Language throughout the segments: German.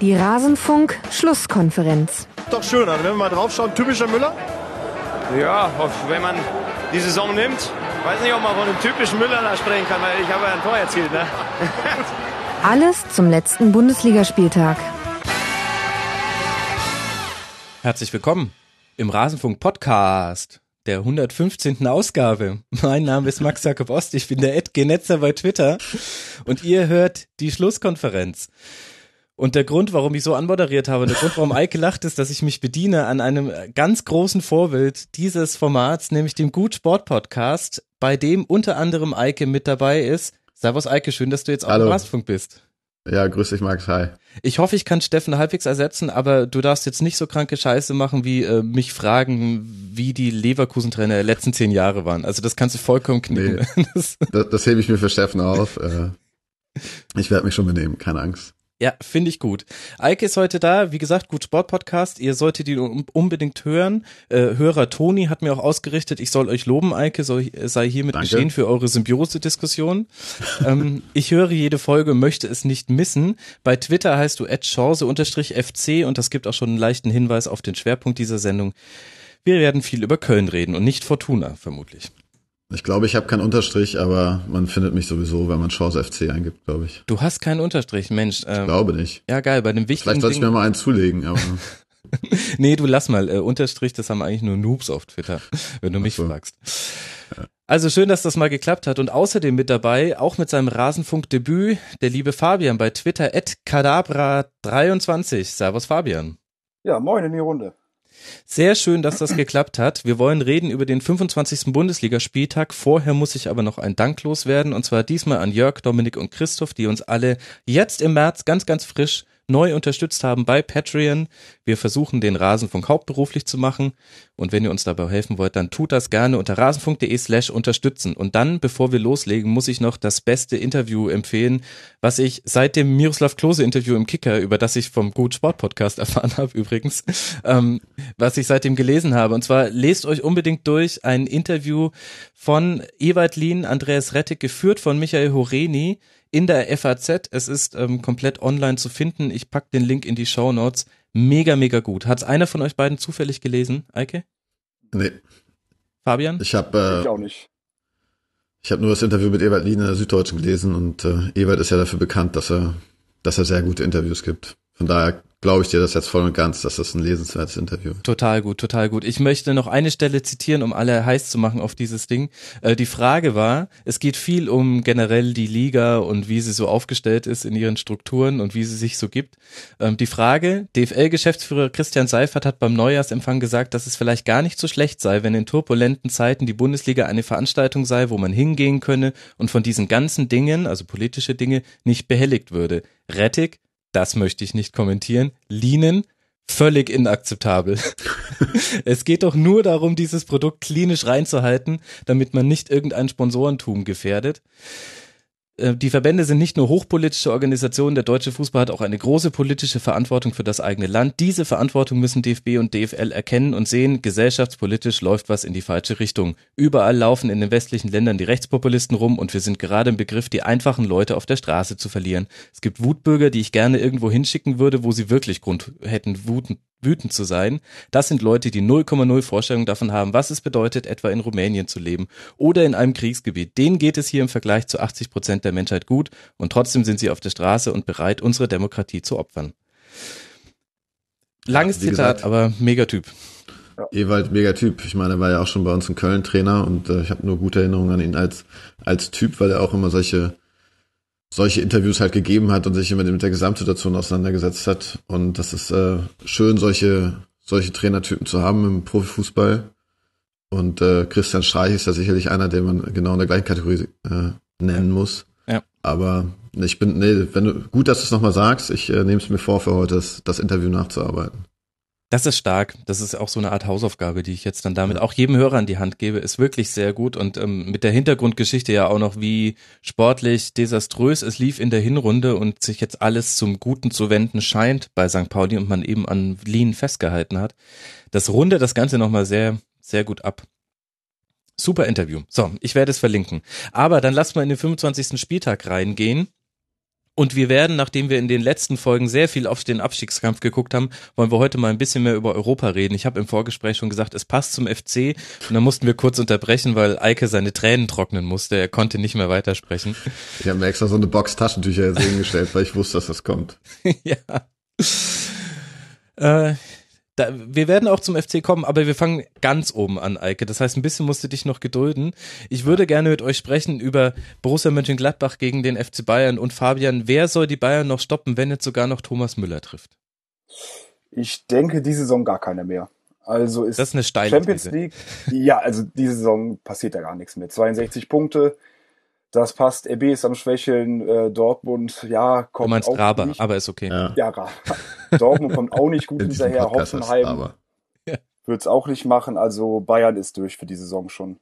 Die Rasenfunk-Schlusskonferenz. Doch schön, also wenn wir mal draufschauen, typischer Müller? Ja, wenn man die Saison nimmt, weiß nicht, ob man von einem typischen Müller da sprechen kann, weil ich habe ja ein Tor erzielt. Ne? Alles zum letzten Bundesligaspieltag. Herzlich willkommen im Rasenfunk Podcast der 115. Ausgabe. Mein Name ist Max Jakob Ost, ich bin der Ed Genetzer bei Twitter und ihr hört die Schlusskonferenz. Und der Grund, warum ich so anmoderiert habe, der Grund, warum Eike lacht, ist, dass ich mich bediene an einem ganz großen Vorbild dieses Formats, nämlich dem Gut Sport Podcast, bei dem unter anderem Eike mit dabei ist. Servus Eike, schön, dass du jetzt Hallo. auf dem Rasenfunk bist. Ja, grüß dich Max, hi. Ich hoffe, ich kann Steffen halbwegs ersetzen, aber du darfst jetzt nicht so kranke Scheiße machen, wie äh, mich fragen, wie die Leverkusen-Trainer der letzten zehn Jahre waren. Also das kannst du vollkommen knicken. Nee, das, das hebe ich mir für Steffen auf. Äh, ich werde mich schon benehmen, keine Angst. Ja, finde ich gut. Eike ist heute da, wie gesagt, gut Sport-Podcast. Ihr solltet ihn unbedingt hören. Äh, Hörer Toni hat mir auch ausgerichtet, ich soll euch loben, Eike, soll, sei hiermit Danke. geschehen für eure Symbiose-Diskussion. ähm, ich höre jede Folge, möchte es nicht missen. Bei Twitter heißt du chance-fc und das gibt auch schon einen leichten Hinweis auf den Schwerpunkt dieser Sendung. Wir werden viel über Köln reden und nicht Fortuna, vermutlich. Ich glaube, ich habe keinen Unterstrich, aber man findet mich sowieso, wenn man Chance FC eingibt, glaube ich. Du hast keinen Unterstrich, Mensch. Ähm, Ich glaube nicht. Ja, geil, bei dem wichtigen Vielleicht sollte ich mir mal einen zulegen, aber Nee, du lass mal. Äh, Unterstrich, das haben eigentlich nur Noobs auf Twitter, wenn du mich so. fragst. Also schön, dass das mal geklappt hat. Und außerdem mit dabei, auch mit seinem Rasenfunk-Debüt, der liebe Fabian bei Twitter, at Kadabra23. Servus Fabian. Ja, moin in die Runde. Sehr schön, dass das geklappt hat. Wir wollen reden über den 25. Bundesligaspieltag. Vorher muss ich aber noch ein Dank loswerden. Und zwar diesmal an Jörg, Dominik und Christoph, die uns alle jetzt im März ganz, ganz frisch neu unterstützt haben bei Patreon. Wir versuchen den Rasenfunk hauptberuflich zu machen. Und wenn ihr uns dabei helfen wollt, dann tut das gerne unter rasenfunk.de slash unterstützen. Und dann, bevor wir loslegen, muss ich noch das beste Interview empfehlen, was ich seit dem Miroslav Klose Interview im Kicker, über das ich vom Gut Sport Podcast erfahren habe übrigens, ähm, was ich seitdem gelesen habe. Und zwar lest euch unbedingt durch ein Interview von Ewald Lien, Andreas Rettig, geführt von Michael Horeni in der FAZ. Es ist ähm, komplett online zu finden. Ich pack den Link in die Show Notes. Mega, mega gut. Hat's einer von euch beiden zufällig gelesen, Eike? nee. Fabian? Ich habe Ich äh, auch nicht. ich habe nur das Interview mit Ewald Lien in der Süddeutschen gelesen und äh, Ewald ist ja dafür bekannt, dass er dass er sehr gute Interviews gibt. Von daher glaube ich dir das jetzt voll und ganz, dass das ein lesenswertes Interview. ist. Total gut, total gut. Ich möchte noch eine Stelle zitieren, um alle heiß zu machen auf dieses Ding. Äh, die Frage war, es geht viel um generell die Liga und wie sie so aufgestellt ist in ihren Strukturen und wie sie sich so gibt. Ähm, die Frage, DFL-Geschäftsführer Christian Seifert hat beim Neujahrsempfang gesagt, dass es vielleicht gar nicht so schlecht sei, wenn in turbulenten Zeiten die Bundesliga eine Veranstaltung sei, wo man hingehen könne und von diesen ganzen Dingen, also politische Dinge, nicht behelligt würde. Rettig, das möchte ich nicht kommentieren. Lienen, völlig inakzeptabel. es geht doch nur darum, dieses Produkt klinisch reinzuhalten, damit man nicht irgendein Sponsorentum gefährdet. Äh, Die Verbände sind nicht nur hochpolitische Organisationen, der deutsche Fußball hat auch eine große politische Verantwortung für das eigene Land. Diese Verantwortung müssen DFB und DFL erkennen und sehen, gesellschaftspolitisch läuft was in die falsche Richtung. Überall laufen in den westlichen Ländern die Rechtspopulisten rum und wir sind gerade im Begriff, die einfachen Leute auf der Straße zu verlieren. Es gibt Wutbürger, die ich gerne irgendwo hinschicken würde, wo sie wirklich Grund hätten, wütend, wütend zu sein. Das sind Leute, die 0,0 Vorstellung davon haben, was es bedeutet, etwa in Rumänien zu leben oder in einem Kriegsgebiet. Denen geht es hier im Vergleich zu 80 Prozent der Menschheit gut und trotzdem sind sie auf der Straße und bereit, unsere Demokratie zu opfern. Langes wie Zitat, gesagt- aber Megatyp. Ewald, mega Typ. Ich meine, er war ja auch schon bei uns in Köln Trainer und äh, ich habe nur gute Erinnerungen an ihn als, als Typ, weil er auch immer solche, solche Interviews halt gegeben hat und sich immer mit der Gesamtsituation auseinandergesetzt hat. Und das ist äh, schön, solche, solche Trainertypen zu haben im Profifußball. Und äh, Christian Streich ist ja sicherlich einer, den man genau in der gleichen Kategorie äh, nennen muss. Ja. Aber ich bin, nee, wenn du, gut, dass du es nochmal sagst, ich äh, nehme es mir vor, für heute das, das Interview nachzuarbeiten. Das ist stark. Das ist auch so eine Art Hausaufgabe, die ich jetzt dann damit auch jedem Hörer an die Hand gebe. Ist wirklich sehr gut und ähm, mit der Hintergrundgeschichte ja auch noch, wie sportlich desaströs es lief in der Hinrunde und sich jetzt alles zum Guten zu wenden scheint bei St. Pauli und man eben an Lean festgehalten hat. Das rundet das Ganze nochmal sehr, sehr gut ab. Super Interview. So, ich werde es verlinken. Aber dann lasst mal in den 25. Spieltag reingehen. Und wir werden, nachdem wir in den letzten Folgen sehr viel auf den Abstiegskampf geguckt haben, wollen wir heute mal ein bisschen mehr über Europa reden. Ich habe im Vorgespräch schon gesagt, es passt zum FC. Und dann mussten wir kurz unterbrechen, weil Eike seine Tränen trocknen musste. Er konnte nicht mehr weitersprechen. Ich habe mir extra so eine Box Taschentücher jetzt hingestellt, weil ich wusste, dass das kommt. ja. Äh, da, wir werden auch zum FC kommen, aber wir fangen ganz oben an, Eike. Das heißt, ein bisschen musst du dich noch gedulden. Ich würde gerne mit euch sprechen über Borussia Mönchengladbach gegen den FC Bayern und Fabian. Wer soll die Bayern noch stoppen, wenn jetzt sogar noch Thomas Müller trifft? Ich denke, diese Saison gar keiner mehr. Also ist, das ist eine steile Champions These. League. Ja, also diese Saison passiert da gar nichts mehr. 62 Punkte. Das passt. RB ist am Schwächeln. Äh, Dortmund, ja, kommt Du meinst auch Raber, nicht. aber ist okay. Ja. Ja, Ra- Dortmund kommt auch nicht gut hinterher. Podcast Hoffenheim aber. wird's auch nicht machen. Also Bayern ist durch für die Saison schon.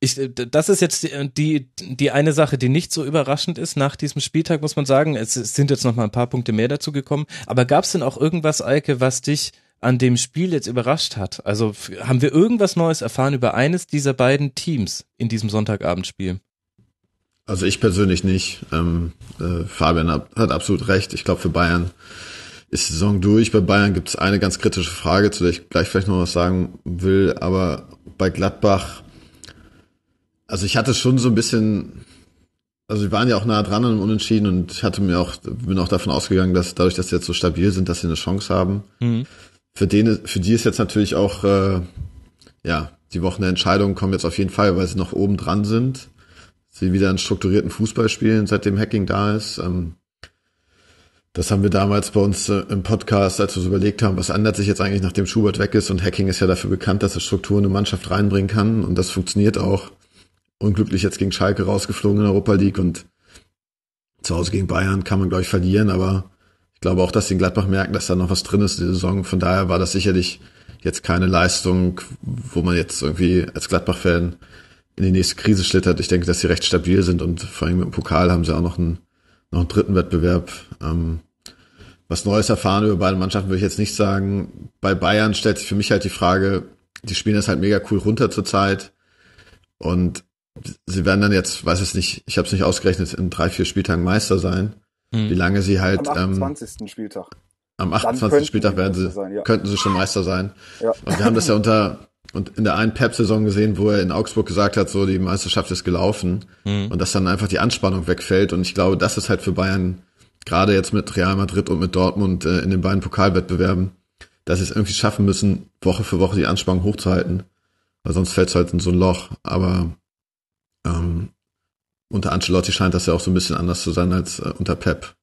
Ich, äh, das ist jetzt die, die, die eine Sache, die nicht so überraschend ist nach diesem Spieltag, muss man sagen. Es sind jetzt noch mal ein paar Punkte mehr dazu gekommen. Aber gab es denn auch irgendwas, Eike, was dich an dem Spiel jetzt überrascht hat? Also haben wir irgendwas Neues erfahren über eines dieser beiden Teams in diesem Sonntagabendspiel? Also ich persönlich nicht. Ähm, äh, Fabian hat, hat absolut recht. Ich glaube, für Bayern ist die Saison durch. Bei Bayern gibt es eine ganz kritische Frage, zu der ich gleich vielleicht noch was sagen will. Aber bei Gladbach, also ich hatte schon so ein bisschen, also wir waren ja auch nah dran an einem Unentschieden und ich hatte mir auch, bin auch davon ausgegangen, dass dadurch, dass sie jetzt so stabil sind, dass sie eine Chance haben. Mhm. Für, den, für die ist jetzt natürlich auch, äh, ja, die Wochen der Entscheidung kommen jetzt auf jeden Fall, weil sie noch oben dran sind. Sie wieder einen strukturierten Fußball spielen, seitdem Hacking da ist. Ähm, das haben wir damals bei uns äh, im Podcast, als wir so überlegt haben, was ändert sich jetzt eigentlich, nachdem Schubert weg ist. Und Hacking ist ja dafür bekannt, dass er Struktur in eine Mannschaft reinbringen kann. Und das funktioniert auch. Unglücklich jetzt gegen Schalke rausgeflogen in der Europa League und zu Hause gegen Bayern kann man, glaube ich, verlieren. Aber glaube auch, dass die in Gladbach merken, dass da noch was drin ist in der Saison. Von daher war das sicherlich jetzt keine Leistung, wo man jetzt irgendwie als Gladbach-Fan in die nächste Krise schlittert. Ich denke, dass sie recht stabil sind und vor allem mit dem Pokal haben sie auch noch einen, noch einen dritten Wettbewerb. Ähm, was Neues erfahren über beide Mannschaften würde ich jetzt nicht sagen. Bei Bayern stellt sich für mich halt die Frage, die spielen das halt mega cool runter zurzeit und sie werden dann jetzt, weiß es nicht, ich habe es nicht ausgerechnet, in drei, vier Spieltagen Meister sein. Hm. Wie lange sie halt Am ähm, 28. Spieltag. am könnten 28. sie Spieltag werden sie, sein, ja. könnten sie schon Meister sein. Ja. Und wir haben das ja unter und in der einen Pep-Saison gesehen, wo er in Augsburg gesagt hat, so die Meisterschaft ist gelaufen Mhm. und dass dann einfach die Anspannung wegfällt. Und ich glaube, das ist halt für Bayern gerade jetzt mit Real Madrid und mit Dortmund äh, in den beiden Pokalwettbewerben, dass sie es irgendwie schaffen müssen, Woche für Woche die Anspannung hochzuhalten, weil sonst fällt es halt in so ein Loch. Aber ähm, unter Ancelotti scheint das ja auch so ein bisschen anders zu sein als äh, unter Pep.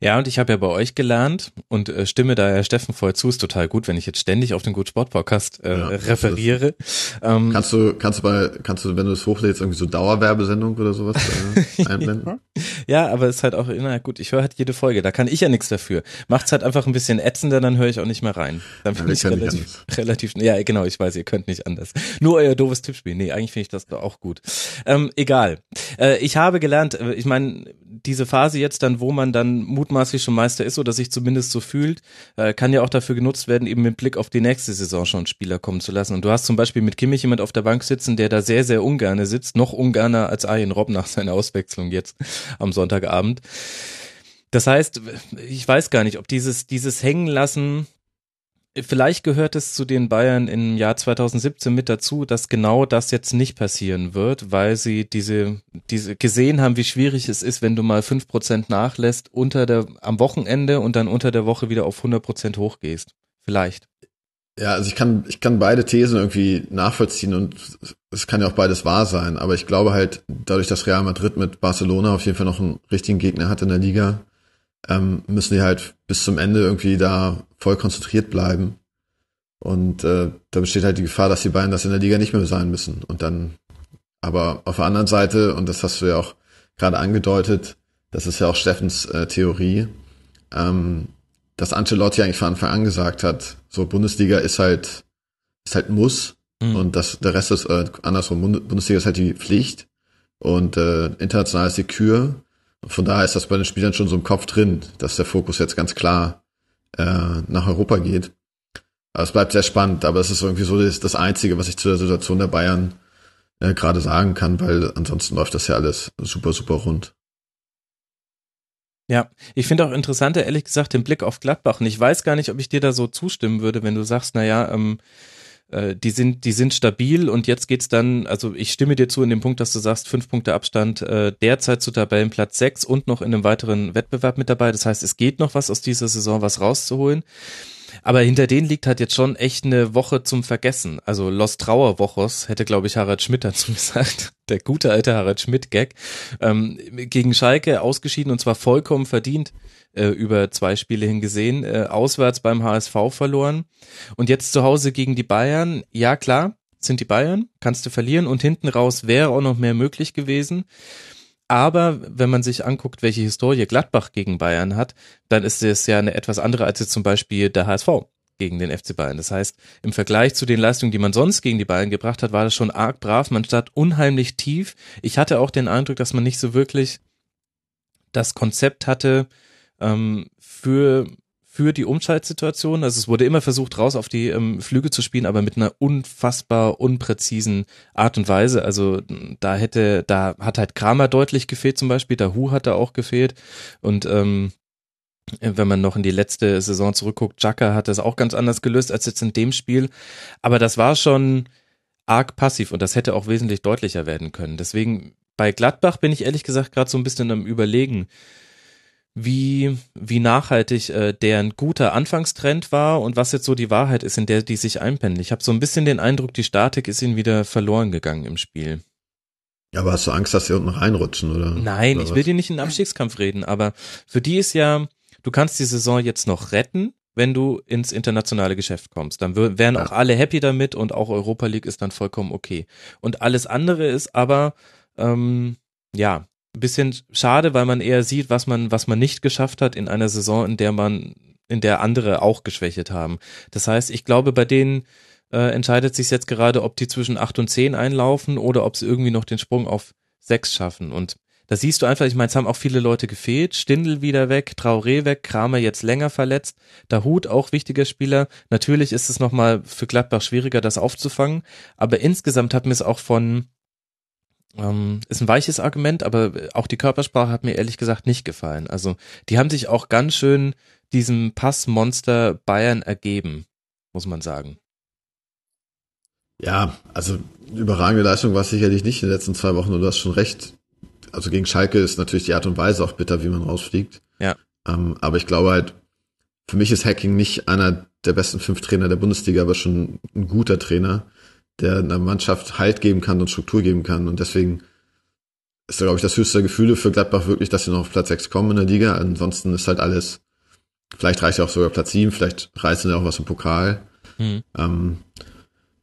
Ja, und ich habe ja bei euch gelernt und äh, stimme da ja Steffen voll zu, ist total gut, wenn ich jetzt ständig auf den Gut Sport Podcast äh, Ja, referiere. Ähm, Kannst du, kannst du bei, kannst du, wenn du es hochlädst, irgendwie so Dauerwerbesendung oder sowas äh, einblenden? ja, aber es ist halt auch, na gut, ich höre halt jede Folge, da kann ich ja nichts dafür. Macht's halt einfach ein bisschen ätzender, dann höre ich auch nicht mehr rein. Dann Ja, bin wir ich relativ, relativ, ja genau, ich weiß, ihr könnt nicht anders. Nur euer doofes Tippspiel. Nee, eigentlich finde ich das auch gut. Ähm, egal. Äh, ich habe gelernt, äh, ich meine, diese Phase jetzt dann, wo man dann mutmaßlich schon Meister ist oder sich zumindest so fühlt, äh, kann ja auch dafür genutzt werden, eben mit Blick auf die nächste Saison schon Spieler kommen zu lassen. Und du hast zum Beispiel mit Kimmich jemand auf der Bank sitzen, der da sehr, sehr ungerne sitzt, noch ungerner als Arjen Robb nach seiner Auswechslung jetzt am Sonntagabend. Das heißt, ich weiß gar nicht, ob dieses, dieses Hängenlassen Vielleicht gehört es zu den Bayern im Jahr 2017 mit dazu, dass genau das jetzt nicht passieren wird, weil sie diese, diese gesehen haben, wie schwierig es ist, wenn du mal fünf Prozent nachlässt unter der, am Wochenende und dann unter der Woche wieder auf 100 Prozent hochgehst. Vielleicht. Ja, also ich kann, ich kann beide Thesen irgendwie nachvollziehen und es kann ja auch beides wahr sein. Aber ich glaube halt, dadurch, dass Real Madrid mit Barcelona auf jeden Fall noch einen richtigen Gegner hat in der Liga, ähm, müssen die halt bis zum Ende irgendwie da voll konzentriert bleiben. Und äh, da besteht halt die Gefahr, dass die beiden das in der Liga nicht mehr sein müssen. Und dann, aber auf der anderen Seite, und das hast du ja auch gerade angedeutet, das ist ja auch Steffens äh, Theorie, ähm, dass Ancelotti eigentlich von Anfang an gesagt hat, so Bundesliga ist halt, ist halt Muss Mhm. und das, der Rest ist äh, andersrum. Bund- Bundesliga ist halt die Pflicht und äh, international ist die Kür. Und von daher ist das bei den Spielern schon so im Kopf drin, dass der Fokus jetzt ganz klar äh, nach Europa geht. Aber es bleibt sehr spannend, aber es ist irgendwie so das, das Einzige, was ich zu der Situation der Bayern äh, gerade sagen kann, weil ansonsten läuft das ja alles super, super rund. Ja, ich finde auch interessanter, ehrlich gesagt, den Blick auf Gladbach. Und ich weiß gar nicht, ob ich dir da so zustimmen würde, wenn du sagst, naja, ähm, äh, die sind, die sind stabil und jetzt geht's dann, also ich stimme dir zu in dem Punkt, dass du sagst, fünf Punkte Abstand äh, derzeit zu Tabellenplatz sechs und noch in einem weiteren Wettbewerb mit dabei. Das heißt, es geht noch was aus dieser Saison, was rauszuholen. Aber hinter denen liegt halt jetzt schon echt eine Woche zum Vergessen. Also Los Trauer Wochos, hätte, glaube ich, Harald Schmidt dazu gesagt. Der gute alte Harald Schmidt-Gag. Ähm, gegen Schalke ausgeschieden und zwar vollkommen verdient äh, über zwei Spiele hingesehen. Äh, auswärts beim HSV verloren. Und jetzt zu Hause gegen die Bayern. Ja, klar, sind die Bayern, kannst du verlieren und hinten raus wäre auch noch mehr möglich gewesen. Aber wenn man sich anguckt, welche Historie Gladbach gegen Bayern hat, dann ist es ja eine etwas andere als jetzt zum Beispiel der HSV gegen den FC Bayern. Das heißt, im Vergleich zu den Leistungen, die man sonst gegen die Bayern gebracht hat, war das schon arg brav. Man stand unheimlich tief. Ich hatte auch den Eindruck, dass man nicht so wirklich das Konzept hatte ähm, für für die Umschaltsituation. Also es wurde immer versucht, raus auf die ähm, Flüge zu spielen, aber mit einer unfassbar unpräzisen Art und Weise. Also da hätte, da hat halt Kramer deutlich gefehlt zum Beispiel, der Hu hat da auch gefehlt. Und ähm, wenn man noch in die letzte Saison zurückguckt, Jaka hat das auch ganz anders gelöst als jetzt in dem Spiel. Aber das war schon arg passiv und das hätte auch wesentlich deutlicher werden können. Deswegen bei Gladbach bin ich ehrlich gesagt gerade so ein bisschen am Überlegen wie, wie nachhaltig äh, der ein guter Anfangstrend war und was jetzt so die Wahrheit ist, in der die sich einpendeln. Ich habe so ein bisschen den Eindruck, die Statik ist ihnen wieder verloren gegangen im Spiel. Ja, aber hast du Angst, dass sie unten reinrutschen, oder? Nein, oder ich will dir nicht in den Abstiegskampf reden, aber für die ist ja, du kannst die Saison jetzt noch retten, wenn du ins internationale Geschäft kommst. Dann wären auch alle happy damit und auch Europa League ist dann vollkommen okay. Und alles andere ist aber, ähm, ja, ein bisschen schade, weil man eher sieht, was man, was man nicht geschafft hat in einer Saison, in der man, in der andere auch geschwächt haben. Das heißt, ich glaube, bei denen äh, entscheidet sich jetzt gerade, ob die zwischen acht und zehn einlaufen oder ob sie irgendwie noch den Sprung auf sechs schaffen. Und da siehst du einfach, ich meine, es haben auch viele Leute gefehlt. Stindel wieder weg, Traoré weg, Kramer jetzt länger verletzt. Dahut auch wichtiger Spieler. Natürlich ist es nochmal für Gladbach schwieriger, das aufzufangen. Aber insgesamt hat mir es auch von, ähm, ist ein weiches Argument, aber auch die Körpersprache hat mir ehrlich gesagt nicht gefallen. Also die haben sich auch ganz schön diesem Passmonster Bayern ergeben, muss man sagen. Ja, also überragende Leistung war es sicherlich nicht in den letzten zwei Wochen und du hast schon recht. Also gegen Schalke ist natürlich die Art und Weise auch bitter, wie man rausfliegt. Ja. Ähm, aber ich glaube halt, für mich ist Hacking nicht einer der besten fünf Trainer der Bundesliga, aber schon ein guter Trainer der einer Mannschaft Halt geben kann und Struktur geben kann. Und deswegen ist, glaube ich, das höchste Gefühle für Gladbach wirklich, dass sie noch auf Platz 6 kommen in der Liga. Ansonsten ist halt alles, vielleicht reicht ja auch sogar Platz 7, vielleicht reißen ja auch was im Pokal. Mhm. Ähm,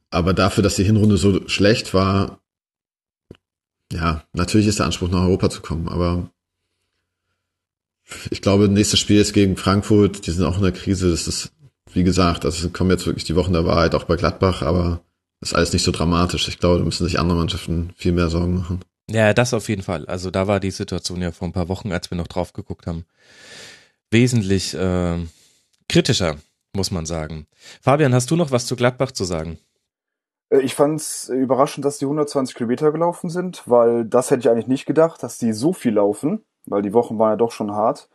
aber dafür, dass die Hinrunde so schlecht war, ja, natürlich ist der Anspruch nach Europa zu kommen, aber ich glaube, nächstes Spiel ist gegen Frankfurt, die sind auch in der Krise, das ist, wie gesagt, also kommen jetzt wirklich die Wochen der Wahrheit auch bei Gladbach, aber ist alles nicht so dramatisch. Ich glaube, da müssen sich andere Mannschaften viel mehr Sorgen machen. Ja, das auf jeden Fall. Also da war die Situation ja vor ein paar Wochen, als wir noch drauf geguckt haben, wesentlich äh, kritischer, muss man sagen. Fabian, hast du noch was zu Gladbach zu sagen? Äh, ich fand es überraschend, dass die 120 Kilometer gelaufen sind, weil das hätte ich eigentlich nicht gedacht, dass die so viel laufen, weil die Wochen waren ja doch schon hart.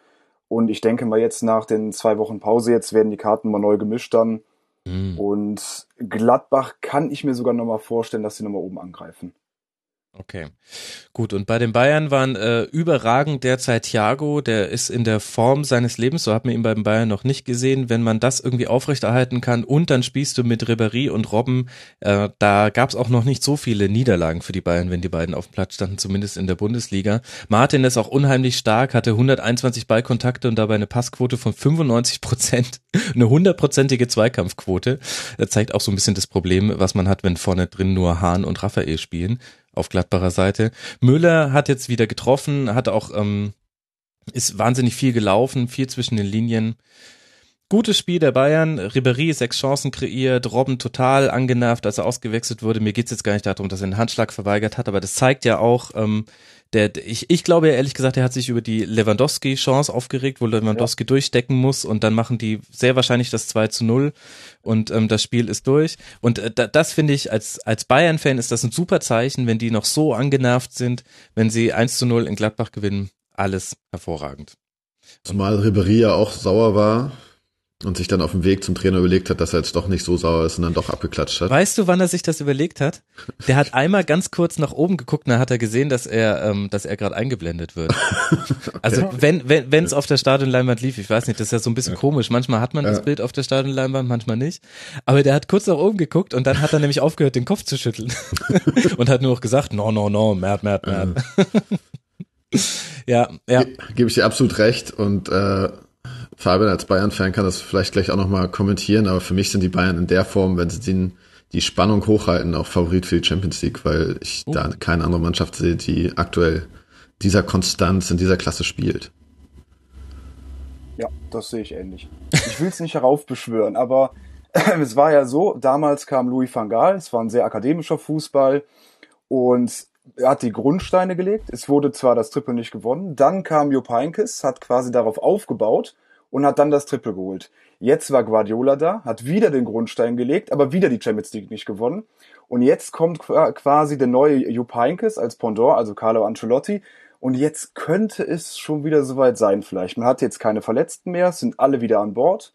Und ich denke mal jetzt nach den zwei Wochen Pause, jetzt werden die Karten mal neu gemischt dann. Mhm. Und Gladbach kann ich mir sogar nochmal vorstellen, dass sie nochmal oben angreifen. Okay, gut. Und bei den Bayern waren äh, überragend derzeit Thiago, der ist in der Form seines Lebens, so hat man ihn beim Bayern noch nicht gesehen. Wenn man das irgendwie aufrechterhalten kann und dann spielst du mit Ribéry und Robben, äh, da gab es auch noch nicht so viele Niederlagen für die Bayern, wenn die beiden auf dem Platz standen, zumindest in der Bundesliga. Martin ist auch unheimlich stark, hatte 121 Ballkontakte und dabei eine Passquote von 95 Prozent, eine hundertprozentige Zweikampfquote. Das zeigt auch so ein bisschen das Problem, was man hat, wenn vorne drin nur Hahn und Raphael spielen auf Gladbacher Seite. Müller hat jetzt wieder getroffen, hat auch, ähm, ist wahnsinnig viel gelaufen, viel zwischen den Linien. Gutes Spiel der Bayern. Ribéry sechs Chancen kreiert, Robben total angenervt, als er ausgewechselt wurde. Mir geht's jetzt gar nicht darum, dass er einen Handschlag verweigert hat, aber das zeigt ja auch, ähm, der, ich, ich glaube ehrlich gesagt, er hat sich über die Lewandowski-Chance aufgeregt, wo Lewandowski ja. durchstecken muss und dann machen die sehr wahrscheinlich das 2 zu 0 und ähm, das Spiel ist durch. Und äh, das finde ich, als, als Bayern-Fan ist das ein super Zeichen, wenn die noch so angenervt sind, wenn sie 1 zu 0 in Gladbach gewinnen. Alles hervorragend. Zumal Ribéry ja auch sauer war und sich dann auf dem Weg zum Trainer überlegt hat, dass er jetzt doch nicht so sauer ist und dann doch abgeklatscht hat. Weißt du, wann er sich das überlegt hat? Der hat einmal ganz kurz nach oben geguckt und dann hat er gesehen, dass er, ähm, dass er gerade eingeblendet wird. okay. Also wenn wenn wenn es auf der Stadionleinwand lief, ich weiß nicht, das ist ja so ein bisschen ja. komisch. Manchmal hat man ja. das Bild auf der Stadionleinwand, manchmal nicht. Aber der hat kurz nach oben geguckt und dann hat er nämlich aufgehört, den Kopf zu schütteln und hat nur noch gesagt, no no no, Mert Mert Mert. ja, ja. Ge Gebe ich dir absolut recht und äh, Fabian als Bayern-Fan kann das vielleicht gleich auch nochmal kommentieren, aber für mich sind die Bayern in der Form, wenn sie den, die Spannung hochhalten, auch Favorit für die Champions League, weil ich oh. da keine andere Mannschaft sehe, die aktuell dieser Konstanz in dieser Klasse spielt. Ja, das sehe ich ähnlich. Ich will es nicht heraufbeschwören, aber es war ja so, damals kam Louis van Gaal, es war ein sehr akademischer Fußball und er hat die Grundsteine gelegt. Es wurde zwar das Triple nicht gewonnen, dann kam Jupp Heynckes, hat quasi darauf aufgebaut und hat dann das Triple geholt. Jetzt war Guardiola da, hat wieder den Grundstein gelegt, aber wieder die Champions League nicht gewonnen. Und jetzt kommt quasi der neue Jupp Heynckes als Pendant, also Carlo Ancelotti. Und jetzt könnte es schon wieder soweit sein vielleicht. Man hat jetzt keine Verletzten mehr, sind alle wieder an Bord.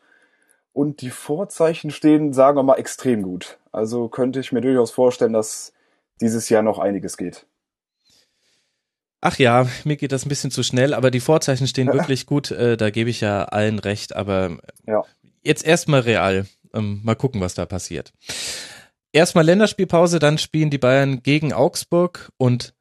Und die Vorzeichen stehen, sagen wir mal, extrem gut. Also könnte ich mir durchaus vorstellen, dass dieses Jahr noch einiges geht. Ach ja, mir geht das ein bisschen zu schnell, aber die Vorzeichen stehen wirklich gut, äh, da gebe ich ja allen recht, aber ja. jetzt erstmal real. Ähm, mal gucken, was da passiert. Erstmal Länderspielpause, dann spielen die Bayern gegen Augsburg und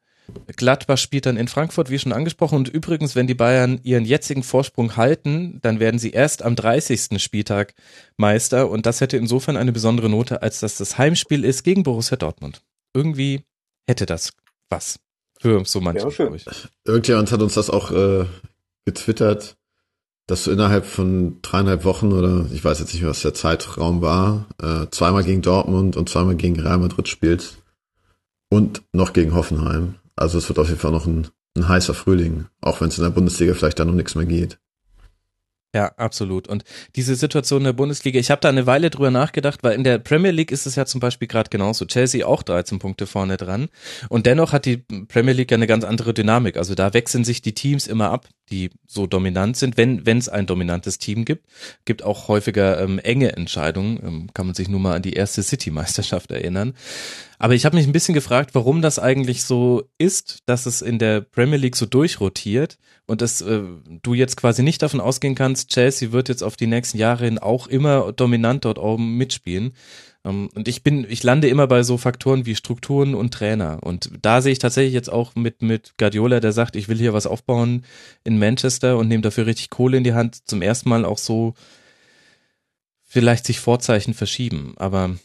Gladbach spielt dann in Frankfurt, wie schon angesprochen. Und übrigens, wenn die Bayern ihren jetzigen Vorsprung halten, dann werden sie erst am 30. Spieltag Meister. Und das hätte insofern eine besondere Note, als dass das Heimspiel ist gegen Borussia Dortmund. Irgendwie hätte das was. Für so manche, ja, glaube ich. Irgendjemand hat uns das auch äh, getwittert, dass du innerhalb von dreieinhalb Wochen oder ich weiß jetzt nicht mehr, was der Zeitraum war, äh, zweimal gegen Dortmund und zweimal gegen Real Madrid spielst und noch gegen Hoffenheim. Also es wird auf jeden Fall noch ein, ein heißer Frühling, auch wenn es in der Bundesliga vielleicht dann noch nichts mehr geht. Ja, absolut. Und diese Situation in der Bundesliga, ich habe da eine Weile drüber nachgedacht, weil in der Premier League ist es ja zum Beispiel gerade genauso. Chelsea auch 13 Punkte vorne dran. Und dennoch hat die Premier League ja eine ganz andere Dynamik. Also da wechseln sich die Teams immer ab, die so dominant sind, wenn wenn es ein dominantes Team gibt. Gibt auch häufiger ähm, enge Entscheidungen. Ähm, kann man sich nur mal an die erste City-Meisterschaft erinnern. Aber ich habe mich ein bisschen gefragt, warum das eigentlich so ist, dass es in der Premier League so durchrotiert und dass äh, du jetzt quasi nicht davon ausgehen kannst, Chelsea wird jetzt auf die nächsten Jahre hin auch immer dominant dort oben mitspielen. Ähm, und ich bin, ich lande immer bei so Faktoren wie Strukturen und Trainer. Und da sehe ich tatsächlich jetzt auch mit, mit Guardiola, der sagt, ich will hier was aufbauen in Manchester und nehme dafür richtig Kohle in die Hand, zum ersten Mal auch so vielleicht sich Vorzeichen verschieben. Aber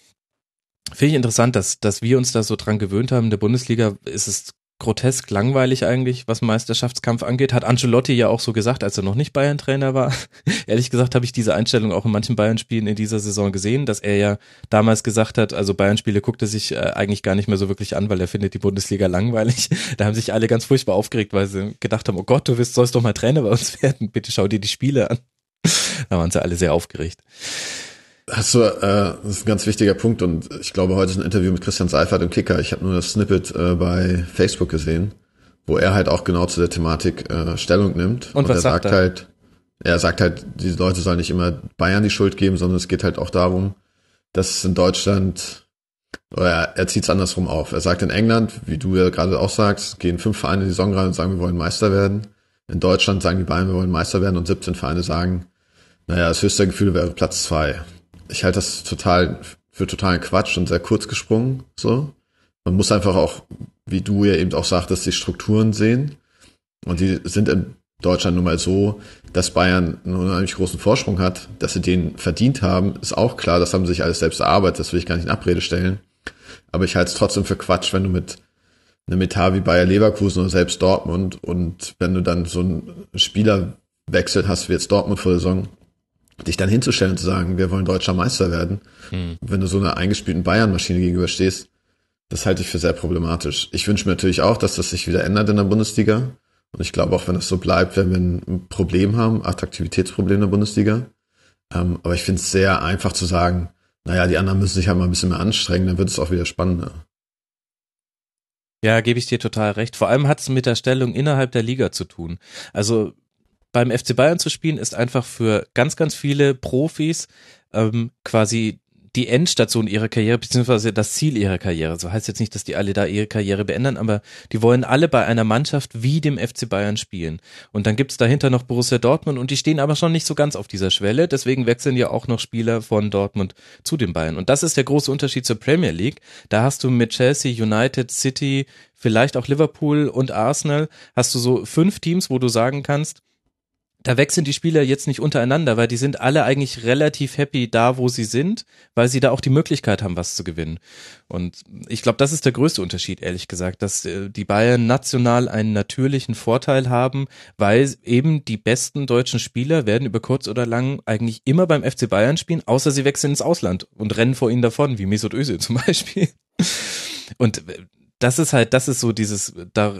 Finde ich interessant, dass, dass wir uns da so dran gewöhnt haben. In der Bundesliga ist es grotesk langweilig eigentlich, was Meisterschaftskampf angeht. Hat Ancelotti ja auch so gesagt, als er noch nicht Bayern-Trainer war. Ehrlich gesagt habe ich diese Einstellung auch in manchen Bayern-Spielen in dieser Saison gesehen, dass er ja damals gesagt hat, also Bayern-Spiele guckt er sich äh, eigentlich gar nicht mehr so wirklich an, weil er findet die Bundesliga langweilig. Da haben sich alle ganz furchtbar aufgeregt, weil sie gedacht haben, oh Gott, du willst, sollst doch mal Trainer bei uns werden. Bitte schau dir die Spiele an. Da waren sie alle sehr aufgeregt. Hast du, äh, das ist ein ganz wichtiger Punkt und ich glaube, heute ist ein Interview mit Christian Seifert im Kicker. Ich habe nur das Snippet äh, bei Facebook gesehen, wo er halt auch genau zu der Thematik äh, Stellung nimmt. Und, und was er sagt er? halt, er sagt halt, diese Leute sollen nicht immer Bayern die Schuld geben, sondern es geht halt auch darum, dass in Deutschland, oder er, er zieht es andersrum auf. Er sagt in England, wie du ja gerade auch sagst, gehen fünf Vereine in die Saison rein und sagen, wir wollen Meister werden. In Deutschland sagen die Bayern, wir wollen Meister werden und 17 Vereine sagen, naja, das höchste Gefühl wäre Platz zwei ich halte das total für totalen Quatsch und sehr kurz gesprungen. So, man muss einfach auch, wie du ja eben auch sagtest, die Strukturen sehen. Und die sind in Deutschland nun mal so, dass Bayern einen unheimlich großen Vorsprung hat, dass sie den verdient haben, ist auch klar. Das haben sie sich alles selbst erarbeitet. Das will ich gar nicht in Abrede stellen. Aber ich halte es trotzdem für Quatsch, wenn du mit einem Etat wie Bayer Leverkusen oder selbst Dortmund und wenn du dann so einen Spielerwechsel hast wie jetzt Dortmund vor der Saison, dich dann hinzustellen und zu sagen, wir wollen deutscher Meister werden, hm. wenn du so einer eingespielten Bayern-Maschine gegenüberstehst, das halte ich für sehr problematisch. Ich wünsche mir natürlich auch, dass das sich wieder ändert in der Bundesliga. Und ich glaube auch, wenn das so bleibt, werden wir ein Problem haben, Attraktivitätsproblem in der Bundesliga. Ähm, aber ich finde es sehr einfach zu sagen, naja, die anderen müssen sich halt mal ein bisschen mehr anstrengen, dann wird es auch wieder spannender. Ja, gebe ich dir total recht. Vor allem hat es mit der Stellung innerhalb der Liga zu tun. Also beim FC Bayern zu spielen ist einfach für ganz, ganz viele Profis ähm, quasi die Endstation ihrer Karriere, beziehungsweise das Ziel ihrer Karriere. So heißt jetzt nicht, dass die alle da ihre Karriere beenden, aber die wollen alle bei einer Mannschaft wie dem FC Bayern spielen. Und dann gibt's dahinter noch Borussia Dortmund und die stehen aber schon nicht so ganz auf dieser Schwelle. Deswegen wechseln ja auch noch Spieler von Dortmund zu den Bayern. Und das ist der große Unterschied zur Premier League. Da hast du mit Chelsea, United, City, vielleicht auch Liverpool und Arsenal, hast du so fünf Teams, wo du sagen kannst, da wechseln die Spieler jetzt nicht untereinander, weil die sind alle eigentlich relativ happy da, wo sie sind, weil sie da auch die Möglichkeit haben, was zu gewinnen. Und ich glaube, das ist der größte Unterschied, ehrlich gesagt, dass äh, die Bayern national einen natürlichen Vorteil haben, weil eben die besten deutschen Spieler werden über kurz oder lang eigentlich immer beim FC Bayern spielen, außer sie wechseln ins Ausland und rennen vor ihnen davon, wie Mesut Özil zum Beispiel. Und äh, das ist halt, das ist so dieses, da,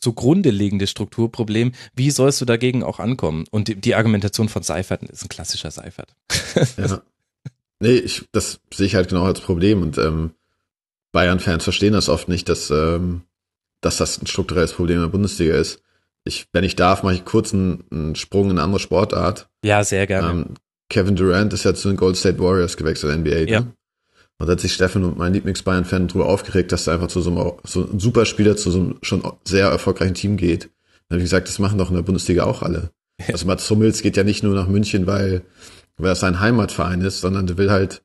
zugrunde liegende Strukturproblem. Wie sollst du dagegen auch ankommen? Und die, die Argumentation von Seifert ist ein klassischer Seifert. ja. Nee, ich, das sehe ich halt genau als Problem und ähm, Bayern-Fans verstehen das oft nicht, dass, ähm, dass das ein strukturelles Problem in der Bundesliga ist. Ich, wenn ich darf, mache ich kurz einen, einen Sprung in eine andere Sportart. Ja, sehr gerne. Ähm, Kevin Durant ist ja zu den Gold State Warriors gewechselt, NBA. Ne? Und da hat sich Steffen und mein Lieblings-Bayern-Fan drüber aufgeregt, dass er einfach zu so einem, so ein Superspieler zu so einem schon sehr erfolgreichen Team geht. Dann habe ich gesagt, das machen doch in der Bundesliga auch alle. Also Mats Hummels geht ja nicht nur nach München, weil, weil es sein Heimatverein ist, sondern der will halt,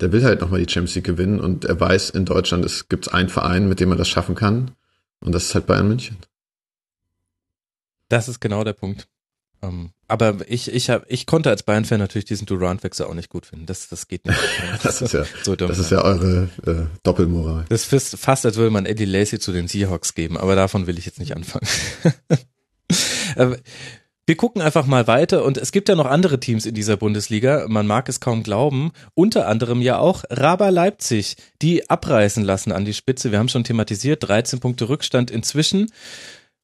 der will halt nochmal die Champions League gewinnen und er weiß, in Deutschland es gibt einen Verein, mit dem er das schaffen kann. Und das ist halt Bayern München. Das ist genau der Punkt. Um, ähm, aber ich, ich, hab, ich konnte als Bayern-Fan natürlich diesen Durant-Wechsel auch nicht gut finden. Das, das geht nicht. das ist ja, so dumm, das ist ja eure äh, Doppelmoral. Das ist fast, als würde man Eddie Lacey zu den Seahawks geben, aber davon will ich jetzt nicht anfangen. Wir gucken einfach mal weiter und es gibt ja noch andere Teams in dieser Bundesliga, man mag es kaum glauben, unter anderem ja auch Raba Leipzig, die abreißen lassen an die Spitze. Wir haben schon thematisiert, 13 Punkte Rückstand inzwischen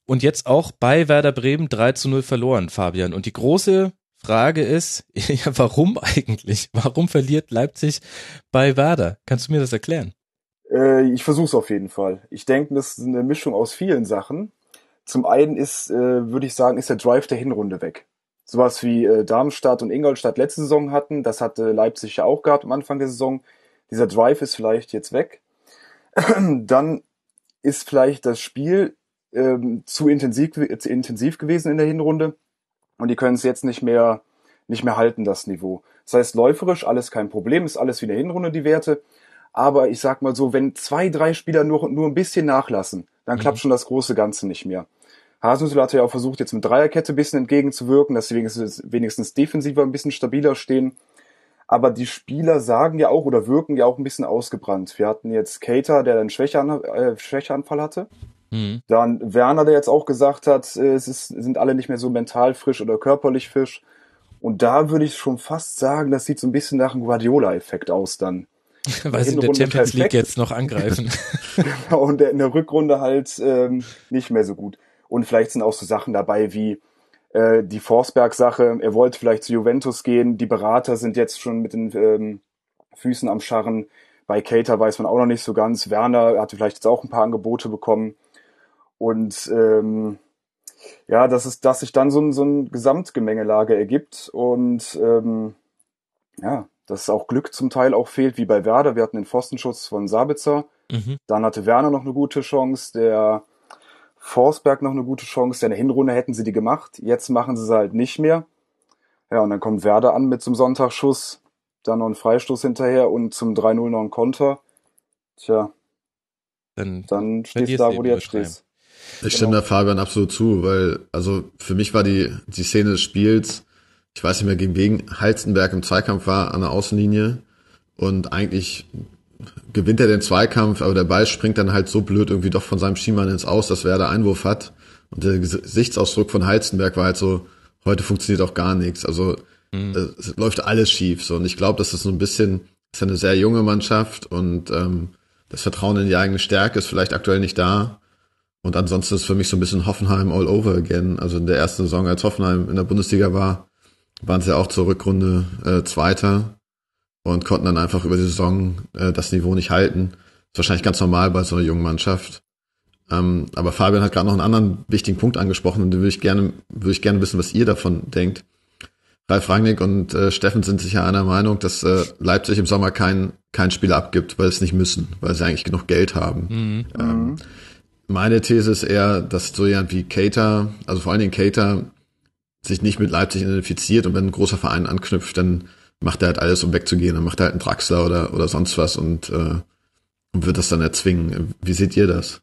und jetzt auch bei Werder Bremen 3 zu 0 verloren, Fabian. Und die große Frage ist, ja, warum eigentlich? Warum verliert Leipzig bei Werder? Kannst du mir das erklären? Äh, ich versuche es auf jeden Fall. Ich denke, das ist eine Mischung aus vielen Sachen. Zum einen ist, äh, würde ich sagen, ist der Drive der Hinrunde weg. Sowas wie äh, Darmstadt und Ingolstadt letzte Saison hatten, das hatte Leipzig ja auch gehabt am Anfang der Saison. Dieser Drive ist vielleicht jetzt weg. Dann ist vielleicht das Spiel ähm, zu intensiv, zu intensiv gewesen in der Hinrunde und die können es jetzt nicht mehr nicht mehr halten, das Niveau. Das heißt, läuferisch alles kein Problem, ist alles wie in der Hinrunde die Werte. Aber ich sag mal so, wenn zwei, drei Spieler nur, nur ein bisschen nachlassen, dann mhm. klappt schon das große Ganze nicht mehr. Hasenhüttl hat ja auch versucht, jetzt mit Dreierkette ein bisschen entgegenzuwirken, dass sie wenigstens, wenigstens defensiver ein bisschen stabiler stehen. Aber die Spieler sagen ja auch oder wirken ja auch ein bisschen ausgebrannt. Wir hatten jetzt Cater, der einen Schwächean äh, Schwächeanfall hatte. Mhm. Dann Werner, der jetzt auch gesagt hat, äh, es ist, sind alle nicht mehr so mental frisch oder körperlich frisch. Und da würde ich schon fast sagen, das sieht so ein bisschen nach einem Guardiola-Effekt aus dann. Weil sie in der Champions League jetzt noch angreifen. genau, und in der Rückrunde halt ähm, nicht mehr so gut. Und vielleicht sind auch so Sachen dabei wie äh, die Forsberg-Sache. Er wollte vielleicht zu Juventus gehen. Die Berater sind jetzt schon mit den ähm, Füßen am Scharren. Bei Cater weiß man auch noch nicht so ganz. Werner hatte vielleicht jetzt auch ein paar Angebote bekommen. Und ähm, ja, dass es, dass sich dann so ein, so ein Gesamtgemengelage ergibt und ähm, ja, dass auch Glück zum Teil auch fehlt, wie bei Werder. Wir hatten den Pfostenschutz von Sabitzer. Mhm. Dann hatte Werner noch eine gute Chance, der Forsberg noch eine gute Chance. Ja, in der Hinrunde hätten sie die gemacht. Jetzt machen sie sie halt nicht mehr. Ja, und dann kommt Werder an mit zum Sonntagsschuss, dann noch ein Freistoß hinterher und zum 3-0 noch ein Konter. Tja, dann, dann stehst du da, wo du jetzt stehst. Ich stimme genau. da Fabian absolut zu, weil, also für mich war die, die Szene des Spiels, ich weiß nicht mehr, gegen wen Halstenberg im Zweikampf war an der Außenlinie und eigentlich gewinnt er den Zweikampf, aber der Ball springt dann halt so blöd irgendwie doch von seinem Schiemann ins Aus, dass wer da Einwurf hat. Und der Gesichtsausdruck von Halstenberg war halt so, heute funktioniert auch gar nichts. Also mhm. es läuft alles schief. So. Und ich glaube, dass das so ein bisschen, ist eine sehr junge Mannschaft und ähm, das Vertrauen in die eigene Stärke ist vielleicht aktuell nicht da. Und ansonsten ist für mich so ein bisschen Hoffenheim all over again. Also in der ersten Saison, als Hoffenheim in der Bundesliga war, waren sie auch zur Rückrunde äh, Zweiter und konnten dann einfach über die Saison äh, das Niveau nicht halten. ist wahrscheinlich ganz normal bei so einer jungen Mannschaft. Ähm, aber Fabian hat gerade noch einen anderen wichtigen Punkt angesprochen und den würde ich gerne, würde ich gerne wissen, was ihr davon denkt. Ralf Rangnick und äh, Steffen sind sich ja einer Meinung, dass äh, Leipzig im Sommer kein, kein Spiel abgibt, weil sie es nicht müssen, weil sie eigentlich genug Geld haben. Mhm. Ähm, meine These ist eher, dass so jemand wie Cater, also vor allen Dingen Cater, sich nicht mit Leipzig identifiziert und wenn ein großer Verein anknüpft, dann macht er halt alles, um wegzugehen. Dann macht er halt einen Draxler oder, oder sonst was und, äh, und wird das dann erzwingen. Wie seht ihr das?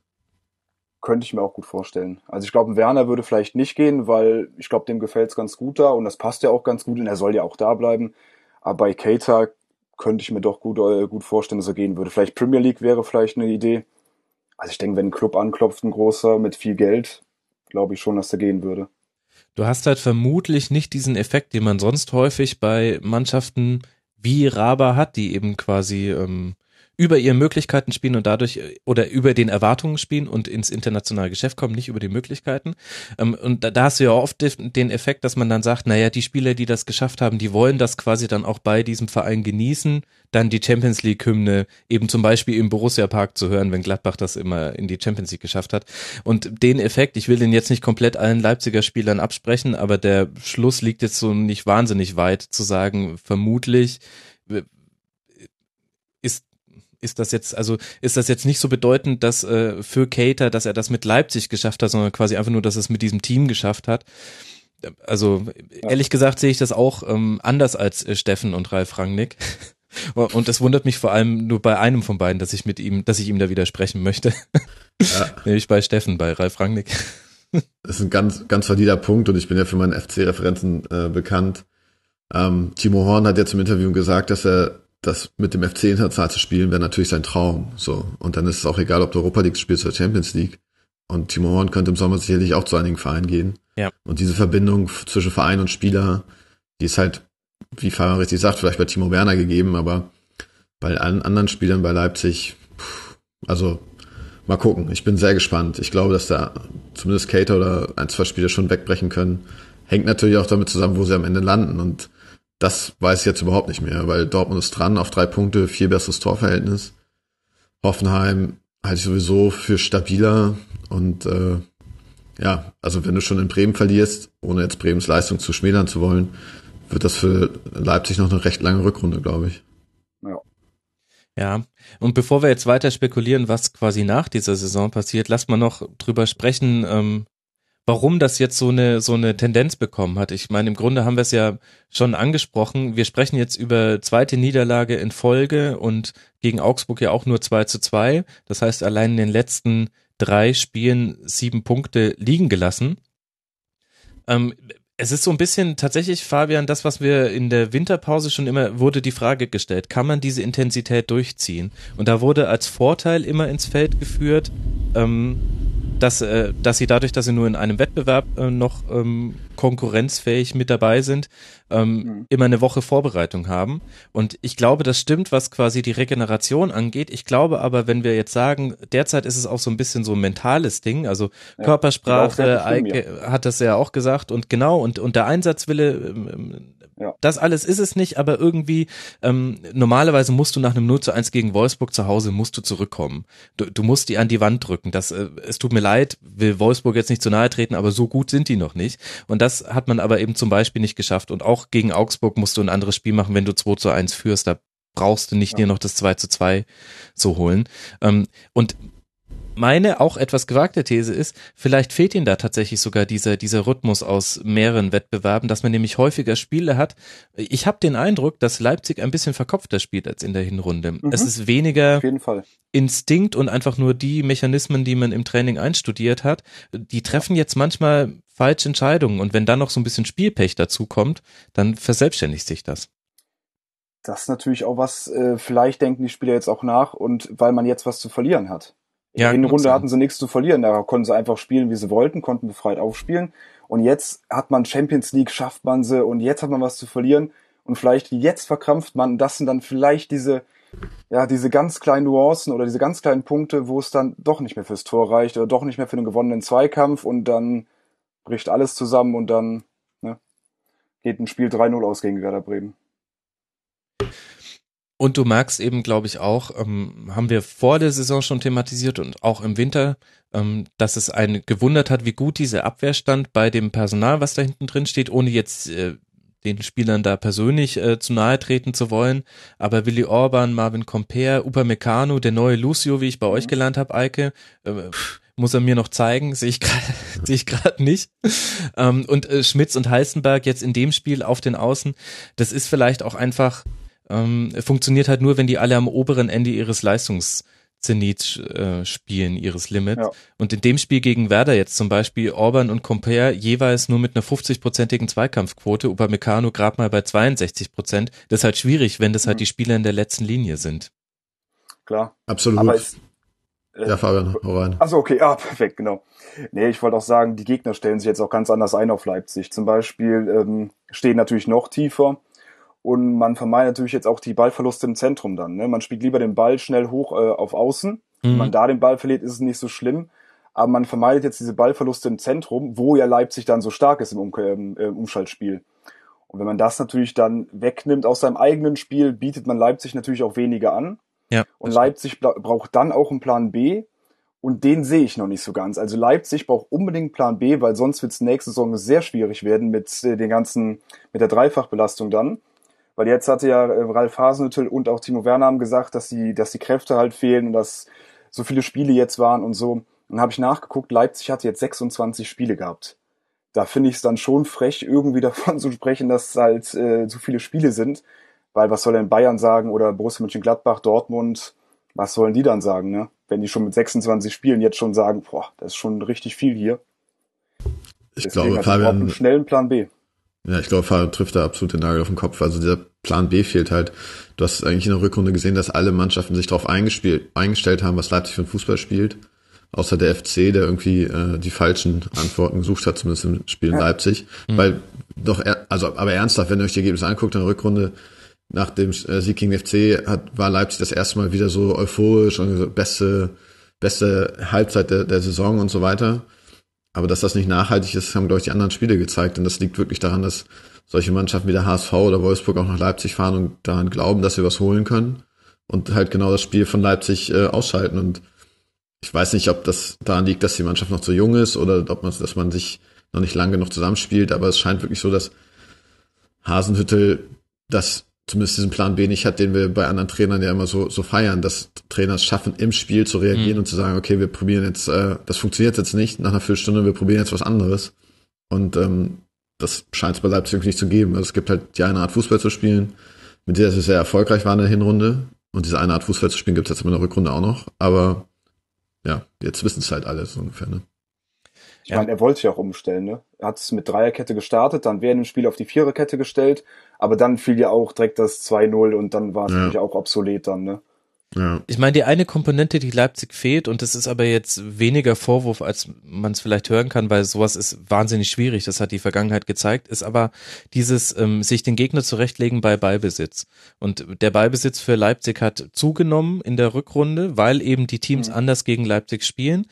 Könnte ich mir auch gut vorstellen. Also ich glaube, Werner würde vielleicht nicht gehen, weil ich glaube, dem gefällt es ganz gut da und das passt ja auch ganz gut und er soll ja auch da bleiben. Aber bei Cater könnte ich mir doch gut, äh, gut vorstellen, dass er gehen würde. Vielleicht Premier League wäre vielleicht eine Idee. Also ich denke, wenn ein Club anklopft, ein großer mit viel Geld, glaube ich schon, dass er gehen würde. Du hast halt vermutlich nicht diesen Effekt, den man sonst häufig bei Mannschaften wie Raba hat, die eben quasi ähm, über ihre Möglichkeiten spielen und dadurch oder über den Erwartungen spielen und ins internationale Geschäft kommen, nicht über die Möglichkeiten. Ähm, und da, hast du ja oft den Effekt, dass man dann sagt, naja, die Spieler, die das geschafft haben, die wollen das quasi dann auch bei diesem Verein genießen, dann die Champions League Hymne eben zum Beispiel im Borussia Park zu hören, wenn Gladbach das immer in die Champions League geschafft hat. Und den Effekt, ich will den jetzt nicht komplett allen Leipziger Spielern absprechen, aber der Schluss liegt jetzt so nicht wahnsinnig weit zu sagen, vermutlich ist das jetzt, also ist das jetzt nicht so bedeutend, dass äh, für Cater, dass er das mit Leipzig geschafft hat, sondern quasi einfach nur, dass er es mit diesem Team geschafft hat. Also ja. ehrlich gesagt sehe ich das auch ähm, anders als äh, Steffen und Ralf Rangnick. Und es wundert mich vor allem nur bei einem von beiden, dass ich mit ihm, dass ich ihm da widersprechen möchte. Ja. Nämlich bei Steffen, bei Ralf Rangnick. Das ist ein ganz, ganz valider Punkt und ich bin ja für meine FC-Referenzen äh, bekannt. Ähm, Timo Horn hat jetzt im Interview gesagt, dass er das mit dem FC international zu spielen, wäre natürlich sein Traum. So. Und dann ist es auch egal, ob du Europa League spielst oder Champions League. Und Timo Horn könnte im Sommer sicherlich auch zu einigen Vereinen gehen. Ja. Und diese Verbindung zwischen Verein und Spieler, die ist halt, wie Fabian richtig sagt, vielleicht bei Timo Werner gegeben, aber bei allen anderen Spielern bei Leipzig, also mal gucken. Ich bin sehr gespannt. Ich glaube, dass da zumindest Cater oder ein, zwei Spieler schon wegbrechen können. Hängt natürlich auch damit zusammen, wo sie am Ende landen. Und das weiß ich jetzt überhaupt nicht mehr, weil Dortmund ist dran auf drei Punkte, viel besseres Torverhältnis. Hoffenheim halte ich sowieso für stabiler und äh, ja, also wenn du schon in Bremen verlierst, ohne jetzt Bremens Leistung zu schmälern zu wollen, wird das für Leipzig noch eine recht lange Rückrunde, glaube ich. Ja. Ja, und bevor wir jetzt weiter spekulieren, was quasi nach dieser Saison passiert, lass mal noch drüber sprechen, ähm, warum das jetzt so eine, so eine Tendenz bekommen hat. Ich meine, im Grunde haben wir es ja schon angesprochen. Wir sprechen jetzt über zweite Niederlage in Folge und gegen Augsburg ja auch nur 2 zu 2. Das heißt, allein in den letzten drei Spielen sieben Punkte liegen gelassen. Ähm, es ist so ein bisschen tatsächlich, Fabian, das, was wir in der Winterpause schon immer, wurde die Frage gestellt, kann man diese Intensität durchziehen? Und da wurde als Vorteil immer ins Feld geführt, ähm, dass, äh, dass sie dadurch, dass sie nur in einem Wettbewerb äh, noch ähm, konkurrenzfähig mit dabei sind, ähm, mhm. immer eine Woche Vorbereitung haben. Und ich glaube, das stimmt, was quasi die Regeneration angeht. Ich glaube aber, wenn wir jetzt sagen, derzeit ist es auch so ein bisschen so ein mentales Ding, also ja, Körpersprache, Eike hat das ja auch gesagt und genau, und, und der Einsatzwille ähm, ja. Das alles ist es nicht, aber irgendwie ähm, normalerweise musst du nach einem 0 zu 1 gegen Wolfsburg zu Hause musst du zurückkommen. Du, du musst die an die Wand drücken. Das, äh, es tut mir leid, will Wolfsburg jetzt nicht zu nahe treten, aber so gut sind die noch nicht. Und das hat man aber eben zum Beispiel nicht geschafft. Und auch gegen Augsburg musst du ein anderes Spiel machen, wenn du 2 zu 1 führst. Da brauchst du nicht ja. dir noch das 2 zu 2 zu holen. Ähm, und meine auch etwas gewagte These ist, vielleicht fehlt ihnen da tatsächlich sogar dieser, dieser Rhythmus aus mehreren Wettbewerben, dass man nämlich häufiger Spiele hat. Ich habe den Eindruck, dass Leipzig ein bisschen verkopfter spielt als in der Hinrunde. Mhm. Es ist weniger Instinkt und einfach nur die Mechanismen, die man im Training einstudiert hat. Die treffen jetzt manchmal falsche Entscheidungen und wenn dann noch so ein bisschen Spielpech dazu kommt, dann verselbstständigt sich das. Das ist natürlich auch was, äh, vielleicht denken die Spieler jetzt auch nach und weil man jetzt was zu verlieren hat. Ja, in der Runde hatten sie nichts zu verlieren, da konnten sie einfach spielen, wie sie wollten, konnten befreit aufspielen. Und jetzt hat man Champions League, schafft man sie und jetzt hat man was zu verlieren. Und vielleicht jetzt verkrampft man, das sind dann vielleicht diese, ja, diese ganz kleinen Nuancen oder diese ganz kleinen Punkte, wo es dann doch nicht mehr fürs Tor reicht oder doch nicht mehr für den gewonnenen Zweikampf und dann bricht alles zusammen und dann ne, geht ein Spiel 3-0 aus gegen Werder Bremen. Und du merkst eben, glaube ich, auch, ähm, haben wir vor der Saison schon thematisiert und auch im Winter, ähm, dass es einen gewundert hat, wie gut diese Abwehr stand bei dem Personal, was da hinten drin steht, ohne jetzt äh, den Spielern da persönlich äh, zu nahe treten zu wollen. Aber Willi Orban, Marvin Comper, Upamecano, der neue Lucio, wie ich bei euch gelernt habe, Eike, äh, muss er mir noch zeigen, sehe ich gerade sehe ich gerade nicht. Ähm, und äh, Schmitz und Heißenberg jetzt in dem Spiel auf den Außen, das ist vielleicht auch einfach ähm, funktioniert halt nur, wenn die alle am oberen Ende ihres Leistungszenits äh, spielen, ihres Limits. Ja. Und in dem Spiel gegen Werder jetzt zum Beispiel Orban und Comper jeweils nur mit einer 50-prozentigen Zweikampfquote, Upamecano gerade mal bei 62 Prozent. Das ist halt schwierig, wenn das halt mhm. die Spieler in der letzten Linie sind. Klar. Absolut. Aber es, äh, ja, Fabian, hau rein. Achso, okay, ah, perfekt, genau. Nee, ich wollte auch sagen, die Gegner stellen sich jetzt auch ganz anders ein auf Leipzig. Zum Beispiel ähm, stehen natürlich noch tiefer und man vermeidet natürlich jetzt auch die Ballverluste im Zentrum dann. Ne? Man spielt lieber den Ball schnell hoch äh, auf Außen. Mhm. Wenn man da den Ball verliert, ist es nicht so schlimm. Aber man vermeidet jetzt diese Ballverluste im Zentrum, wo ja Leipzig dann so stark ist im, um äh, Umschaltspiel. Und wenn man das natürlich dann wegnimmt aus seinem eigenen Spiel, bietet man Leipzig natürlich auch weniger an. Ja, und Leipzig braucht dann auch einen Plan B. Und den sehe ich noch nicht so ganz. Also Leipzig braucht unbedingt Plan B, weil sonst wird es nächste Saison sehr schwierig werden mit äh, den ganzen, mit der Dreifachbelastung dann. Weil jetzt hatte ja äh, Ralf Hasenhüttl und auch Timo Werner haben gesagt, dass die, dass die Kräfte halt fehlen und dass so viele Spiele jetzt waren und so. Dann habe ich nachgeguckt, Leipzig hatte jetzt 26 Spiele gehabt. Da finde ich es dann schon frech, irgendwie davon zu sprechen, dass halt äh, so viele Spiele sind. Weil was soll denn Bayern sagen oder Borussia Mönchengladbach, Dortmund, was sollen die dann sagen, ne? Wenn die schon mit 26 Spielen jetzt schon sagen, boah, das ist schon richtig viel hier. Ich Deswegen glaube, Fabian, einen schnellen Plan B. Ja, ich glaube, Fabian trifft da absolut den Nagel auf den Kopf. Also dieser Plan B fehlt halt. Du hast eigentlich in der Rückrunde gesehen, dass alle Mannschaften sich darauf eingestellt haben, was Leipzig für ein Fußball spielt. Außer der FC, der irgendwie äh, die falschen Antworten gesucht hat, zumindest im Spiel in Leipzig. Mhm. Weil doch, also aber ernsthaft, wenn ihr euch die Ergebnisse anguckt in der Rückrunde, nach dem äh, Sieg gegen FC hat, war Leipzig das erste Mal wieder so euphorisch und so beste, beste Halbzeit der, der Saison und so weiter. Aber dass das nicht nachhaltig ist, haben, glaube ich, die anderen Spiele gezeigt. Und das liegt wirklich daran, dass solche Mannschaften wie der HSV oder Wolfsburg auch nach Leipzig fahren und daran glauben, dass sie was holen können. Und halt genau das Spiel von Leipzig äh, ausschalten. Und ich weiß nicht, ob das daran liegt, dass die Mannschaft noch zu jung ist oder ob man, dass man sich noch nicht lange genug zusammenspielt. Aber es scheint wirklich so, dass Hasenhüttel das zumindest diesen Plan B nicht hat, den wir bei anderen Trainern ja immer so, so feiern, dass Trainer es schaffen, im Spiel zu reagieren mhm. und zu sagen, okay, wir probieren jetzt, äh, das funktioniert jetzt nicht nach einer Viertelstunde, wir probieren jetzt was anderes. Und ähm, das scheint es bei Leipzig wirklich nicht zu geben. Also es gibt halt die eine Art Fußball zu spielen, mit der sie sehr erfolgreich waren in der Hinrunde. Und diese eine Art Fußball zu spielen gibt es jetzt in der Rückrunde auch noch. Aber ja, jetzt wissen es halt alle so ungefähr, ne? Ich ja. meine, er wollte ja auch umstellen, ne? Er hat es mit Dreierkette gestartet, dann während dem Spiel auf die Viererkette gestellt, aber dann fiel ja auch direkt das 2-0 und dann war es ja. natürlich auch obsolet dann, ne? Ja. Ich meine, die eine Komponente, die Leipzig fehlt, und das ist aber jetzt weniger Vorwurf, als man es vielleicht hören kann, weil sowas ist wahnsinnig schwierig, das hat die Vergangenheit gezeigt, ist aber dieses ähm, sich den Gegner zurechtlegen bei Ballbesitz. Und der Ballbesitz für Leipzig hat zugenommen in der Rückrunde, weil eben die Teams mhm. anders gegen Leipzig spielen.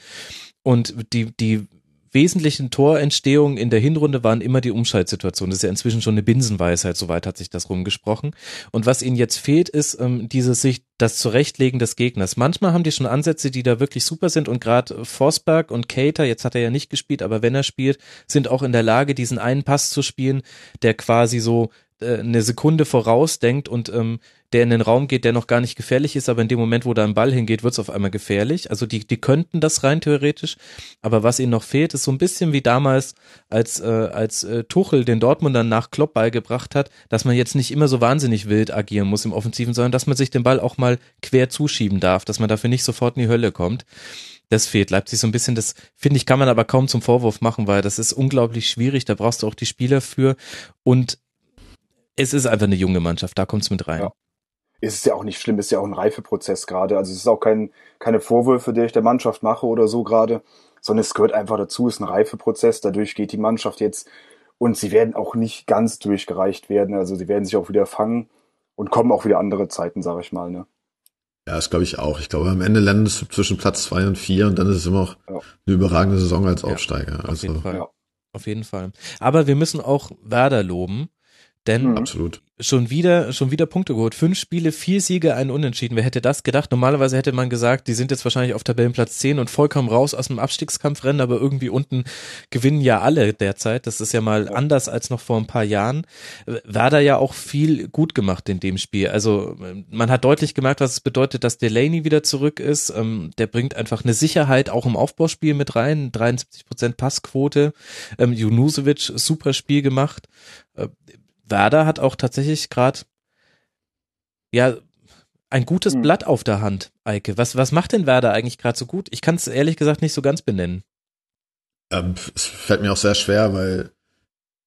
Und die, die wesentlichen Torentstehungen in der Hinrunde waren immer die Umschaltsituationen. Das ist ja inzwischen schon eine Binsenweisheit, soweit hat sich das rumgesprochen. Und was ihnen jetzt fehlt, ist ähm, dieses sich das Zurechtlegen des Gegners. Manchmal haben die schon Ansätze, die da wirklich super sind und gerade Forsberg und Cater, jetzt hat er ja nicht gespielt, aber wenn er spielt, sind auch in der Lage, diesen einen Pass zu spielen, der quasi so äh, eine Sekunde vorausdenkt und ähm, der in den Raum geht, der noch gar nicht gefährlich ist, aber in dem Moment, wo da ein Ball hingeht, wird es auf einmal gefährlich. Also die, die könnten das rein theoretisch, aber was ihnen noch fehlt, ist so ein bisschen wie damals, als, äh, als äh, Tuchel den Dortmundern nach Klopp beigebracht hat, dass man jetzt nicht immer so wahnsinnig wild agieren muss im Offensiven, sondern dass man sich den Ball auch mal quer zuschieben darf, dass man dafür nicht sofort in die Hölle kommt. Das fehlt Leipzig so ein bisschen. Das finde ich, kann man aber kaum zum Vorwurf machen, weil das ist unglaublich schwierig. Da brauchst du auch die Spieler für. Und es ist einfach eine junge Mannschaft, da kommt es mit rein. Ja. Es ist ja auch nicht schlimm, ist ja auch ein Reifeprozess gerade. Also es ist auch kein, keine Vorwürfe, die ich der Mannschaft mache oder so gerade, sondern es gehört einfach dazu, es ist ein Reifeprozess, dadurch geht die Mannschaft jetzt und sie werden auch nicht ganz durchgereicht werden. Also sie werden sich auch wieder fangen und kommen auch wieder andere Zeiten, sage ich mal. Ne? Ja, das glaube ich auch. Ich glaube, am Ende landest du zwischen Platz zwei und vier und dann ist es immer auch ja. eine überragende Saison als Aufsteiger. Ja, auf also. Jeden Fall. Ja. Auf jeden Fall. Aber wir müssen auch Werder loben Denn mhm. absolut schon wieder, schon wieder Punkte geholt. Fünf Spiele, vier Siege, ein Unentschieden. Wer hätte das gedacht? Normalerweise hätte man gesagt, die sind jetzt wahrscheinlich auf Tabellenplatz 10 und vollkommen raus aus dem Abstiegskampfrennen, aber irgendwie unten gewinnen ja alle derzeit. Das ist ja mal ja. anders als noch vor ein paar Jahren. Werder ja auch viel gut gemacht in dem Spiel. Also man hat deutlich gemerkt, was es bedeutet, dass Delaney wieder zurück ist. Ähm, der bringt einfach eine Sicherheit auch im Aufbauspiel mit rein. 73 Prozent Passquote. Ähm, Junusovic, super Spiel gemacht. Werder hat auch tatsächlich gerade ja ein gutes hm. Blatt auf der Hand, Eike. Was, was macht denn Werder eigentlich gerade so gut? Ich kann es ehrlich gesagt nicht so ganz benennen. Ähm, es fällt mir auch sehr schwer, weil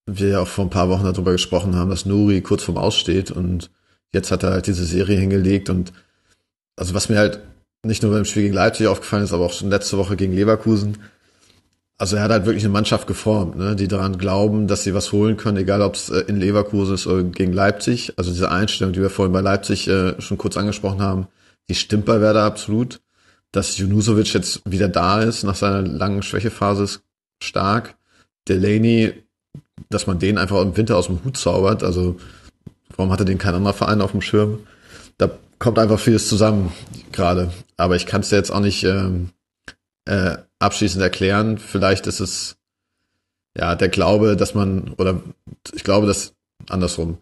wir ja auch vor ein paar Wochen darüber gesprochen haben, dass Nuri kurz vorm Aussteht und jetzt hat er halt diese Serie hingelegt und also was mir halt nicht nur beim Spiel gegen Leipzig aufgefallen ist, aber auch schon letzte Woche gegen Leverkusen, also er hat halt wirklich eine Mannschaft geformt, ne, die daran glauben, dass sie was holen können, egal ob es äh, in Leverkusen ist oder gegen Leipzig. Also diese Einstellung, die wir vorhin bei Leipzig äh, schon kurz angesprochen haben, die stimmt bei Werder absolut. Dass Junusovic jetzt wieder da ist nach seiner langen Schwächephase ist stark. Delaney, dass man den einfach im Winter aus dem Hut zaubert, also warum hatte den kein anderer Verein auf dem Schirm? Da kommt einfach vieles zusammen gerade. Aber ich kann es jetzt auch nicht ähm, äh, abschließend erklären. Vielleicht ist es ja der Glaube, dass man, oder ich glaube, dass andersrum.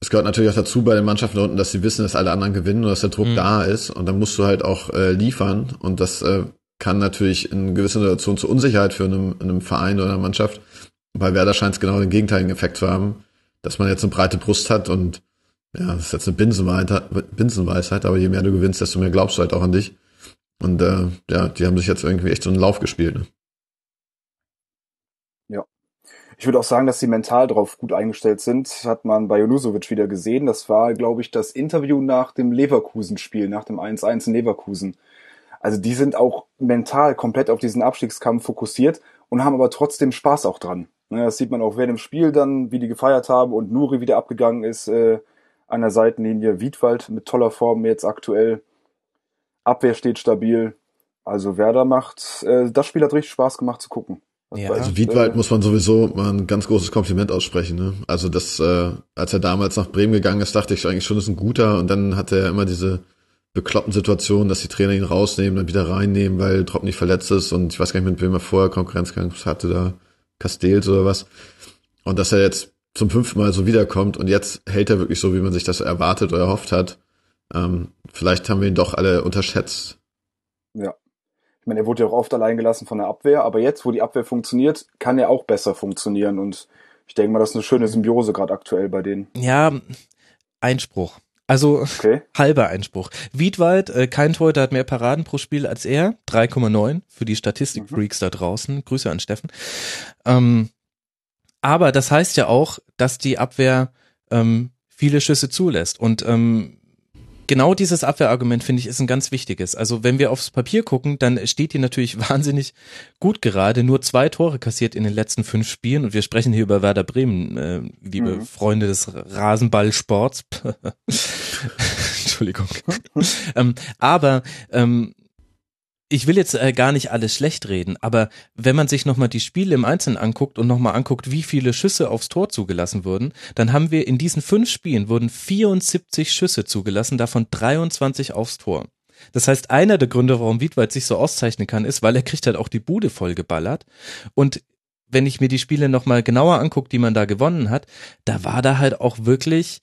Es gehört natürlich auch dazu bei den Mannschaften unten, dass sie wissen, dass alle anderen gewinnen und dass der Druck mhm. da ist. Und dann musst du halt auch äh, liefern. Und das äh, kann natürlich in gewisser Situation zu Unsicherheit führen in einem, in einem Verein oder einer Mannschaft. Bei Werder scheint es genau den gegenteiligen Effekt zu haben, dass man jetzt eine breite Brust hat und ja, das ist jetzt eine Binsenweisheit, Binsenweisheit, aber je mehr du gewinnst, desto mehr glaubst du halt auch an dich. Und äh, ja, die haben sich jetzt irgendwie echt so einen Lauf gespielt. Ne? Ja. Ich würde auch sagen, dass sie mental drauf gut eingestellt sind. Hat man bei Junusovic wieder gesehen. Das war, glaube ich, das Interview nach dem Leverkusen-Spiel, nach dem 1-1 in Leverkusen. Also die sind auch mental komplett auf diesen Abstiegskampf fokussiert und haben aber trotzdem Spaß auch dran. Ne, das sieht man auch während dem Spiel dann, wie die gefeiert haben und Nuri wieder abgegangen ist äh, an der Seitenlinie. Wiedwald mit toller Form jetzt aktuell. Abwehr steht stabil. Also Werder macht, äh, das Spiel hat richtig Spaß gemacht zu gucken. ja. Also Wiedwald äh, muss man sowieso mal ein ganz großes Kompliment aussprechen. Ne? Also das, äh, als er damals nach Bremen gegangen ist, dachte ich eigentlich schon, das ist ein guter. Und dann hatte er immer diese bekloppten Situationen, dass die Trainer ihn rausnehmen, dann wieder reinnehmen, weil Trop nicht verletzt ist. Und ich weiß gar nicht, mit wem er vorher Konkurrenzkampf hatte, da Castells oder was. Und dass er jetzt zum fünften Mal so wiederkommt und jetzt hält er wirklich so, wie man sich das erwartet oder erhofft hat. Ähm, vielleicht haben wir ihn doch alle unterschätzt. Ja. Ich meine, er wurde ja auch oft allein gelassen von der Abwehr, aber jetzt, wo die Abwehr funktioniert, kann er auch besser funktionieren und ich denke mal, das ist eine schöne Symbiose gerade aktuell bei denen. Ja, Einspruch. Also okay. halber Einspruch. Wiedwald, äh, kein Torhüter hat mehr Paraden pro Spiel als er, 3,9 für die Statistikfreaks mhm. da draußen. Grüße an Steffen. Ähm, aber das heißt ja auch, dass die Abwehr ähm, viele Schüsse zulässt und ähm, genau dieses Abwehrargument finde ich ist ein ganz wichtiges. Also wenn wir aufs Papier gucken, dann steht die natürlich wahnsinnig gut gerade. Nur zwei Tore kassiert in den letzten fünf Spielen und wir sprechen hier über Werder Bremen, äh, liebe mhm. Freunde des Rasenballsports. Entschuldigung. ähm, aber ähm, ich will jetzt äh, gar nicht alles schlecht reden, aber wenn man sich nochmal die Spiele im Einzelnen anguckt und nochmal anguckt, wie viele Schüsse aufs Tor zugelassen wurden, dann haben wir in diesen fünf Spielen wurden 74 Schüsse zugelassen, davon 23 aufs Tor. Das heißt, einer der Gründe, warum Wiedwald sich so auszeichnen kann, ist, weil er kriegt halt auch die Bude voll geballert. Und wenn ich mir die Spiele nochmal genauer angucke, die man da gewonnen hat, da war da halt auch wirklich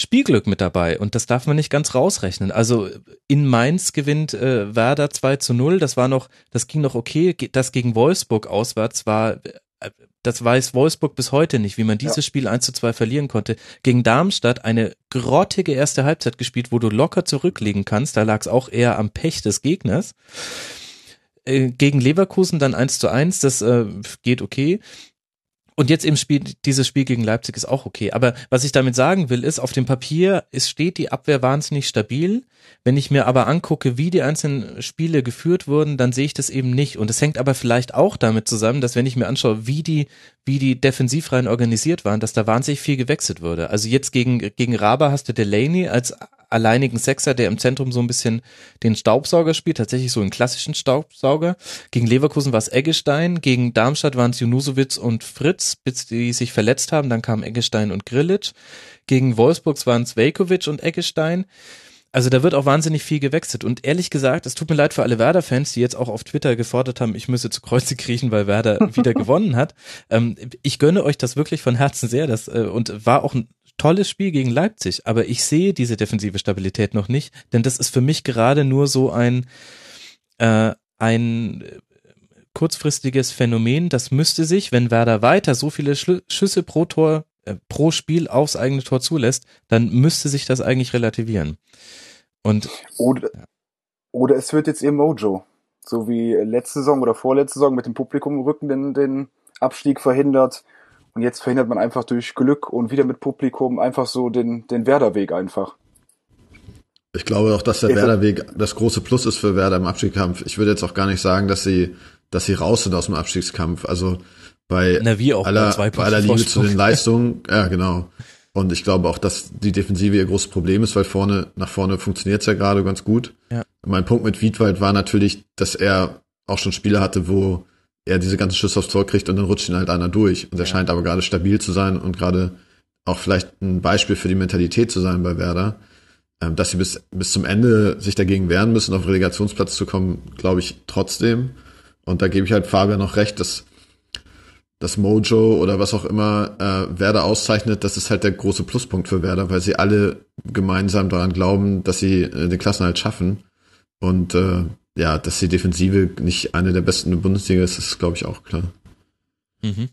Spielglück mit dabei und das darf man nicht ganz rausrechnen. Also in Mainz gewinnt äh, Werder 2 zu 0, das war noch, das ging noch okay, das gegen Wolfsburg auswärts war, äh, das weiß Wolfsburg bis heute nicht, wie man dieses ja. Spiel 1 zu 2 verlieren konnte. Gegen Darmstadt eine grottige erste Halbzeit gespielt, wo du locker zurücklegen kannst, da lag es auch eher am Pech des Gegners. Äh, gegen Leverkusen dann 1 zu 1, das äh, geht okay. Und jetzt im Spiel, dieses Spiel gegen Leipzig ist auch okay. Aber was ich damit sagen will, ist, auf dem Papier es steht die Abwehr wahnsinnig stabil. Wenn ich mir aber angucke, wie die einzelnen Spiele geführt wurden, dann sehe ich das eben nicht. Und es hängt aber vielleicht auch damit zusammen, dass wenn ich mir anschaue, wie die, wie die Defensivreihen organisiert waren, dass da wahnsinnig viel gewechselt wurde. Also jetzt gegen, gegen Raba hast du Delaney als alleinigen Sechser, der im Zentrum so ein bisschen den Staubsauger spielt, tatsächlich so einen klassischen Staubsauger. Gegen Leverkusen war es Eggestein, gegen Darmstadt waren es Junusowitz und Fritz, bis die sich verletzt haben, dann kamen Eggestein und Grillitsch. Gegen Wolfsburg waren es Velkovic und Eggestein. Also da wird auch wahnsinnig viel gewechselt. Und ehrlich gesagt, es tut mir leid für alle Werder-Fans, die jetzt auch auf Twitter gefordert haben, ich müsse zu Kreuze kriechen, weil Werder wieder gewonnen hat. Ähm, ich gönne euch das wirklich von Herzen sehr. Das, äh, und war auch ein tolles Spiel gegen Leipzig. Aber ich sehe diese defensive Stabilität noch nicht, denn das ist für mich gerade nur so ein, äh, ein kurzfristiges Phänomen. Das müsste sich, wenn Werder weiter so viele Schüsse pro Tor äh, pro Spiel aufs eigene Tor zulässt, dann müsste sich das eigentlich relativieren. Und oder, oder es wird jetzt ihr Mojo, so wie letzte Saison oder vorletzte Saison mit dem Publikum im Rücken den, den Abstieg verhindert. Und jetzt verhindert man einfach durch Glück und wieder mit Publikum einfach so den, den Werderweg einfach. Ich glaube auch, dass der Werderweg das große Plus ist für Werder im Abstiegskampf. Ich würde jetzt auch gar nicht sagen, dass sie, dass sie raus sind aus dem Abstiegskampf. Also bei Na, wie auch aller, bei, bei aller Liebe zu den Leistungen, ja genau. Und ich glaube auch, dass die Defensive ihr großes Problem ist, weil vorne, nach vorne funktioniert's ja gerade ganz gut. Ja. Mein Punkt mit Wiedwald war natürlich, dass er auch schon Spiele hatte, wo er diese ganzen Schüsse aufs Tor kriegt und dann rutscht ihn halt einer durch. Und er ja. scheint aber gerade stabil zu sein und gerade auch vielleicht ein Beispiel für die Mentalität zu sein bei Werder. Ähm, dass sie bis, bis zum Ende sich dagegen wehren müssen, auf Relegationsplatz zu kommen, glaube ich trotzdem. Und da gebe ich halt Fabian noch recht, dass das Mojo oder was auch immer äh, Werder auszeichnet, das ist halt der große Pluspunkt für Werder, weil sie alle gemeinsam daran glauben, dass sie äh, den Klassenhalt schaffen. Und äh, ja, dass die Defensive nicht eine der besten in der Bundesliga ist, ist, glaube ich, auch klar. Mhm.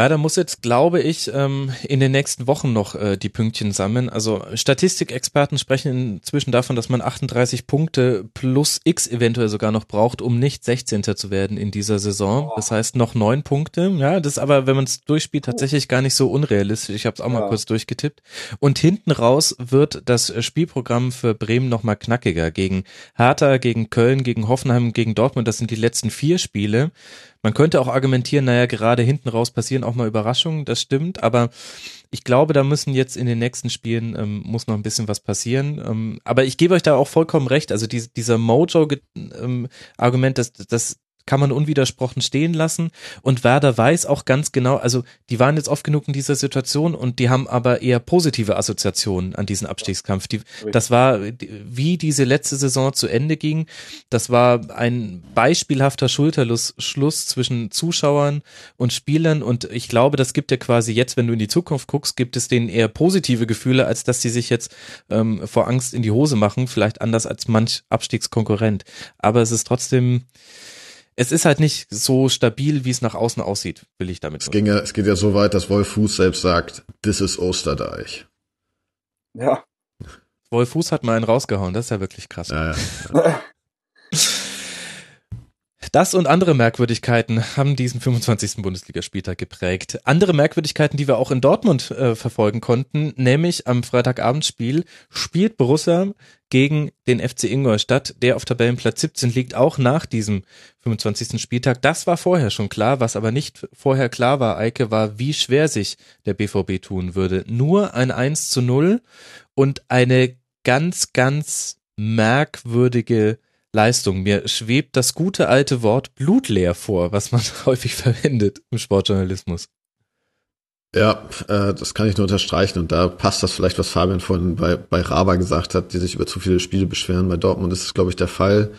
Werder muss jetzt, glaube ich, ähm, in den nächsten Wochen noch äh, die Pünktchen sammeln. Also Statistikexperten sprechen inzwischen davon, dass man 38 Punkte plus X eventuell sogar noch braucht, um nicht 16. zu werden in dieser Saison. Das heißt noch neun Punkte. Ja, das ist aber, wenn man es durchspielt, tatsächlich gar nicht so unrealistisch. Ich habe es auch mal ja. kurz durchgetippt. Und hinten raus wird das Spielprogramm für Bremen noch mal knackiger. Gegen Hertha, gegen Köln, gegen Hoffenheim, gegen Dortmund. Das sind die letzten vier Spiele. Man könnte auch argumentieren, naja, gerade hinten raus passieren auch mal Überraschungen, das stimmt, aber ich glaube, da müssen jetzt in den nächsten Spielen, ähm, muss noch ein bisschen was passieren. Ähm, aber ich gebe euch da auch vollkommen recht, also die, dieser Mojo-Argument, ähm, das, das kann man unwidersprochen stehen lassen. Und Werder weiß auch ganz genau, also die waren jetzt oft genug in dieser Situation und die haben aber eher positive Assoziationen an diesen Abstiegskampf. Die, das war, wie diese letzte Saison zu Ende ging, das war ein beispielhafter Schulterschluss zwischen Zuschauern und Spielern und ich glaube, das gibt ja quasi jetzt, wenn du in die Zukunft guckst, gibt es denen eher positive Gefühle, als dass sie sich jetzt ähm, vor Angst in die Hose machen, vielleicht anders als manch Abstiegskonkurrent. Aber es ist trotzdem, es ist halt nicht so stabil, wie es nach außen aussieht, will ich damit es, ging ja, es geht ja so weit, dass Wolf Fuß selbst sagt, this is Osterdeich. Ja. Wolf Fuß hat mal einen rausgehauen, das ist ja wirklich krass. Ja, ja. Das und andere Merkwürdigkeiten haben diesen 25. Bundesligaspieltag geprägt. Andere Merkwürdigkeiten, die wir auch in Dortmund äh, verfolgen konnten, nämlich am Freitagabendspiel spielt Borussia gegen den FC Ingolstadt, der auf Tabellenplatz 17 liegt, auch nach diesem 25. Spieltag. Das war vorher schon klar, was aber nicht vorher klar war, Eike, war, wie schwer sich der BVB tun würde. Nur ein 1 zu 0 und eine ganz, ganz merkwürdige Leistung. Mir schwebt das gute alte Wort blutleer vor, was man häufig verwendet im Sportjournalismus. Ja, äh, das kann ich nur unterstreichen und da passt das vielleicht, was Fabian vorhin bei, bei Raba gesagt hat, die sich über zu viele Spiele beschweren. Bei Dortmund ist es, glaube ich, der Fall.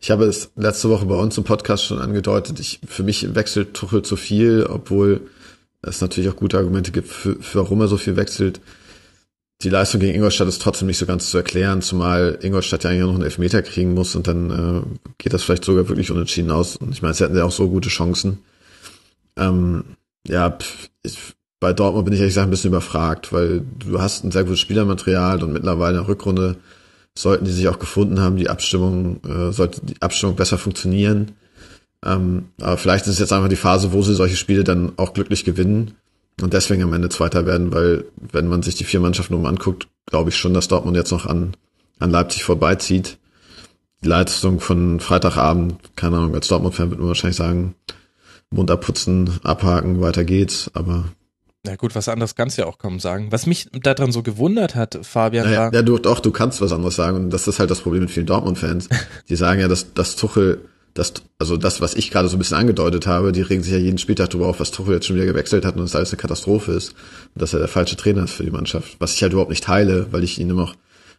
Ich habe es letzte Woche bei uns im Podcast schon angedeutet. Ich, für mich wechselt Tuchel zu viel, obwohl es natürlich auch gute Argumente gibt, für, für warum er so viel wechselt die Leistung gegen Ingolstadt ist trotzdem nicht so ganz zu erklären, zumal Ingolstadt ja eigentlich noch einen Elfmeter kriegen muss und dann äh, geht das vielleicht sogar wirklich unentschieden aus. Und ich meine, sie hatten ja auch so gute Chancen. Ähm, ja, ich, bei Dortmund bin ich ehrlich gesagt ein bisschen überfragt, weil du hast ein sehr gutes Spielermaterial und mittlerweile in der Rückrunde sollten die sich auch gefunden haben, die Abstimmung, äh, sollte die Abstimmung besser funktionieren. Ähm, aber vielleicht ist es jetzt einfach die Phase, wo sie solche Spiele dann auch glücklich gewinnen und deswegen am Ende Zweiter werden, weil wenn man sich die vier Mannschaften oben anguckt, glaube ich schon, dass Dortmund jetzt noch an, an Leipzig vorbeizieht. Die Leistung von Freitagabend, keine Ahnung, als Dortmund-Fan würde man wahrscheinlich sagen, Mund abputzen, abhaken, weiter geht's, aber Na gut, was anderes kannst du ja auch kaum sagen. Was mich daran so gewundert hat, Fabian, naja, war. Ja, du, doch, du kannst was anderes sagen. Und das ist halt das Problem mit vielen Dortmund-Fans. Die sagen ja, dass, dass Tuchel, das, also das, was ich gerade so ein bisschen angedeutet habe, die regen sich ja jeden Spieltag darüber auf, was Tuchel jetzt schon wieder gewechselt hat und dass alles eine Katastrophe ist. Dass er der falsche Trainer ist für die Mannschaft. Was ich halt überhaupt nicht teile, weil ich ihn immer noch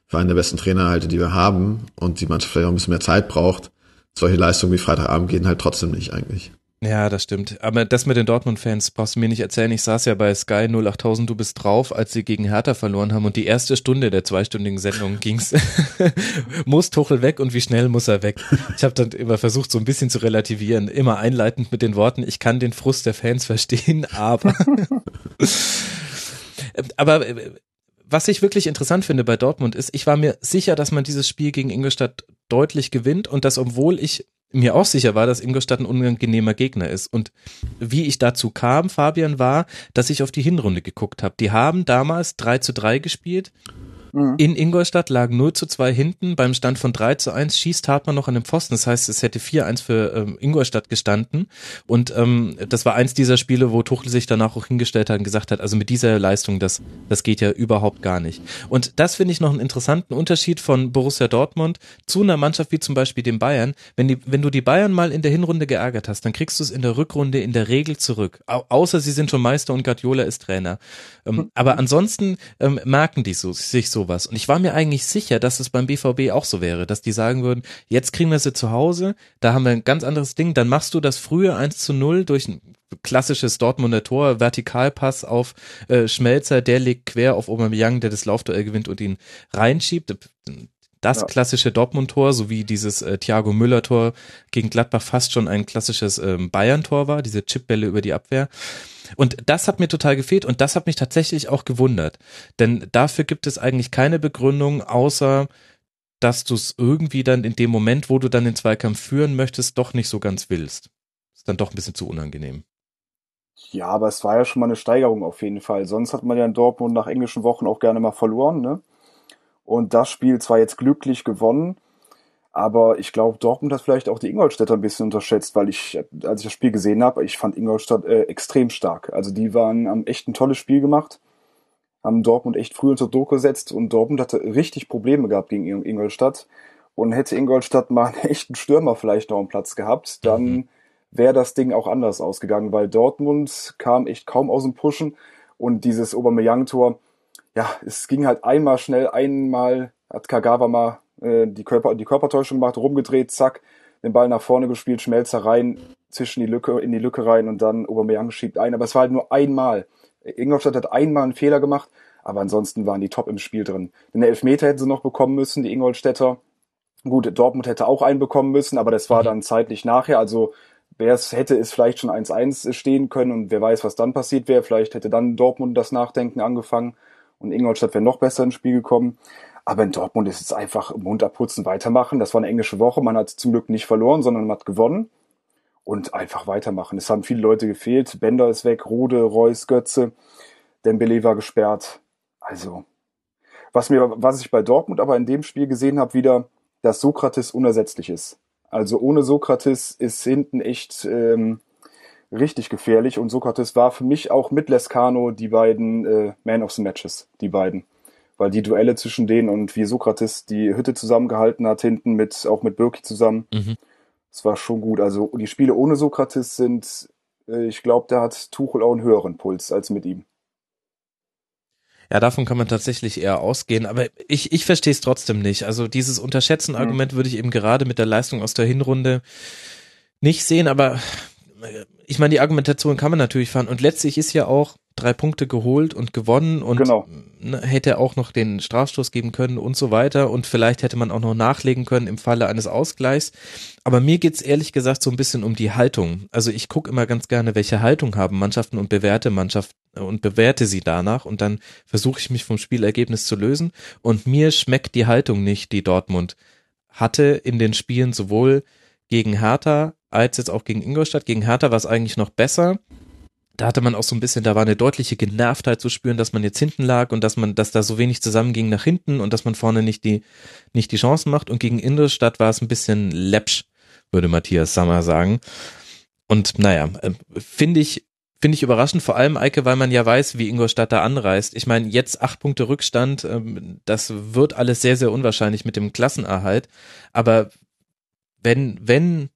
für einen der besten Trainer halte, die wir haben und die Mannschaft vielleicht auch ein bisschen mehr Zeit braucht. Solche Leistungen wie Freitagabend gehen halt trotzdem nicht eigentlich. Ja, das stimmt. Aber das mit den Dortmund-Fans brauchst du mir nicht erzählen. Ich saß ja bei Sky 08000, du bist drauf, als sie gegen Hertha verloren haben und die erste Stunde der zweistündigen Sendung ging's. muss Tuchel weg und wie schnell muss er weg? Ich habe dann immer versucht, so ein bisschen zu relativieren, immer einleitend mit den Worten, ich kann den Frust der Fans verstehen, aber aber äh, was ich wirklich interessant finde bei Dortmund ist, ich war mir sicher, dass man dieses Spiel gegen Ingolstadt deutlich gewinnt und dass obwohl ich mir auch sicher war, dass Ingolstadt ein unangenehmer Gegner ist. Und wie ich dazu kam, Fabian, war, dass ich auf die Hinrunde geguckt habe. Die haben damals 3 zu 3 gespielt. Mhm. In Ingolstadt lagen 0 zu 2 hinten. Beim Stand von 3 zu 1 schießt Hartmann noch an den Pfosten. Das heißt, es hätte 4-1 für ähm, Ingolstadt gestanden. Und ähm, das war eins dieser Spiele, wo Tuchel sich danach auch hingestellt hat und gesagt hat, also mit dieser Leistung, das, das geht ja überhaupt gar nicht. Und das finde ich noch einen interessanten Unterschied von Borussia Dortmund zu einer Mannschaft wie zum Beispiel den Bayern. Wenn, die, wenn du die Bayern mal in der Hinrunde geärgert hast, dann kriegst du es in der Rückrunde in der Regel zurück. Au außer sie sind schon Meister und Guardiola ist Trainer. Ähm, aber ansonsten ähm, merken die so, sich so sowas. Und ich war mir eigentlich sicher, dass es beim BVB auch so wäre, dass die sagen würden, jetzt kriegen wir sie zu Hause, da haben wir ein ganz anderes Ding, dann machst du das frühe 1 zu 0 durch ein klassisches Dortmunder Tor, Vertikalpass auf äh, Schmelzer, der legt quer auf Aubameyang, der das Laufduell gewinnt und ihn reinschiebt. Das ja. klassische Dortmund-Tor, so wie dieses äh, Thiago Müller-Tor gegen Gladbach fast schon ein klassisches ähm, Bayern-Tor war, diese Chipbälle über die Abwehr. Und das hat mir total gefehlt und das hat mich tatsächlich auch gewundert. Denn dafür gibt es eigentlich keine Begründung, außer dass du es irgendwie dann in dem Moment, wo du dann den Zweikampf führen möchtest, doch nicht so ganz willst. Ist dann doch ein bisschen zu unangenehm. Ja, aber es war ja schon mal eine Steigerung auf jeden Fall. Sonst hat man ja in Dortmund nach englischen Wochen auch gerne mal verloren, ne? Und das Spiel zwar jetzt glücklich gewonnen, aber ich glaube, Dortmund hat vielleicht auch die Ingolstädter ein bisschen unterschätzt, weil ich, als ich das Spiel gesehen habe, ich fand Ingolstadt äh, extrem stark. Also die waren, haben echt ein tolles Spiel gemacht, haben Dortmund echt früh unter Druck gesetzt und Dortmund hatte richtig Probleme gehabt gegen Ingolstadt. Und hätte Ingolstadt mal einen echten Stürmer vielleicht noch am Platz gehabt, dann mhm. wäre das Ding auch anders ausgegangen, weil Dortmund kam echt kaum aus dem Pushen und dieses Aubameyang-Tor, ja, es ging halt einmal schnell, einmal hat Kagawa mal äh, die, Körper, die Körpertäuschung gemacht, rumgedreht, zack, den Ball nach vorne gespielt, Schmelzer rein, zwischen die Lücke, in die Lücke rein und dann Aubameyang schiebt ein. Aber es war halt nur einmal. Ingolstadt hat einmal einen Fehler gemacht, aber ansonsten waren die top im Spiel drin. Den Elfmeter hätten sie noch bekommen müssen, die Ingolstädter. Gut, Dortmund hätte auch einen bekommen müssen, aber das war mhm. dann zeitlich nachher. Also wer es hätte, ist vielleicht schon 1-1 stehen können und wer weiß, was dann passiert wäre. Vielleicht hätte dann Dortmund das Nachdenken angefangen und Ingolstadt wäre noch besser ins Spiel gekommen. Aber in Dortmund ist es einfach Mund abputzen, weitermachen. Das war eine englische Woche. Man hat zum Glück nicht verloren, sondern man hat gewonnen. Und einfach weitermachen. Es haben viele Leute gefehlt. Bender ist weg, Rode, Reus, Götze. Dembele war gesperrt. Also, was mir, was ich bei Dortmund aber in dem Spiel gesehen habe, wieder, dass Sokrates unersetzlich ist. Also ohne Sokrates ist hinten echt ähm, richtig gefährlich. Und Sokrates war für mich auch mit Lescano die beiden äh, Man of the Matches, die beiden weil die Duelle zwischen denen und wie Sokrates die Hütte zusammengehalten hat, hinten mit, auch mit Birki zusammen, mhm. das war schon gut. Also die Spiele ohne Sokrates sind, äh, ich glaube, da hat Tuchel auch einen höheren Puls als mit ihm. Ja, davon kann man tatsächlich eher ausgehen, aber ich, ich verstehe es trotzdem nicht. Also dieses Unterschätzen-Argument mhm. würde ich eben gerade mit der Leistung aus der Hinrunde nicht sehen, aber ich meine, die Argumentation kann man natürlich fahren und letztlich ist ja auch, drei Punkte geholt und gewonnen und genau. Ne, hätte auch noch den Strafstoß geben können und so weiter und vielleicht hätte man auch noch nachlegen können im Falle eines Ausgleichs. Aber mir geht's ehrlich gesagt so ein bisschen um die Haltung. Also ich gucke immer ganz gerne, welche Haltung haben Mannschaften und bewerte Mannschaften und bewerte sie danach und dann versuche ich mich vom Spielergebnis zu lösen und mir schmeckt die Haltung nicht, die Dortmund hatte in den Spielen sowohl gegen Hertha als jetzt auch gegen Ingolstadt. Gegen Hertha war es eigentlich noch besser da hatte man auch so ein bisschen, da war eine deutliche Genervtheit zu spüren, dass man jetzt hinten lag und dass man, dass da so wenig zusammenging nach hinten und dass man vorne nicht die, nicht die Chancen macht. Und gegen Ingolstadt war es ein bisschen läppsch, würde Matthias Sammer sagen. Und naja, äh, finde ich, Finde ich überraschend, vor allem Eike, weil man ja weiß, wie Ingolstadt da anreist. Ich meine, jetzt acht Punkte Rückstand, ähm, das wird alles sehr, sehr unwahrscheinlich mit dem Klassenerhalt. Aber wenn, wenn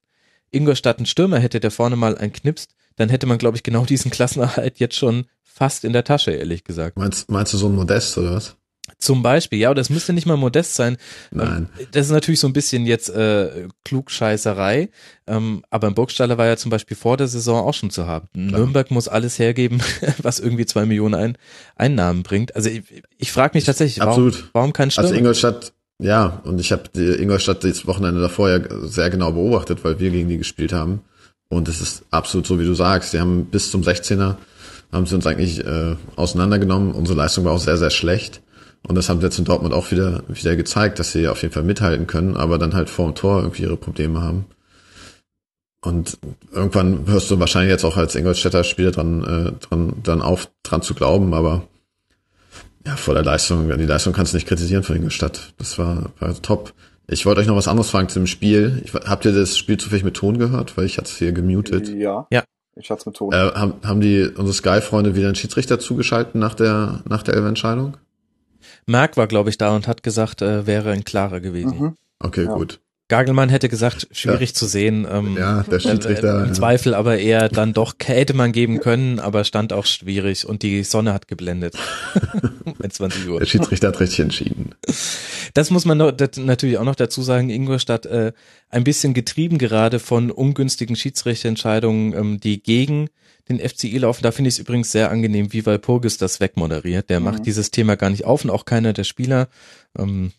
Ingolstadt einen Stürmer hätte, der vorne mal einen knipst, dann hätte man, glaube ich, genau diesen Klassenerhalt jetzt schon fast in der Tasche, ehrlich gesagt. Meinst, meinst du so ein Modest oder was? Zum Beispiel, ja, das müsste nicht mal modest sein. Nein. Ähm, das ist natürlich so ein bisschen jetzt äh, Klugscheißerei, ähm, aber ein Burgstaller war ja zum Beispiel vor der Saison auch schon zu haben. Klar. Nürnberg muss alles hergeben, was irgendwie zwei Millionen ein Einnahmen bringt. Also ich, ich frage mich tatsächlich, Absolut. warum, warum kein Stürmer? Also Ingolstadt, ja, und ich habe die Ingolstadt das Wochenende davor ja sehr genau beobachtet, weil wir gegen die gespielt haben. Und es ist absolut so, wie du sagst. Die haben bis zum 16er haben sie uns eigentlich äh, auseinandergenommen. Unsere Leistung war auch sehr, sehr schlecht. Und das haben sie jetzt in Dortmund auch wieder, wieder gezeigt, dass sie auf jeden Fall mithalten können, aber dann halt vor dem Tor irgendwie ihre Probleme haben. Und irgendwann hörst du wahrscheinlich jetzt auch als Ingolstädter Spieler dran, äh, dran, dann auf, dran zu glauben, aber ja, vor der Leistung, die Leistung kannst du nicht kritisieren von Ingolstadt. Das war, war top. Ich wollte euch noch was anderes fragen zu dem Spiel. Ich, habt ihr das Spiel zufällig mit Ton gehört? Weil ich hatte es hier gemutet. Ja. Ja. Ich hatte es mit Ton. Äh, haben, haben die unsere Sky-Freunde wieder einen Schiedsrichter zugeschalten nach der, nach der Elf-Entscheidung? Merck war, glaube ich, da und hat gesagt, äh, wäre ein klarer gewesen. Mhm. Okay, Ja. gut. Gagelmann hätte gesagt, schwierig zu sehen. Ähm, Ja, der Schiedsrichter. äh, Im ja. Zweifel aber eher dann doch hätte man geben können, aber stand auch schwierig und die Sonne hat geblendet. Bei 20 Uhr. Der Schiedsrichter hat richtig entschieden. Das muss man noch, das natürlich auch noch dazu sagen, Ingolstadt äh, ein bisschen getrieben gerade von ungünstigen Schiedsrichterentscheidungen, ähm, die gegen den FCI laufen. Da finde ich es übrigens sehr angenehm, wie Walpurgis das wegmoderiert. Der Mhm. macht dieses Thema gar nicht auf und auch keiner der Spieler. Ähm,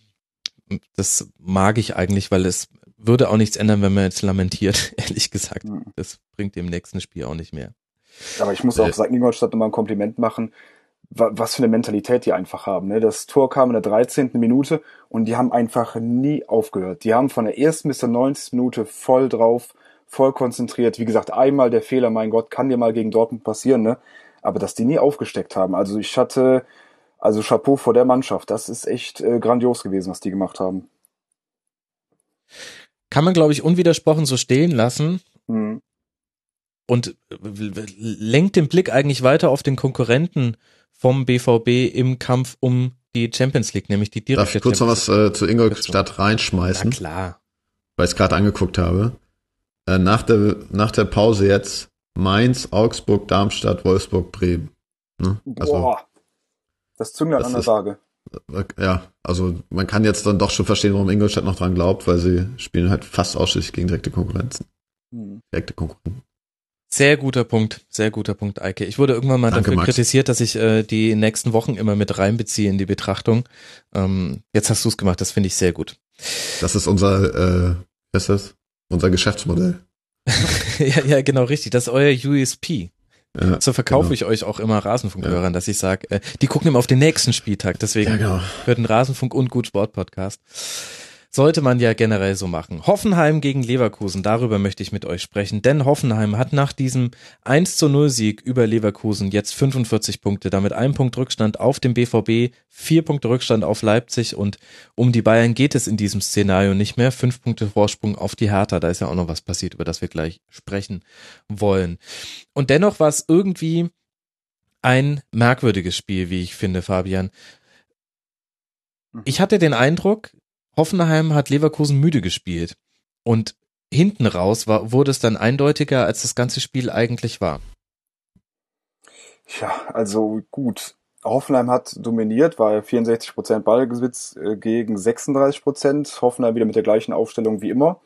das mag ich eigentlich, weil es würde auch nichts ändern, wenn man jetzt lamentiert, ehrlich gesagt. Mhm. Das bringt dem nächsten Spiel auch nicht mehr. Aber ich muss Äh. auch St. Ingolstadt nochmal ein Kompliment machen, wa- was für eine Mentalität die einfach haben. Ne? Das Tor kam in der 13. Minute und die haben einfach nie aufgehört. Die haben von der ersten bis zur 90. Minute voll drauf, voll konzentriert. Wie gesagt, einmal der Fehler, mein Gott, kann dir mal gegen Dortmund passieren, ne? Aber dass die nie aufgesteckt haben. Also ich hatte, also Chapeau vor der Mannschaft. Das ist echt äh, grandios gewesen, was die gemacht haben. Kann man, glaube ich, unwidersprochen so stehen lassen. Mhm. und lenkt den Blick eigentlich weiter auf den Konkurrenten vom BVB im Kampf um die Champions League, nämlich die direkte Darf ich kurz noch was äh, zu Ingolstadt Na reinschmeißen, klar. weil ich es gerade angeguckt habe. Äh, nach, der, nach der Pause jetzt Mainz, Augsburg, Darmstadt, Wolfsburg, Bremen. Ne? Also, Boah. Das Zünglein das an der Waage. ja, also man kann jetzt dann doch schon verstehen, warum Ingolstadt noch dran glaubt, weil sie spielen halt fast ausschließlich gegen direkte Konkurrenzen. Mhm. Direkte Konkurrenten. Sehr guter Punkt, sehr guter Punkt, Eike. Ich wurde irgendwann mal Danke, dafür Max. kritisiert, dass ich äh, die nächsten Wochen immer mit reinbeziehe in die Betrachtung. Ähm, jetzt hast du es gemacht, das finde ich sehr gut. Das ist unser, äh, was ist das? Unser Geschäftsmodell. ja, ja, genau richtig. Das ist euer USP. Ja, So verkaufe genau. ich euch auch immer Rasenfunkhörern, dass ich sage, äh, die gucken immer auf den nächsten Spieltag. Deswegen Ja, genau. hört ein Rasenfunk und gut Sport Podcast. Sollte man ja generell so machen. Hoffenheim gegen Leverkusen, darüber möchte ich mit euch sprechen, denn Hoffenheim hat nach diesem 1 zu 0 Sieg über Leverkusen jetzt 45 Punkte, damit ein Punkt Rückstand auf dem BVB, vier Punkte Rückstand auf Leipzig und um die Bayern geht es in diesem Szenario nicht mehr. Fünf Punkte Vorsprung auf die Hertha, da ist ja auch noch was passiert, über das wir gleich sprechen wollen. Und dennoch war es irgendwie ein merkwürdiges Spiel, wie ich finde, Fabian. Ich hatte den Eindruck, Hoffenheim hat Leverkusen müde gespielt. Und hinten raus war, wurde es dann eindeutiger, als das ganze Spiel eigentlich war. Ja, also gut. Hoffenheim hat dominiert, war 64% Ballbesitz äh, gegen 36%. Hoffenheim wieder mit der gleichen Aufstellung wie immer.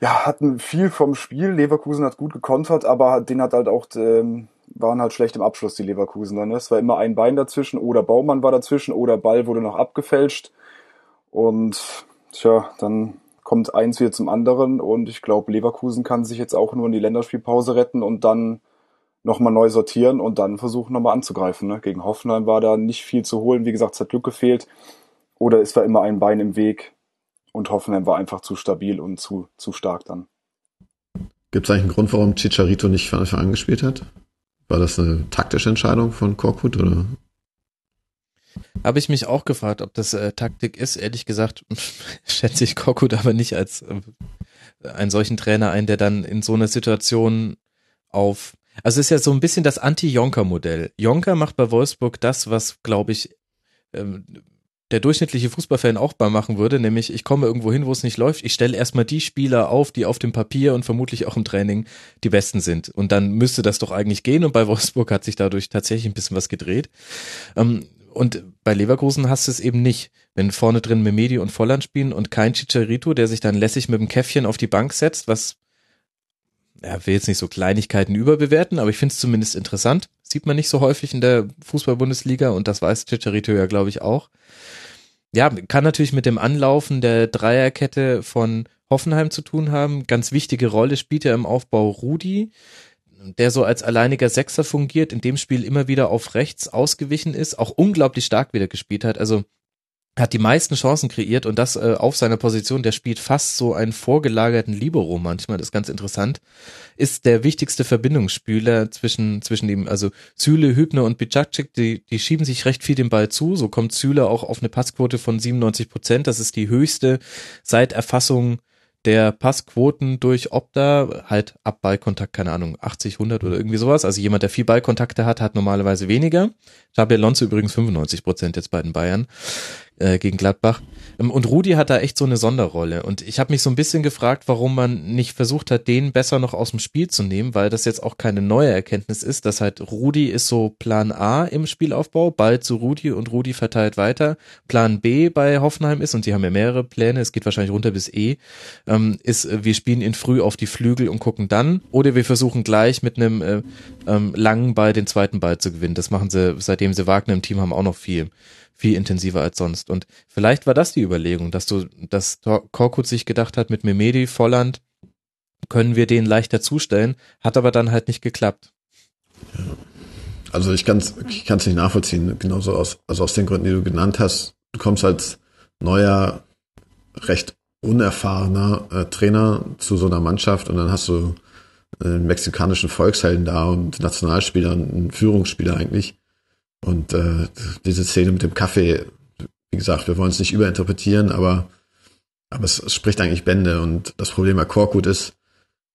Ja, hatten viel vom Spiel. Leverkusen hat gut gekontert, aber den hat halt auch, ähm, waren halt schlecht im Abschluss, die Leverkusen dann. Ne? Es war immer ein Bein dazwischen oder Baumann war dazwischen oder Ball wurde noch abgefälscht. Und tja, dann kommt eins wieder zum anderen und ich glaube, Leverkusen kann sich jetzt auch nur in die Länderspielpause retten und dann nochmal neu sortieren und dann versuchen nochmal anzugreifen. Ne? Gegen Hoffenheim war da nicht viel zu holen. Wie gesagt, es hat Glück gefehlt. Oder es war immer ein Bein im Weg und Hoffenheim war einfach zu stabil und zu, zu stark dann. Gibt es eigentlich einen Grund, warum Chicharito nicht von Anfang an gespielt hat? War das eine taktische Entscheidung von Korkut oder? Habe ich mich auch gefragt, ob das äh, Taktik ist. Ehrlich gesagt schätze ich Korkut aber nicht als äh, einen solchen Trainer ein, der dann in so einer Situation auf Also es ist ja so ein bisschen das Anti-Jonker-Modell. Jonker macht bei Wolfsburg das, was, glaube ich, ähm, der durchschnittliche Fußballfan auch mal machen würde, nämlich ich komme irgendwo hin, wo es nicht läuft, ich stelle erstmal die Spieler auf, die auf dem Papier und vermutlich auch im Training die besten sind. Und dann müsste das doch eigentlich gehen und bei Wolfsburg hat sich dadurch tatsächlich ein bisschen was gedreht. Ähm, und bei Leverkusen hast du es eben nicht. Wenn vorne drin Memedi und Volland spielen und kein Chicharito, der sich dann lässig mit dem Käffchen auf die Bank setzt, was er will jetzt nicht so Kleinigkeiten überbewerten, aber ich finde es zumindest interessant. Sieht man nicht so häufig in der Fußball-Bundesliga und das weiß Chicharito ja, glaube ich, auch. Ja, kann natürlich mit dem Anlaufen der Dreierkette von Hoffenheim zu tun haben. Ganz wichtige Rolle spielt ja im Aufbau Rudi, der so als alleiniger Sechser fungiert, in dem Spiel immer wieder auf rechts ausgewichen ist, auch unglaublich stark wieder gespielt hat. Also hat die meisten Chancen kreiert und das äh, auf seiner Position, der spielt fast so einen vorgelagerten Libero manchmal, das ist ganz interessant, ist der wichtigste Verbindungsspieler zwischen, zwischen dem, also Züle, Hübner und Bicacek, die, die schieben sich recht viel den Ball zu, so kommt Züle auch auf eine Passquote von 97 Prozent, das ist die höchste seit Erfassung der Passquoten durch Opta, halt ab Ballkontakt, keine Ahnung, 80, 100 oder irgendwie sowas. Also jemand, der viel Ballkontakte hat, hat normalerweise weniger. Xabi Alonso übrigens 95 Prozent jetzt bei den Bayern äh, gegen Gladbach. Ähm, und Rudi hat da echt so eine Sonderrolle. Und ich habe mich so ein bisschen gefragt, warum man nicht versucht hat, den besser noch aus dem Spiel zu nehmen, weil das jetzt auch keine neue Erkenntnis ist, dass halt Rudi ist so Plan A im Spielaufbau, bald zu Rudi und Rudi verteilt weiter. Plan B bei Hoffenheim ist, und sie haben ja mehrere Pläne, es geht wahrscheinlich runter bis E, ähm, ist, äh, wir spielen ihn früh auf die Flügel und gucken dann. Oder wir versuchen gleich mit einem äh, ähm, langen Ball den zweiten Ball zu gewinnen. Das machen sie, seitdem sie Wagner im Team haben, auch noch viel viel intensiver als sonst. Und vielleicht war das die Überlegung, dass du, dass Korkut sich gedacht hat, mit Memedi, Volland können wir den leichter zustellen, hat aber dann halt nicht geklappt. Ja. Also ich kann es ich kann's nicht nachvollziehen, genauso aus, also aus den Gründen, die du genannt hast. Du kommst als neuer, recht unerfahrener äh, Trainer zu so einer Mannschaft und dann hast du einen mexikanischen Volkshelden da und Nationalspieler, einen Führungsspieler eigentlich. Und äh, diese Szene mit dem Kaffee, wie gesagt, wir wollen es nicht überinterpretieren, aber, aber es, es spricht eigentlich Bände. Und das Problem bei Korkut ist,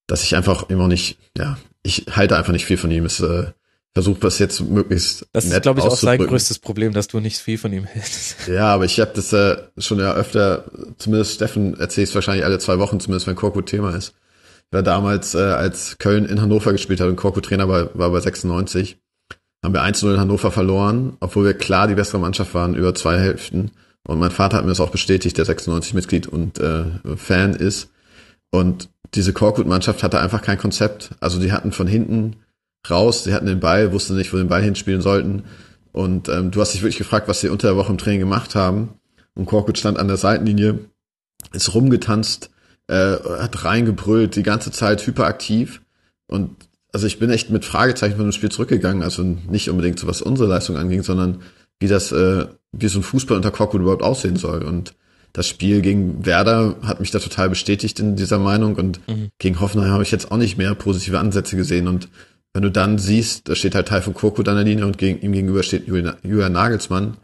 dass ich einfach immer nicht, ja, ich halte einfach nicht viel von ihm. Es äh, versuche das jetzt möglichst. Das ist, glaube ich, auch sein größtes Problem, dass du nicht viel von ihm hältst. Ja, aber ich habe das äh, schon ja öfter, zumindest Steffen erzählt es wahrscheinlich alle zwei Wochen, zumindest wenn Korkut Thema ist. War damals, äh, als Köln in Hannover gespielt hat und Korkut Trainer war, war bei 96 haben wir 1-0 in Hannover verloren, obwohl wir klar die bessere Mannschaft waren über zwei Hälften. Und mein Vater hat mir das auch bestätigt, der 96-Mitglied und äh, Fan ist. Und diese Korkut-Mannschaft hatte einfach kein Konzept. Also die hatten von hinten raus, sie hatten den Ball, wussten nicht, wo den Ball hinspielen sollten. Und ähm, du hast dich wirklich gefragt, was sie unter der Woche im Training gemacht haben. Und Korkut stand an der Seitenlinie, ist rumgetanzt, äh, hat reingebrüllt, die ganze Zeit hyperaktiv. Und also ich bin echt mit Fragezeichen von dem Spiel zurückgegangen, also nicht unbedingt so was unsere Leistung anging, sondern wie das, äh, wie so ein Fußball unter Korkut überhaupt aussehen soll. Und das Spiel gegen Werder hat mich da total bestätigt in dieser Meinung und mhm. gegen Hoffenheim habe ich jetzt auch nicht mehr positive Ansätze gesehen und wenn du dann siehst, da steht halt Teil von Korkut an der Linie und gegen, ihm gegenüber steht Julian Nagelsmann,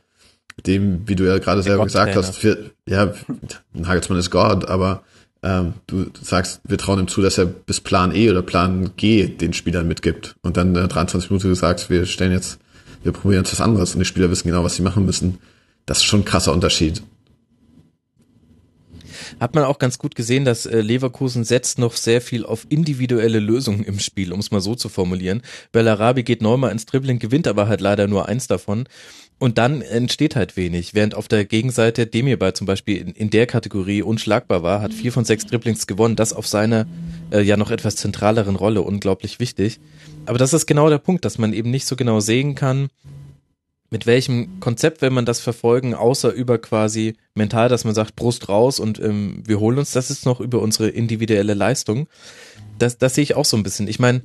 dem, wie du ja gerade selber gesagt hast, für, ja, Nagelsmann ist Gott, aber ähm, du sagst, wir trauen ihm zu, dass er bis Plan E oder Plan G den Spielern mitgibt. Und dann äh, 23 Minuten gesagt, wir stellen jetzt, wir probieren jetzt was anderes und die Spieler wissen genau, was sie machen müssen. Das ist schon ein krasser Unterschied. Hat man auch ganz gut gesehen, dass äh, Leverkusen setzt noch sehr viel auf individuelle Lösungen im Spiel, um es mal so zu formulieren. Bellarabi geht neunmal ins Dribbling, gewinnt aber halt leider nur eins davon. Und dann entsteht halt wenig. Während auf der Gegenseite Demirbay zum Beispiel in, in, der Kategorie unschlagbar war, hat vier von sechs Dribblings gewonnen. Das auf seiner äh, ja noch etwas zentraleren Rolle unglaublich wichtig. Aber das ist genau der Punkt, dass man eben nicht so genau sehen kann, mit welchem Konzept will man das verfolgen, außer über quasi mental, dass man sagt, Brust raus und ähm, wir holen uns, das ist noch über unsere individuelle Leistung. Das, das sehe ich auch so ein bisschen. Ich meine,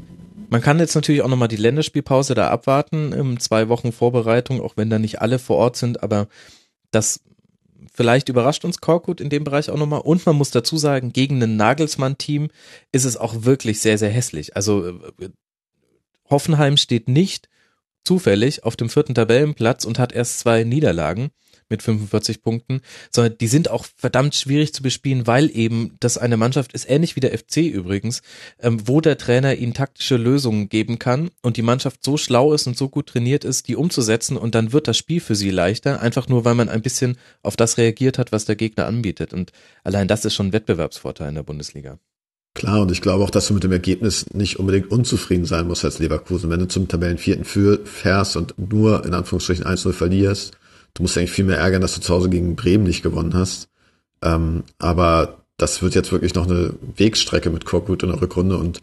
man kann jetzt natürlich auch nochmal die Länderspielpause da abwarten, im zwei Wochen Vorbereitung, auch wenn da nicht alle vor Ort sind, aber das vielleicht überrascht uns Korkut in dem Bereich auch nochmal. Und man muss dazu sagen, gegen ein Nagelsmann-Team ist es auch wirklich sehr, sehr hässlich. Also äh, Hoffenheim steht nicht zufällig auf dem vierten Tabellenplatz und hat erst zwei Niederlagen. Mit 45 Punkten, sondern die sind auch verdammt schwierig zu bespielen, weil eben das eine Mannschaft ist, ähnlich wie der FC übrigens, ähm, wo der Trainer ihnen taktische Lösungen geben kann und die Mannschaft so schlau ist und so gut trainiert ist, die umzusetzen und dann wird das Spiel für sie leichter, einfach nur weil man ein bisschen auf das reagiert hat, was der Gegner anbietet und allein das ist schon ein Wettbewerbsvorteil in der Bundesliga. Klar, und ich glaube auch, dass du mit dem Ergebnis nicht unbedingt unzufrieden sein musst als Leverkusen. Wenn du zum Tabellenvierten fährst und nur in Anführungsstrichen 1-0 verlierst, du musst eigentlich viel mehr ärgern, dass du zu Hause gegen Bremen nicht gewonnen hast. Ähm, aber das wird jetzt wirklich noch eine Wegstrecke mit Korkut in der Rückrunde und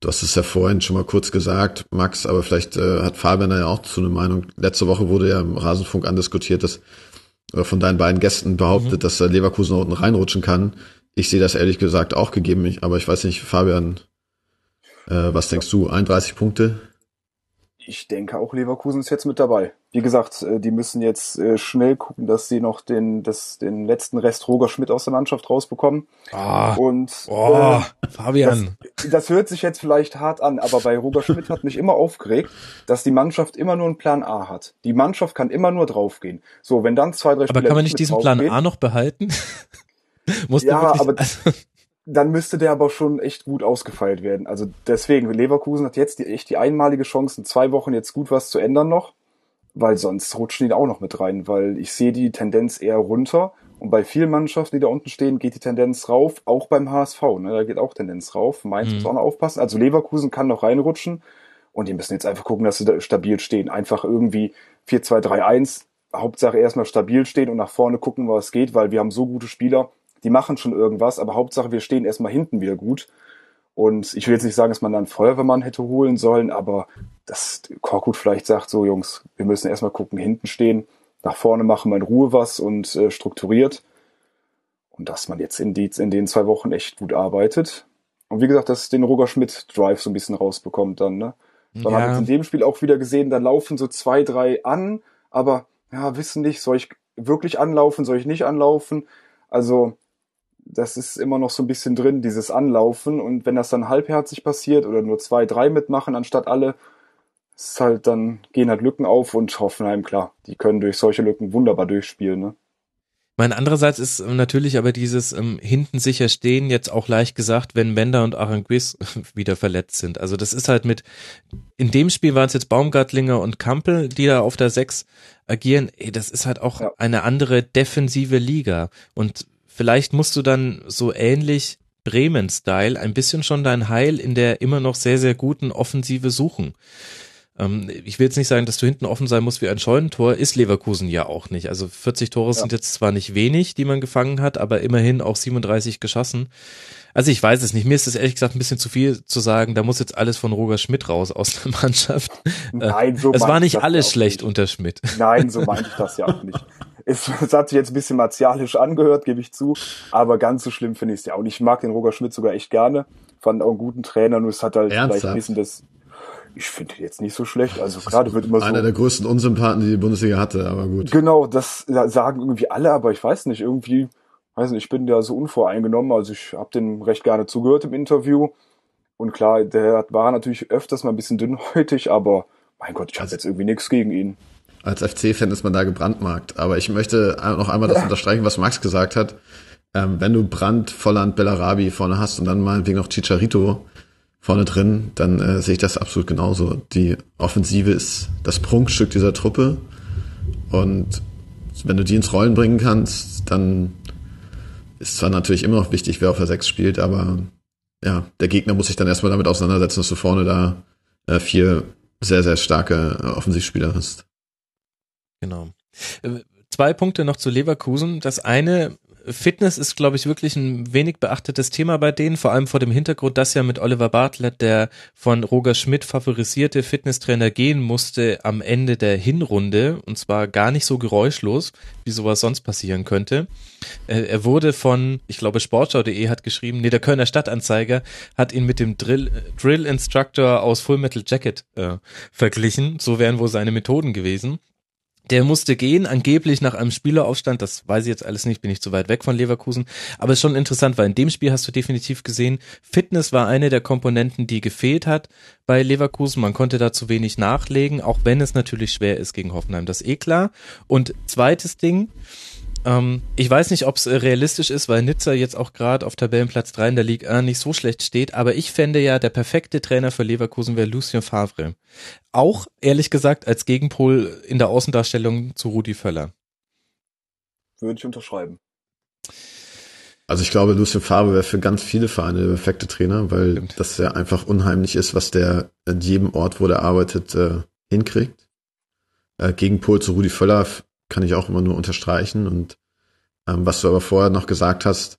du hast es ja vorhin schon mal kurz gesagt, Max, aber vielleicht äh, hat Fabian da ja auch zu eine Meinung. Letzte Woche wurde ja im Rasenfunk andiskutiert, dass oder von deinen beiden Gästen behauptet, mhm. dass Leverkusen unten reinrutschen kann. Ich sehe das ehrlich gesagt auch gegeben, aber ich weiß nicht, Fabian, äh, was denkst du? 31 Punkte? Ich denke auch Leverkusen ist jetzt mit dabei. Wie gesagt, äh, die müssen jetzt äh, schnell gucken, dass sie noch den, das, den letzten Rest Roger Schmidt aus der Mannschaft rausbekommen. Ah, und oh, äh, Fabian. Das, das hört sich jetzt vielleicht hart an, aber bei Roger Schmidt hat mich immer aufgeregt, dass die Mannschaft immer nur einen Plan A hat. Die Mannschaft kann immer nur draufgehen. So, wenn dann zwei, drei Spieler Aber kann man nicht diesen Plan A noch behalten? Muss ja, wirklich, aber also dann müsste der aber schon echt gut ausgefeilt werden. Also deswegen, Leverkusen hat jetzt die, echt die einmalige Chance, in zwei Wochen jetzt gut was zu ändern noch, weil sonst rutschen die auch noch mit rein, weil ich sehe die Tendenz eher runter und bei vielen Mannschaften, die da unten stehen, geht die Tendenz rauf, auch beim HSV, ne, da geht auch Tendenz rauf. Mainz mhm. muss auch noch aufpassen. Also Leverkusen kann noch reinrutschen und die müssen jetzt einfach gucken, dass sie da stabil stehen. Einfach irgendwie 4-2-3-1, Hauptsache erstmal stabil stehen und nach vorne gucken, was geht, weil wir haben so gute Spieler, die machen schon irgendwas, aber Hauptsache wir stehen erstmal hinten wieder gut. Und ich will jetzt nicht sagen, dass man dann einen Feuerwehrmann hätte holen sollen, aber dass Korkut vielleicht sagt, so Jungs, wir müssen erstmal gucken, hinten stehen, nach vorne machen wir in Ruhe was und äh, strukturiert. Und dass man jetzt in, die, in den zwei Wochen echt gut arbeitet. Und wie gesagt, dass den Roger Schmidt Drive so ein bisschen rausbekommt dann, ne? Dann ja. haben wir in dem Spiel auch wieder gesehen, da laufen so zwei, drei an, aber ja, wissen nicht, soll ich wirklich anlaufen, soll ich nicht anlaufen? Also, das ist immer noch so ein bisschen drin, dieses Anlaufen. Und wenn das dann halbherzig passiert oder nur zwei, drei mitmachen anstatt alle, ist halt dann gehen halt Lücken auf und Hoffenheim, klar, die können durch solche Lücken wunderbar durchspielen, ne? Mein andererseits ist natürlich aber dieses ähm, hinten sicher stehen jetzt auch leicht gesagt, wenn Bender und Aranguiz wieder verletzt sind. Also das ist halt mit, in dem Spiel waren es jetzt Baumgartlinger und Kampel, die da auf der Sechs agieren. Ey, das ist halt auch ja. eine andere defensive Liga. Und vielleicht musst du dann so ähnlich Bremen-Style ein bisschen schon dein Heil in der immer noch sehr, sehr guten Offensive suchen. Ähm, ich will jetzt nicht sagen, dass du hinten offen sein musst wie ein Scheunentor, ist Leverkusen ja auch nicht. Also 40 Tore ja. sind jetzt zwar nicht wenig, die man gefangen hat, aber immerhin auch 37 geschossen. Also ich weiß es nicht. Mir ist es ehrlich gesagt ein bisschen zu viel zu sagen, da muss jetzt alles von Roger Schmidt raus aus der Mannschaft. Nein, so Es war nicht alles schlecht nicht. unter Schmidt. Nein, so meinte ich das ja auch nicht. Es, es hat sich jetzt ein bisschen martialisch angehört, gebe ich zu, aber ganz so schlimm finde ich es ja nicht. Ich mag den Roger Schmidt sogar echt gerne, fand auch einen guten Trainer, nur es hat halt Ernsthaft? vielleicht ein bisschen das ich finde jetzt nicht so schlecht. Also gerade wird immer so. Einer der größten Unsympathen, die die Bundesliga hatte, aber gut. Genau, das sagen irgendwie alle, aber ich weiß nicht, irgendwie, weiß nicht, ich bin da so unvoreingenommen. Also ich habe den recht gerne zugehört im Interview. Und klar, der war natürlich öfters mal ein bisschen dünnhäutig, aber mein Gott, ich habe jetzt irgendwie nichts gegen ihn als FC-Fan ist man da gebrandmarkt. Aber ich möchte noch einmal das unterstreichen, was Max gesagt hat. Ähm, wenn du Brand, Volland, Bellarabi vorne hast und dann meinetwegen noch Chicharito vorne drin, dann äh, sehe ich das absolut genauso. Die Offensive ist das Prunkstück dieser Truppe. Und wenn du die ins Rollen bringen kannst, dann ist zwar natürlich immer noch wichtig, wer auf der 6 spielt, aber ja, der Gegner muss sich dann erstmal damit auseinandersetzen, dass du vorne da äh, vier sehr, sehr starke äh, Offensivspieler hast. Genau. Äh, zwei Punkte noch zu Leverkusen. Das eine, Fitness ist, glaube ich, wirklich ein wenig beachtetes Thema bei denen, vor allem vor dem Hintergrund, dass ja mit Oliver Bartlett der von Roger Schmidt favorisierte Fitnesstrainer gehen musste am Ende der Hinrunde und zwar gar nicht so geräuschlos, wie sowas sonst passieren könnte. Äh, er wurde von, ich glaube, Sportschau.de hat geschrieben, nee, der Kölner Stadtanzeiger hat ihn mit dem Drill, Drill Instructor aus Full Metal Jacket äh, verglichen. So wären wohl seine Methoden gewesen. Der musste gehen, angeblich nach einem Spieleraufstand. Das weiß ich jetzt alles nicht, bin ich zu weit weg von Leverkusen. Aber ist schon interessant, weil in dem Spiel hast du definitiv gesehen, Fitness war eine der Komponenten, die gefehlt hat bei Leverkusen. Man konnte da zu wenig nachlegen, auch wenn es natürlich schwer ist gegen Hoffenheim. Das ist eh klar. Und zweites Ding, ähm, ich weiß nicht, ob es äh, realistisch ist, weil Nizza jetzt auch gerade auf Tabellenplatz 3 in der Liga 1 nicht so schlecht steht, aber ich fände ja, der perfekte Trainer für Leverkusen wäre Lucien Favre. Auch, ehrlich gesagt, als Gegenpol in der Außendarstellung zu Rudi Völler. Würde ich unterschreiben. Also ich glaube, Lucien Favre wäre für ganz viele Vereine der perfekte Trainer, weil Stimmt. das ja einfach unheimlich ist, was der in jedem Ort, wo der arbeitet, äh, hinkriegt. Äh, Gegenpol zu Rudi Völler kann ich auch immer nur unterstreichen. Und ähm, was du aber vorher noch gesagt hast,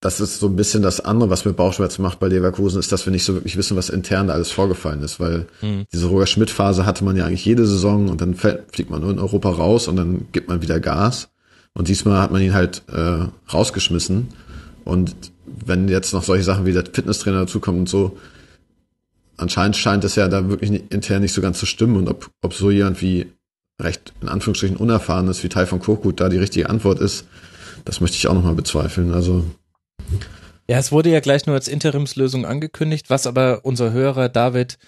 das ist so ein bisschen das andere, was mir Bauchschmerzen macht bei Leverkusen, ist, dass wir nicht so wirklich wissen, was intern da alles vorgefallen ist, weil Mhm. diese Roger Schmidt-Phase hatte man ja eigentlich jede Saison und dann fällt, fliegt man nur in Europa raus und dann gibt man wieder Gas. Und diesmal hat man ihn halt äh, rausgeschmissen. Und wenn jetzt noch solche Sachen wie der Fitnesstrainer dazukommen und so, anscheinend scheint es ja da wirklich intern nicht so ganz zu stimmen. Und ob, ob so jemand wie recht in Anführungsstrichen unerfahren ist, wie Teil von Korkut da die richtige Antwort ist, das möchte ich auch nochmal bezweifeln. Also Ja, es wurde ja gleich nur als Interimslösung angekündigt, was aber unser Hörer David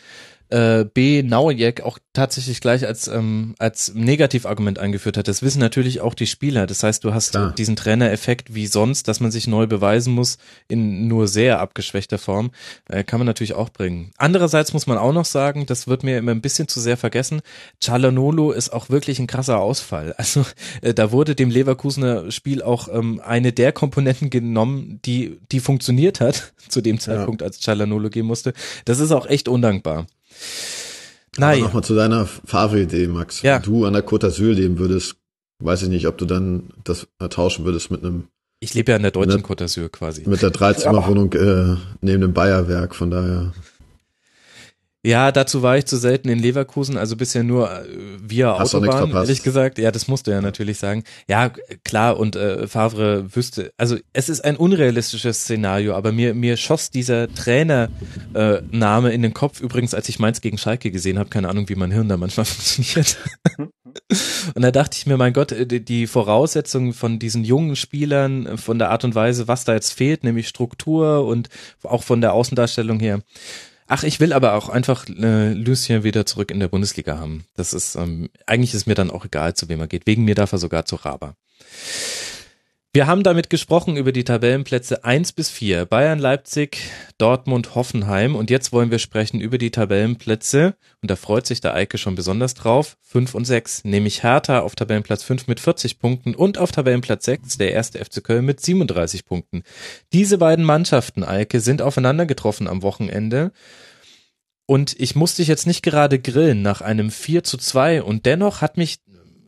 äh, B. Naujek auch tatsächlich gleich als, ähm, als Negativargument eingeführt hat. Das wissen natürlich auch die Spieler. Das heißt, du hast Klar. diesen Trainereffekt wie sonst, dass man sich neu beweisen muss in nur sehr abgeschwächter Form, äh, kann man natürlich auch bringen. Andererseits muss man auch noch sagen, das wird mir immer ein bisschen zu sehr vergessen, Cialanolo ist auch wirklich ein krasser Ausfall. Also äh, da wurde dem Leverkusener Spiel auch ähm, eine der Komponenten genommen, die, die funktioniert hat zu dem Zeitpunkt, als Cialanolo gehen musste. Das ist auch echt undankbar. Naja, nochmal zu deiner Favre-Idee, Max. Ja. Wenn du an der Côte d'Azur leben würdest, weiß ich nicht, ob du dann das tauschen würdest mit einem ich lebe ja in der deutschen Côte d'Azur quasi. mit der Dreizimmerwohnung äh, neben dem Bayerwerk. Von daher, Ja, dazu war ich zu selten in Leverkusen, also bisher nur äh, via Hast Autobahn, ehrlich gesagt. Ja, das musst du ja natürlich sagen. Ja, klar, und äh, Favre wüsste, also es ist ein unrealistisches Szenario, aber mir, mir schoss dieser Trainer äh, in den Kopf, übrigens, als ich Mainz gegen Schalke gesehen habe, keine Ahnung, wie mein Hirn da manchmal funktioniert. und da dachte ich mir, mein Gott, äh, die, die Voraussetzungen von diesen jungen Spielern, von der Art und Weise, was da jetzt fehlt, nämlich Struktur und auch von der Außendarstellung her, Ach, ich will aber auch einfach äh, Lucien wieder zurück in der Bundesliga haben. Das ist, ähm, eigentlich ist mir dann auch egal, zu wem er geht. Wegen mir darf er sogar zu Raba. Wir haben damit gesprochen über die Tabellenplätze 1 bis 4. Bayern, Leipzig, Dortmund, Hoffenheim. Und jetzt wollen wir sprechen über die Tabellenplätze. Und da freut sich der Eike schon besonders drauf. 5 und 6. Nämlich Hertha auf Tabellenplatz 5 mit 40 Punkten und auf Tabellenplatz 6 der erste FC Köln mit 37 Punkten. Diese beiden Mannschaften, Eike, sind aufeinander getroffen am Wochenende. Und ich musste dich jetzt nicht gerade grillen nach einem 4 zu 2 und dennoch hat mich,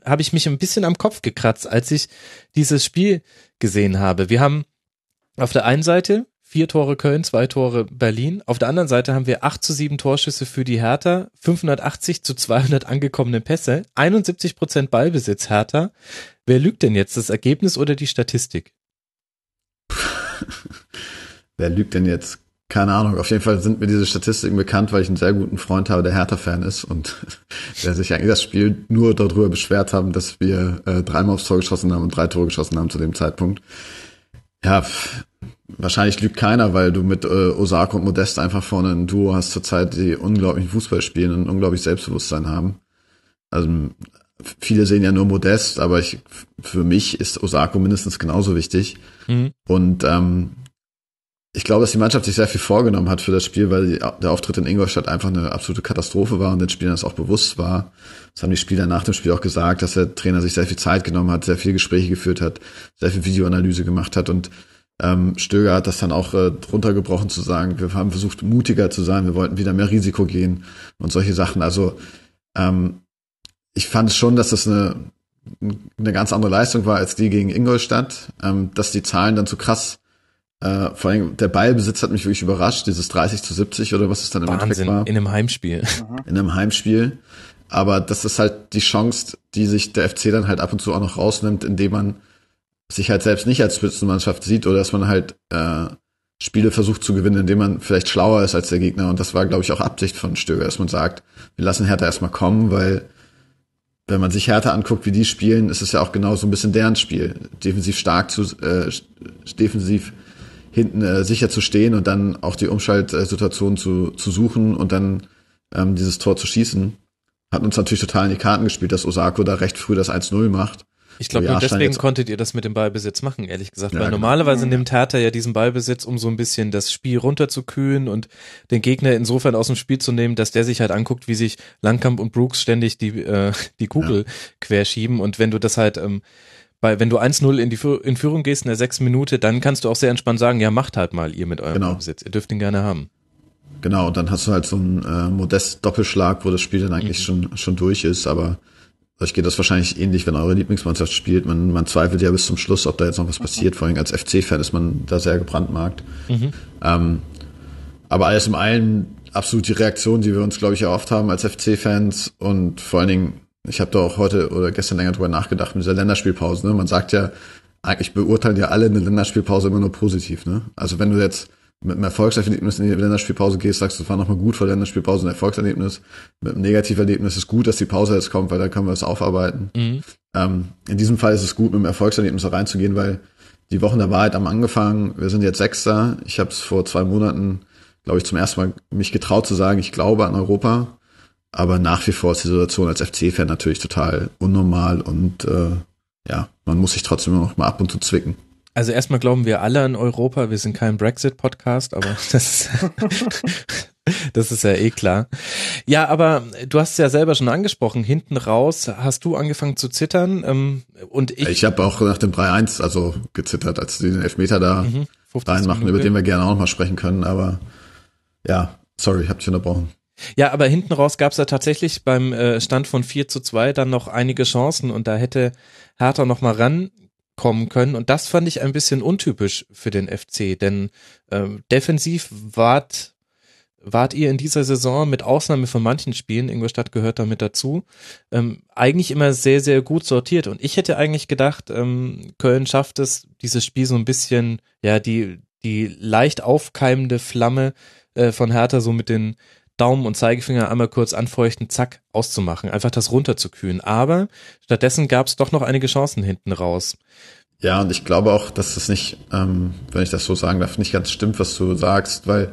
habe ich mich ein bisschen am Kopf gekratzt, als ich dieses Spiel gesehen habe. Wir haben auf der einen Seite vier Tore Köln, zwei Tore Berlin. Auf der anderen Seite haben wir 8 zu 7 Torschüsse für die Hertha, 580 zu 200 angekommene Pässe, 71 Prozent Ballbesitz Hertha. Wer lügt denn jetzt, das Ergebnis oder die Statistik? wer lügt denn jetzt? Keine Ahnung. Auf jeden Fall sind mir diese Statistiken bekannt, weil ich einen sehr guten Freund habe, der Hertha-Fan ist und der sich eigentlich das Spiel nur darüber beschwert haben, dass wir äh, dreimal aufs Tor geschossen haben und drei Tore geschossen haben zu dem Zeitpunkt. Ja, wahrscheinlich lügt keiner, weil du mit äh, Osako und Modest einfach vorne ein Duo hast zurzeit, die unglaublichen Fußball spielen und unglaublich Selbstbewusstsein haben. Also viele sehen ja nur Modest, aber ich, für mich ist Osako mindestens genauso wichtig. Mhm. Und ähm, ich glaube, dass die Mannschaft sich sehr viel vorgenommen hat für das Spiel, weil der Auftritt in Ingolstadt einfach eine absolute Katastrophe war und den Spielern das auch bewusst war. Das haben die Spieler nach dem Spiel auch gesagt, dass der Trainer sich sehr viel Zeit genommen hat, sehr viele Gespräche geführt hat, sehr viel Videoanalyse gemacht hat und ähm, Stöger hat das dann auch äh, runtergebrochen zu sagen, wir haben versucht mutiger zu sein, wir wollten wieder mehr Risiko gehen und solche Sachen. Also ähm, ich fand schon, dass das eine, eine ganz andere Leistung war als die gegen Ingolstadt, ähm, dass die Zahlen dann zu krass äh, vor allem der Ballbesitz hat mich wirklich überrascht, dieses 30 zu 70 oder was es dann im Endeffekt Wahnsinn, war. in einem Heimspiel. in einem Heimspiel. Aber das ist halt die Chance, die sich der FC dann halt ab und zu auch noch rausnimmt, indem man sich halt selbst nicht als Spitzenmannschaft sieht oder dass man halt äh, Spiele versucht zu gewinnen, indem man vielleicht schlauer ist als der Gegner. Und das war, glaube ich, auch Absicht von Stöger, dass man sagt, wir lassen Hertha erstmal kommen, weil wenn man sich Hertha anguckt, wie die spielen, ist es ja auch genau so ein bisschen deren Spiel. Defensiv stark zu, äh, defensiv hinten äh, sicher zu stehen und dann auch die Umschaltsituation zu, zu suchen und dann ähm, dieses Tor zu schießen. Hat uns natürlich total in die Karten gespielt, dass Osako da recht früh das 1-0 macht. Ich glaube, nur deswegen konntet ihr das mit dem Ballbesitz machen, ehrlich gesagt. Ja, Weil genau. normalerweise nimmt Hertha ja diesen Ballbesitz, um so ein bisschen das Spiel runterzukühlen und den Gegner insofern aus dem Spiel zu nehmen, dass der sich halt anguckt, wie sich Langkamp und Brooks ständig die, äh, die Kugel ja. querschieben. Und wenn du das halt, ähm, bei, wenn du 1-0 in die in Führung gehst in der sechsten Minute, dann kannst du auch sehr entspannt sagen, ja, macht halt mal ihr mit eurem genau. Ballbesitz. Ihr dürft ihn gerne haben. Genau, und dann hast du halt so einen äh, modest Doppelschlag, wo das Spiel dann eigentlich mhm. schon, schon durch ist, aber euch geht das wahrscheinlich ähnlich, wenn eure Lieblingsmannschaft spielt. Man, man zweifelt ja bis zum Schluss, ob da jetzt noch was passiert. Vor allem als FC-Fan ist man da sehr gebrandmarkt. Mhm. Ähm, aber alles im allen absolut die Reaktion, die wir uns, glaube ich, erhofft haben als FC-Fans. Und vor allen Dingen, ich habe da auch heute oder gestern länger drüber nachgedacht mit dieser Länderspielpause. Ne? Man sagt ja, eigentlich beurteilen ja alle eine Länderspielpause immer nur positiv. Ne? Also wenn du jetzt mit einem Erfolgserlebnis in die Länderspielpause gehst, sagst du, es war nochmal gut vor der Länderspielpause ein Erfolgserlebnis. Mit einem Negativerlebnis ist gut, dass die Pause jetzt kommt, weil dann können wir es aufarbeiten. Mhm. Ähm, in diesem Fall ist es gut, mit einem Erfolgserlebnis reinzugehen, weil die Wochen der Wahrheit haben angefangen. Wir sind jetzt Sechster. Ich habe es vor zwei Monaten, glaube ich, zum ersten Mal mich getraut zu sagen, ich glaube an Europa. Aber nach wie vor ist die Situation als FC-Fan natürlich total unnormal und äh, ja, man muss sich trotzdem noch mal ab und zu zwicken. Also erstmal glauben wir alle an Europa. Wir sind kein Brexit-Podcast, aber das ist, das ist ja eh klar. Ja, aber du hast es ja selber schon angesprochen. Hinten raus hast du angefangen zu zittern ähm, und ich. Ich habe auch nach dem 3-1 also gezittert, als die den Elfmeter da mhm, reinmachen, über den wir gerne auch noch mal sprechen können. Aber ja, sorry, ich habe dich unterbrochen. Ja, aber hinten raus gab es ja tatsächlich beim äh, Stand von 4 zu 2 dann noch einige Chancen und da hätte Hertha noch mal ran kommen können. Und das fand ich ein bisschen untypisch für den FC, denn ähm, defensiv wart, wart ihr in dieser Saison mit Ausnahme von manchen Spielen, Ingolstadt gehört damit dazu, ähm, eigentlich immer sehr, sehr gut sortiert. Und ich hätte eigentlich gedacht, ähm, Köln schafft es, dieses Spiel so ein bisschen, ja, die, die leicht aufkeimende Flamme äh, von Hertha so mit den Daumen und Zeigefinger einmal kurz anfeuchten, zack, auszumachen, einfach das runterzukühlen. Aber stattdessen gab es doch noch einige Chancen hinten raus. Ja, und ich glaube auch, dass das nicht, ähm, wenn ich das so sagen darf, nicht ganz stimmt, was du sagst, weil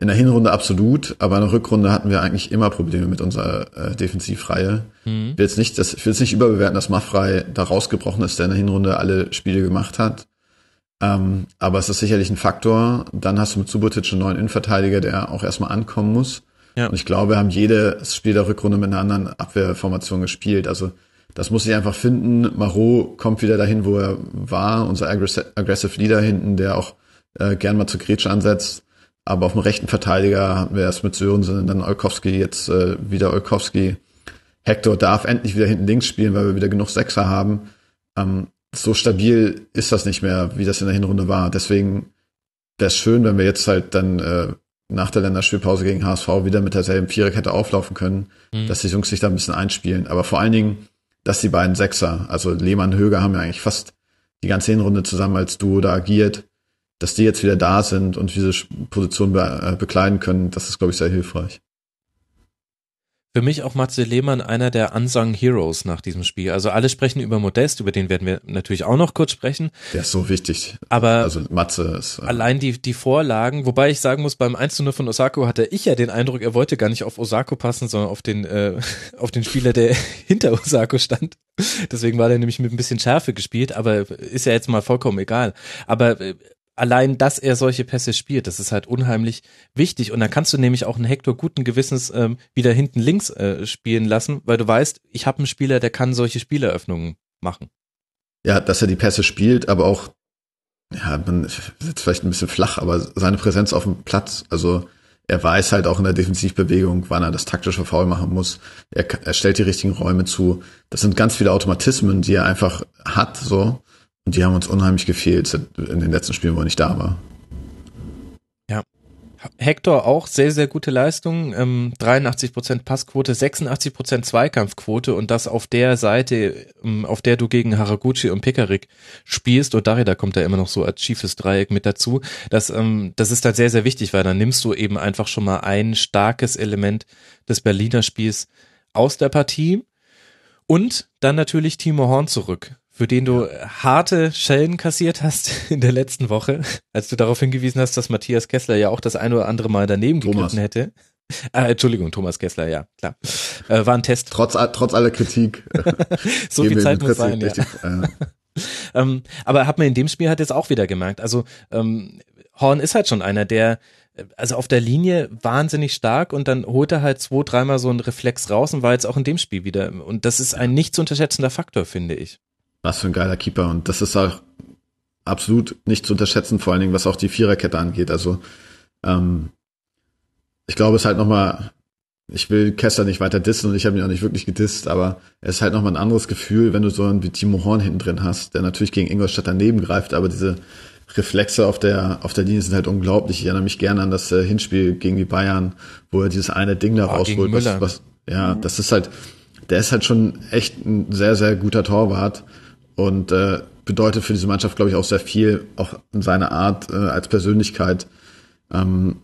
in der Hinrunde absolut, aber in der Rückrunde hatten wir eigentlich immer Probleme mit unserer äh, Defensivreihe. Mhm. Ich will jetzt nicht, das, ich will jetzt nicht überbewerten, dass Maffrey da rausgebrochen ist, der in der Hinrunde alle Spiele gemacht hat. Ähm, aber es ist sicherlich ein Faktor. Dann hast du mit Subotic einen neuen Innenverteidiger, der auch erstmal ankommen muss. Ja. Und ich glaube, wir haben jedes Spiel der Rückrunde mit einer anderen Abwehrformation gespielt. Also das muss ich einfach finden. Marot kommt wieder dahin, wo er war, unser Aggressive Leader hinten, der auch äh, gern mal zu Gretsch ansetzt. Aber auf dem rechten Verteidiger hatten wir erst mit Sörensen, dann Olkowski, jetzt äh, wieder Olkowski. Hector darf endlich wieder hinten links spielen, weil wir wieder genug Sechser haben. Ähm, so stabil ist das nicht mehr, wie das in der Hinrunde war. Deswegen wäre es schön, wenn wir jetzt halt dann äh, nach der Länderspielpause gegen HSV wieder mit derselben Viererkette auflaufen können, mhm. dass die Jungs sich da ein bisschen einspielen. Aber vor allen Dingen, dass die beiden Sechser, also Lehmann, Höger, haben ja eigentlich fast die ganze Hinrunde zusammen als Duo da agiert, dass die jetzt wieder da sind und diese Position be äh, bekleiden können, das ist, glaube ich, sehr hilfreich für mich auch Matze Lehmann einer der unsung Heroes nach diesem Spiel. Also alle sprechen über Modest, über den werden wir natürlich auch noch kurz sprechen. Der ist so wichtig. Aber also Matze ist, äh allein die, die Vorlagen, wobei ich sagen muss, beim 1 0 von Osako hatte ich ja den Eindruck, er wollte gar nicht auf Osako passen, sondern auf den, äh, auf den Spieler, der hinter Osako stand. Deswegen war der nämlich mit ein bisschen Schärfe gespielt, aber ist ja jetzt mal vollkommen egal. Aber äh, allein, dass er solche Pässe spielt, das ist halt unheimlich wichtig. Und dann kannst du nämlich auch einen Hector guten Gewissens ähm, wieder hinten links äh, spielen lassen, weil du weißt, ich habe einen Spieler, der kann solche Spieleröffnungen machen. Ja, dass er die Pässe spielt, aber auch, ja, man ist vielleicht ein bisschen flach, aber seine Präsenz auf dem Platz, also er weiß halt auch in der Defensivbewegung, wann er das taktische Foul machen muss. Er, er stellt die richtigen Räume zu. Das sind ganz viele Automatismen, die er einfach hat, so. Und die haben uns unheimlich gefehlt in den letzten Spielen, wo er nicht da war. Ja. Hector auch sehr, sehr gute Leistung. Ähm, 83% Passquote, 86% Zweikampfquote und das auf der Seite, ähm, auf der du gegen Haraguchi und Pekarik spielst. Und Darida kommt da immer noch so als schiefes Dreieck mit dazu. Das, ähm, das ist dann sehr, sehr wichtig, weil dann nimmst du eben einfach schon mal ein starkes Element des Berliner Spiels aus der Partie Und dann natürlich Timo Horn zurück, für den du harte Schellen kassiert hast in der letzten Woche, als du darauf hingewiesen hast, dass Matthias Kessler ja auch das ein oder andere Mal daneben Thomas. gegriffen hätte. Äh, Entschuldigung, Thomas Kessler, ja, klar. Äh, war ein Test. Trotz, trotz aller Kritik. So gehen viel Zeit muss sein, ja. richtig- äh, Ähm, aber hat man in dem Spiel halt jetzt auch wieder gemerkt. Also ähm, Horn ist halt schon einer, der äh, also auf der Linie wahnsinnig stark und dann holt er halt zwei, dreimal so einen Reflex raus und war jetzt auch in dem Spiel wieder. Und das ist ein nicht zu unterschätzender Faktor, finde ich. Was für ein geiler Keeper. Und das ist auch absolut nicht zu unterschätzen, vor allen Dingen, was auch die Viererkette angeht. Also ähm, ich glaube, es ist halt nochmal, ich will Kessler nicht weiter dissen und ich habe ihn auch nicht wirklich gedisst, aber es ist halt nochmal ein anderes Gefühl, wenn du so einen wie Timo Horn hinten drin hast, der natürlich gegen Ingolstadt daneben greift, aber diese Reflexe auf der, auf der Linie sind halt unglaublich. Ich erinnere mich gerne an das äh, Hinspiel gegen die Bayern, wo er dieses eine Ding da Oh, rausholt. Was, was, ja, das ist halt, der ist halt schon echt ein sehr, sehr guter Torwart und äh, bedeutet für diese Mannschaft, glaube ich, auch sehr viel, auch in seiner Art äh, als Persönlichkeit. Ähm,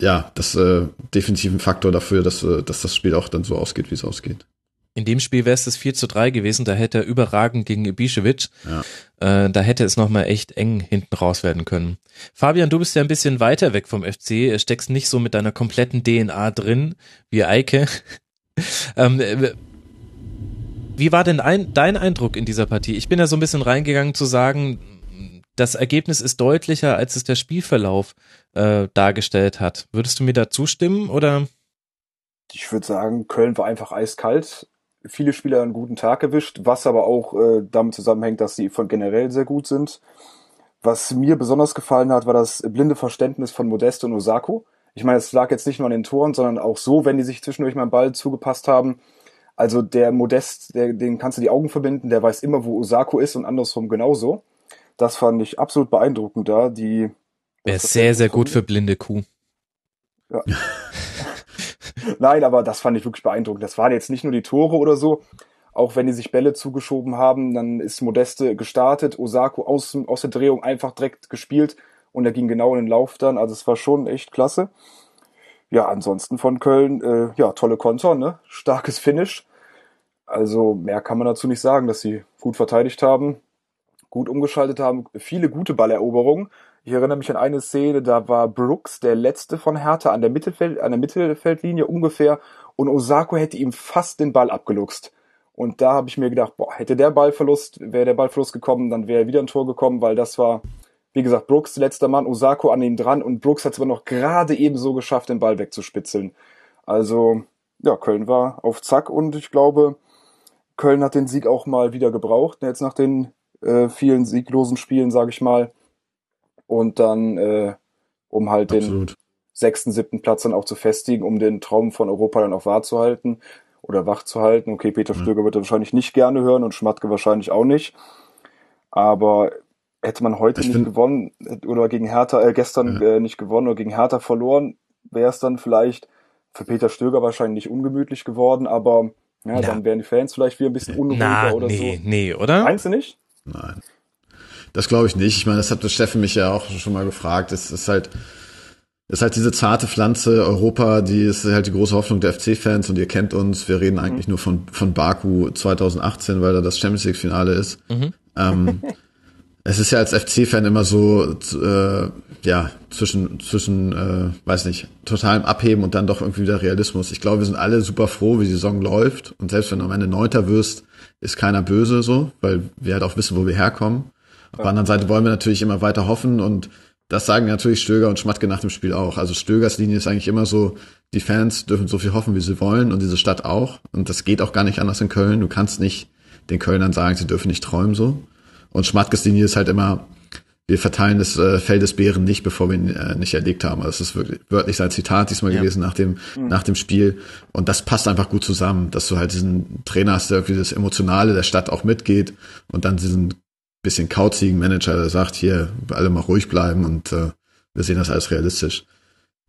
ja, das äh, definitiv ein Faktor dafür, dass, äh, dass das Spiel auch dann so ausgeht, wie es ausgeht. In dem Spiel wäre es das 4 zu 3 gewesen, da hätte er überragend gegen Ibišević. Ja. Äh, da hätte es nochmal echt eng hinten raus werden können. Fabian, du bist ja ein bisschen weiter weg vom FC, steckst nicht so mit deiner kompletten DNA drin wie Eike. ähm, äh, wie war denn ein, dein Eindruck in dieser Partie? Ich bin ja so ein bisschen reingegangen zu sagen, das Ergebnis ist deutlicher, als es der Spielverlauf äh, dargestellt hat. Würdest du mir da zustimmen oder? Ich würde sagen, Köln war einfach eiskalt. Viele Spieler einen guten Tag erwischt, was aber auch äh, damit zusammenhängt, dass sie von generell sehr gut sind. Was mir besonders gefallen hat, war das blinde Verständnis von Modest und Osako. Ich meine, es lag jetzt nicht nur an den Toren, sondern auch so, wenn die sich zwischendurch mal einen Ball zugepasst haben. Also der Modest, der, den kannst du die Augen verbinden, der weiß immer, wo Osako ist und andersrum genauso. Das fand ich absolut beeindruckend da. Die Wäre sehr, sehr gut für blinde Kuh. Nein, aber das fand ich wirklich beeindruckend. Das waren jetzt nicht nur die Tore oder so. Auch wenn die sich Bälle zugeschoben haben, dann ist Modeste gestartet, Osako aus, aus der Drehung einfach direkt gespielt und er ging genau in den Lauf dann. Also es war schon echt klasse. Ja, ansonsten von Köln, äh, ja, tolle Konter, ne? Starkes Finish. Also mehr kann man dazu nicht sagen, dass sie gut verteidigt haben, gut umgeschaltet haben, viele gute Balleroberungen. Ich erinnere mich an eine Szene, da war Brooks der letzte von Hertha an der Mittelfeld, an der Mittelfeldlinie ungefähr und Osako hätte ihm fast den Ball abgeluchst. Und da habe ich mir gedacht, boah, hätte der Ballverlust, wäre der Ballverlust gekommen, dann wäre wieder ein Tor gekommen, weil das war, wie gesagt, Brooks letzter Mann, Osako an ihm dran und Brooks hat es aber noch gerade eben so geschafft, den Ball wegzuspitzeln. Also, ja, Köln war auf Zack und ich glaube, Köln hat den Sieg auch mal wieder gebraucht, jetzt nach den äh, vielen sieglosen Spielen, sage ich mal. Und dann, äh, um halt den Absolut. sechsten, siebten Platz dann auch zu festigen, um den Traum von Europa dann auch wahrzuhalten oder wach zu halten. Okay, Peter Stöger wird er wahrscheinlich nicht gerne hören und Schmatke wahrscheinlich auch nicht. Aber hätte man heute Ich nicht gewonnen oder gegen Hertha, äh, gestern äh, nicht gewonnen oder gegen Hertha verloren, wäre es dann vielleicht für Peter Stöger wahrscheinlich ungemütlich geworden, aber ja, Na. dann wären die Fans vielleicht wieder ein bisschen unruhiger Na, oder nee, so. nee, oder? Meinst du nicht? Nein. Das glaube ich nicht. Ich meine, das hat Steffen mich ja auch schon mal gefragt. Es ist halt, es ist halt diese zarte Pflanze Europa, die ist halt die große Hoffnung der FC-Fans und ihr kennt uns. Wir reden eigentlich nur von, von Baku 2018, weil da das Champions League-Finale ist. Ähm, es ist ja als FC-Fan immer so, äh, ja, zwischen, zwischen, äh, weiß nicht, totalem Abheben und dann doch irgendwie wieder Realismus. Ich glaube, wir sind alle super froh, wie die Saison läuft. Und selbst wenn du am Ende Neunter wirst, ist keiner böse so, weil wir halt auch wissen, wo wir herkommen. Auf der anderen Seite wollen wir natürlich immer weiter hoffen und das sagen natürlich Stöger und Schmatke nach dem Spiel auch. Also Stögers Linie ist eigentlich immer so, die Fans dürfen so viel hoffen, wie sie wollen und diese Stadt auch. Und das geht auch gar nicht anders in Köln. Du kannst nicht den Kölnern sagen, sie dürfen nicht träumen so. Und Schmatkes Linie ist halt immer, wir verteilen das äh, Fell des Bären nicht, bevor wir ihn äh, nicht erlegt haben. Also das ist wirklich wörtlich sein Zitat diesmal Ja. gewesen nach dem, nach dem Spiel. Und das passt einfach gut zusammen, dass du halt diesen Trainer hast, der irgendwie das Emotionale der Stadt auch mitgeht und dann diesen bisschen kauzigen Manager, der sagt, hier, alle mal ruhig bleiben und äh, wir sehen das alles realistisch.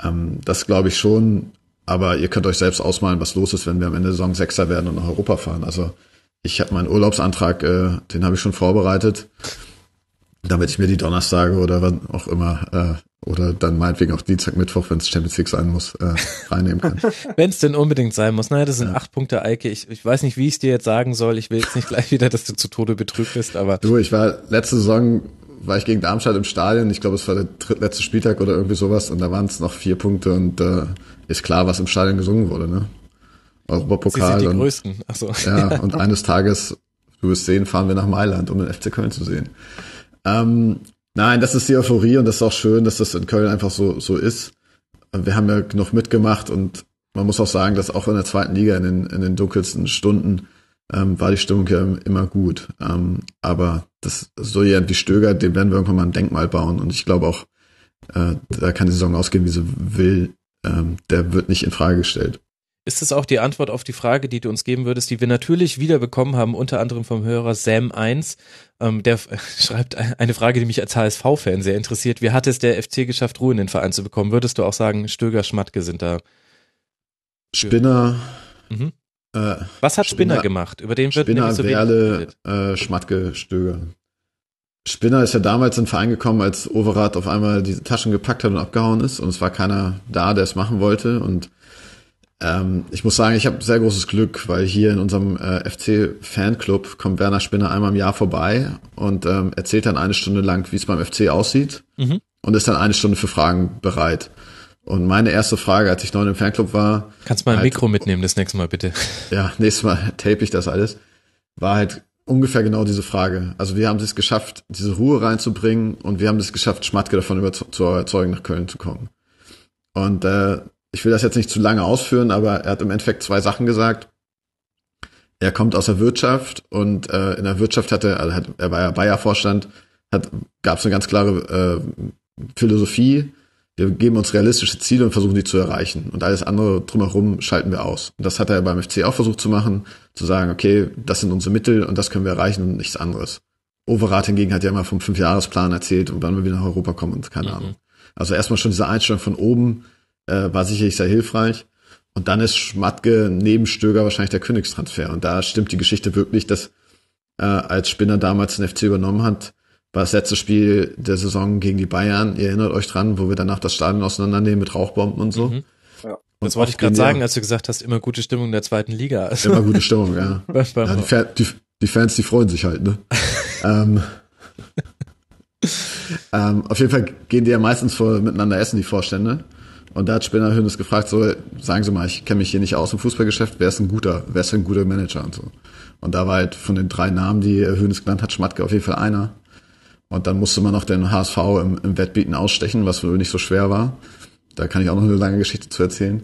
Ähm, das glaube ich schon, aber ihr könnt euch selbst ausmalen, was los ist, wenn wir am Ende der Saison Sechster werden und nach Europa fahren. Also ich habe meinen Urlaubsantrag, äh, den habe ich schon vorbereitet. damit ich mir die Donnerstage oder wann auch immer äh, oder dann meinetwegen auch Dienstag, Mittwoch, wenn es Champions League sein muss, äh, reinnehmen kann. wenn es denn unbedingt sein muss. Naja, das sind ja. acht Punkte, Eike. Ich, ich weiß nicht, wie ich es dir jetzt sagen soll. Ich will jetzt nicht gleich wieder, dass du zu Tode betrübt bist, aber. Du, ich war letzte Saison war ich gegen Darmstadt im Stadion. Ich glaube, es war der drittletzte Spieltag oder irgendwie sowas und da waren es noch vier Punkte und äh, ist klar, was im Stadion gesungen wurde, ne? Europapokal. Sie sind die und, größten. Ach so. Ja, und eines Tages, du wirst sehen, fahren wir nach Mailand, um den FC Köln zu sehen. Ähm, nein, das ist die Euphorie und das ist auch schön, dass das in Köln einfach so, so ist. Wir haben ja genug mitgemacht und man muss auch sagen, dass auch in der zweiten Liga in den, in den dunkelsten Stunden ähm, war die Stimmung ja immer gut. Ähm, aber das so jemand wie Stöger, dem werden wir irgendwann mal ein Denkmal bauen. Und ich glaube auch, äh, da kann die Saison ausgehen, wie sie will. Ähm, der wird nicht in Frage gestellt. Ist das auch die Antwort auf die Frage, die du uns geben würdest, die wir natürlich wieder bekommen haben, unter anderem vom Hörer Sam1, ähm, der schreibt eine Frage, die mich als HSV-Fan sehr interessiert. Wie hat es der FC geschafft, Ruhe in den Verein zu bekommen? Würdest du auch sagen, Stöger, Schmatke sind da? Spinner. Mhm. Äh, Was hat Spinner, Spinner, gemacht? Über den wird Spinner, so Werle, äh, Schmatke, Stöger. Spinner ist ja damals in den Verein gekommen, als Overath auf einmal diese Taschen gepackt hat und abgehauen ist und es war keiner da, der es machen wollte und ähm, ich muss sagen, ich habe sehr großes Glück, weil hier in unserem äh, FC-Fanclub kommt Werner Spinner einmal im Jahr vorbei und ähm, erzählt dann eine Stunde lang, wie es beim FC aussieht mhm. und ist dann eine Stunde für Fragen bereit. Und meine erste Frage, als ich neu im Fanclub war. Kannst mal ein halt, Mikro mitnehmen das nächste Mal, bitte. Ja, nächstes Mal tape ich das alles. War halt ungefähr genau diese Frage. Also wir haben es geschafft, diese Ruhe reinzubringen und wir haben es geschafft, Schmatke davon über zu überzeugen, nach Köln zu kommen. Und äh, ich will das jetzt nicht zu lange ausführen, aber er hat im Endeffekt zwei Sachen gesagt. Er kommt aus der Wirtschaft und äh, in der Wirtschaft hatte, also hat, er war ja Bayer-Vorstand, hat, gab es eine ganz klare äh, Philosophie. Wir geben uns realistische Ziele und versuchen die zu erreichen. Und alles andere drumherum schalten wir aus. Und das hat er beim FC auch versucht zu machen, zu sagen, okay, das sind unsere Mittel und das können wir erreichen und nichts anderes. Overath hingegen hat ja immer vom Fünfjahresplan erzählt und wann wir wieder nach Europa kommen und keine mhm. Ahnung. Also erstmal schon diese Einstellung von oben, äh, war sicherlich sehr hilfreich. Und dann ist Schmatke neben Stöger wahrscheinlich der Königstransfer. Und da stimmt die Geschichte wirklich, dass äh, als Spinner damals den FC übernommen hat, war das letzte Spiel der Saison gegen die Bayern. Ihr erinnert euch dran, wo wir danach das Stadion auseinandernehmen mit Rauchbomben und so. Mhm. Ja. Das wollte ich gerade sagen, als du gesagt hast, immer gute Stimmung in der zweiten Liga. Also immer gute Stimmung, ja. ja die, Fan, die, die, Fans, die freuen sich halt, ne? ähm, ähm, auf jeden Fall gehen die ja meistens vor, miteinander essen, die Vorstände. Und da hat Spinner Hönes gefragt, so, sagen Sie mal, ich kenne mich hier nicht aus im Fußballgeschäft, wer ist ein guter, wer ist ein guter Manager und so. Und da war halt von den drei Namen, die Hönes genannt hat, Schmatke auf jeden Fall einer. Und dann musste man noch den HSV im, im Wettbieten ausstechen, was wohl nicht so schwer war. Da kann ich auch noch eine lange Geschichte zu erzählen.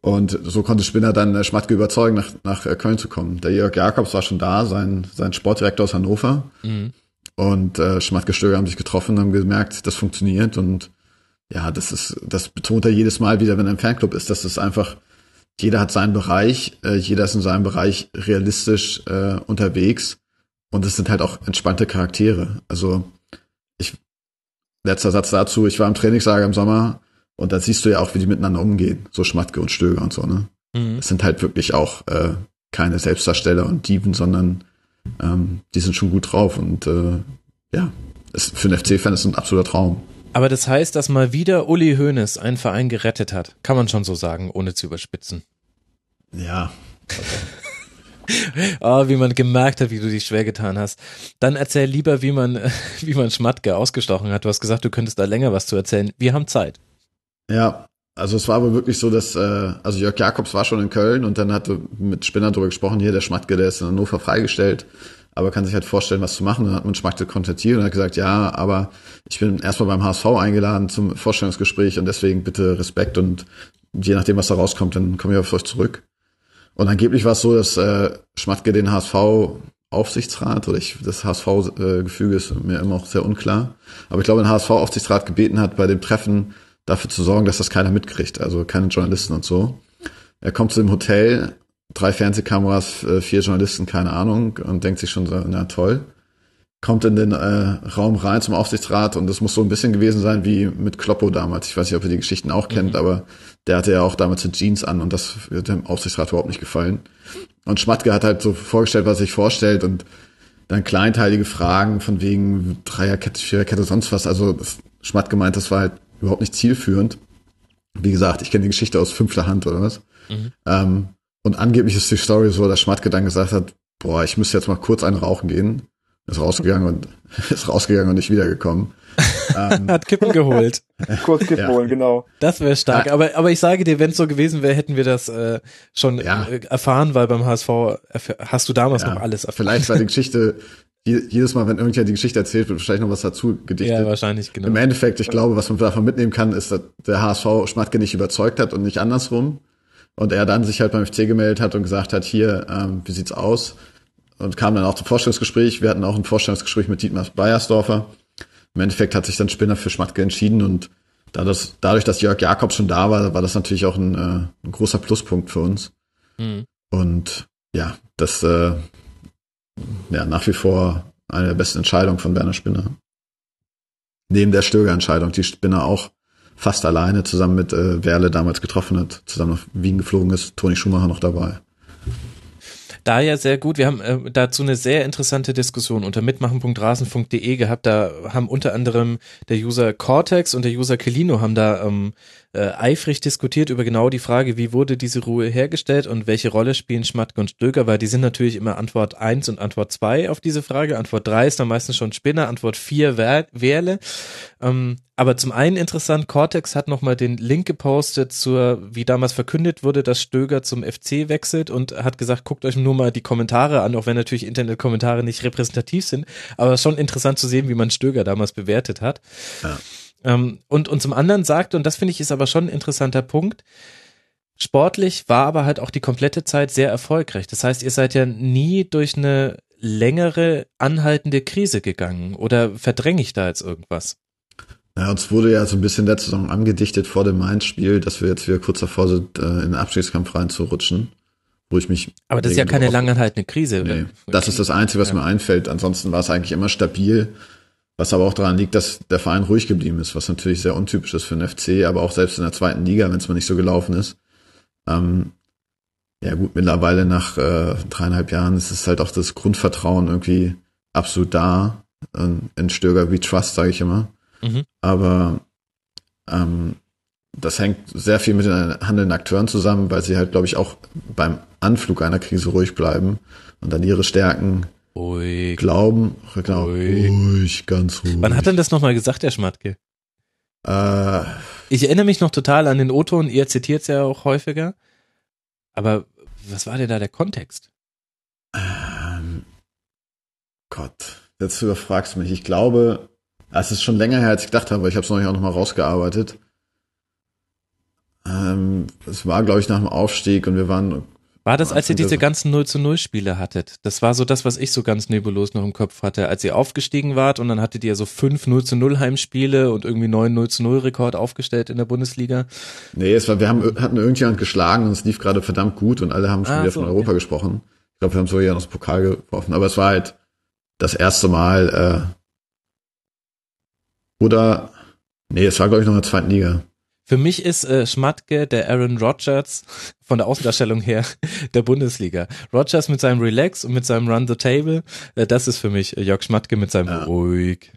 Und so konnte Spinner dann äh, Schmatke überzeugen, nach, nach äh, Köln zu kommen. Der Jörg Jakobs war schon da, sein, sein Sportdirektor aus Hannover. Mhm. Und äh, Schmatke Stöger haben sich getroffen, haben gemerkt, das funktioniert und ja, das ist, das betont er jedes Mal wieder, wenn er im Fanclub ist, dass es einfach, jeder hat seinen Bereich, äh, jeder ist in seinem Bereich realistisch äh, unterwegs und es sind halt auch entspannte Charaktere. Also ich, letzter Satz dazu, ich war im Trainingslager im Sommer und da siehst du ja auch, wie die miteinander umgehen, so Schmatke und Stöger und so, ne? Mhm. Das sind halt wirklich auch äh, keine Selbstdarsteller und Dieven, sondern ähm, die sind schon gut drauf und äh, ja, es, für einen FC-Fan ist es ein absoluter Traum. Aber das heißt, dass mal wieder Uli Hoeneß einen Verein gerettet hat. Kann man schon so sagen, ohne zu überspitzen. Ja. oh, wie man gemerkt hat, wie du dich schwer getan hast. Dann erzähl lieber, wie man, wie man Schmatke ausgestochen hat. Du hast gesagt, du könntest da länger was zu erzählen. Wir haben Zeit. Ja, also es war aber wirklich so, dass, äh, also Jörg Jakobs war schon in Köln und dann hatte mit Spinner darüber gesprochen, hier der Schmatke, der ist in Hannover freigestellt aber kann sich halt vorstellen, was zu machen. Dann hat man Schmackte kontaktiert und hat gesagt, ja, aber ich bin erstmal beim HSV eingeladen zum Vorstellungsgespräch und deswegen bitte Respekt und je nachdem, was da rauskommt, dann komme ich auf euch zurück. Und angeblich war es so, dass äh, Schmatke den HSV Aufsichtsrat oder ich, das HSV-Gefüge ist mir immer auch sehr unklar. Aber ich glaube, den HSV-Aufsichtsrat gebeten hat, bei dem Treffen dafür zu sorgen, dass das keiner mitkriegt, also keine Journalisten und so. Er kommt zu dem Hotel drei Fernsehkameras, äh, vier Journalisten, keine Ahnung, und denkt sich schon so, na toll. Kommt in den äh, Raum rein zum Aufsichtsrat und das muss so ein bisschen gewesen sein wie mit Kloppo damals. Ich weiß nicht, ob ihr die Geschichten auch kennt, mhm. aber der hatte ja auch damals die Jeans an und das wird dem Aufsichtsrat überhaupt nicht gefallen. Und Schmatke hat halt so vorgestellt, was er sich vorstellt und dann kleinteilige Fragen von wegen Dreierkette, Viererkette, sonst was. Also Schmatt gemeint, das war halt überhaupt nicht zielführend. Wie gesagt, ich kenne die Geschichte aus fünfter Hand oder was. Mhm. Ähm, und angeblich ist die Story so, dass Schmatke dann gesagt hat, boah, ich müsste jetzt mal kurz einen rauchen gehen. Ist rausgegangen und ist rausgegangen und nicht wiedergekommen. ähm, Hat Kippen geholt. Kurz Kippen ja. holen, genau. Das wäre stark. Aber, aber ich sage dir, wenn es so gewesen wäre, hätten wir das äh, schon ja. Äh, erfahren, weil beim HSV hast du damals ja. noch alles erfahren. Vielleicht war die Geschichte, jedes Mal, wenn irgendjemand die Geschichte erzählt, wird wahrscheinlich noch was dazu gedichtet. Ja, wahrscheinlich, genau. Im Endeffekt, ich glaube, was man davon mitnehmen kann, ist, dass der HSV Schmatke nicht überzeugt hat und nicht andersrum. Und er dann sich halt beim FC gemeldet hat und gesagt hat, hier, ähm, wie sieht's aus? Und kam dann auch zum Vorstellungsgespräch. Wir hatten auch ein Vorstellungsgespräch mit Dietmar Beiersdorfer. Im Endeffekt hat sich dann Spinner für Schmatke entschieden und da das, dadurch, dass Jörg Jakobs schon da war, war das natürlich auch ein, äh, ein großer Pluspunkt für uns. Mhm. Und ja, das äh, ja nach wie vor eine der besten Entscheidungen von Werner Spinner. Neben der Stöger-Entscheidung, die Spinner auch fast alleine zusammen mit äh, Werle damals getroffen hat, zusammen nach Wien geflogen ist, Toni Schumacher noch dabei. Da ja sehr gut. Wir haben äh, dazu eine sehr interessante Diskussion unter mitmachen.rasen.de gehabt. Da haben unter anderem der User Cortex und der User Kelino haben da ähm, äh, eifrig diskutiert über genau die Frage, wie wurde diese Ruhe hergestellt und welche Rolle spielen Schmatke und Stöger, weil die sind natürlich immer Antwort 1 und Antwort 2 auf diese Frage. Antwort 3 ist dann meistens schon Spinner, Antwort 4 Wehrle. Ähm, aber zum einen interessant, Cortex hat nochmal den Link gepostet zur, wie damals verkündet wurde, dass Stöger zum FC wechselt und hat gesagt, guckt euch nur mal die Kommentare an, auch wenn natürlich Internetkommentare nicht repräsentativ sind, aber schon interessant zu sehen, wie man Stöger damals bewertet hat. Ja. Ähm, und, und zum anderen sagt, und das finde ich ist aber schon ein interessanter Punkt, sportlich war aber halt auch die komplette Zeit sehr erfolgreich. Das heißt, ihr seid ja nie durch eine längere anhaltende Krise gegangen oder verdränge ich da jetzt irgendwas? Ja, uns wurde ja so ein bisschen letzte Saison angedichtet vor dem Mainz-Spiel, dass wir jetzt wieder kurz davor sind, äh, in den Abstiegskampf reinzurutschen. Wo ich mich. Aber das ist ja keine langanhaltende Krise. Nee, das ist das Einzige, was ja. mir einfällt. Ansonsten war es eigentlich immer stabil. Was aber auch daran liegt, dass der Verein ruhig geblieben ist, was natürlich sehr untypisch ist für den FC, aber auch selbst in der zweiten Liga, wenn es mal nicht so gelaufen ist. Ähm, ja gut, mittlerweile nach äh, dreieinhalb Jahren ist es halt auch das Grundvertrauen irgendwie absolut da. In Stöger wie Trust, sage ich immer. Mhm. Aber ähm, das hängt sehr viel mit den handelnden Akteuren zusammen, weil sie halt, glaube ich, auch beim Anflug einer Krise ruhig bleiben und dann ihre Stärken ruhig. glauben. Genau, ruhig. ruhig, ganz ruhig. Wann hat denn das nochmal gesagt, der Schmatke? Äh, ich erinnere mich noch total an den O-Ton, ihr zitiert es ja auch häufiger. Aber was war denn da der Kontext? Ähm, Gott, jetzt überfragst du mich. Ich glaube, es ist schon länger her, als ich gedacht habe, aber ich habe es noch nicht auch noch mal rausgearbeitet. Ähm, es war, glaube ich, nach dem Aufstieg und wir waren. War das, als ihr diese ganzen 0 zu 0 Spiele hattet? Das war so das, was ich so ganz nebulos noch im Kopf hatte. Als ihr aufgestiegen wart und dann hattet ihr so fünf 0 zu 0 Heimspiele und irgendwie neun 0 zu 0 Rekord aufgestellt in der Bundesliga. Nee, es war, wir haben, hatten irgendjemand geschlagen und es lief gerade verdammt gut und alle haben schon ah, wieder so, von Europa okay. gesprochen. Ich glaube, wir haben so ja noch das Pokal geworfen, aber es war halt das erste Mal, äh, oder, nee, es war, glaube ich, noch in der zweiten Liga. Für mich ist äh, Schmatke der Aaron Rodgers von der Außendarstellung her der Bundesliga. Rodgers mit seinem Relax und mit seinem Run the Table, äh, das ist für mich äh, Jörg Schmatke mit seinem ja. ruhig.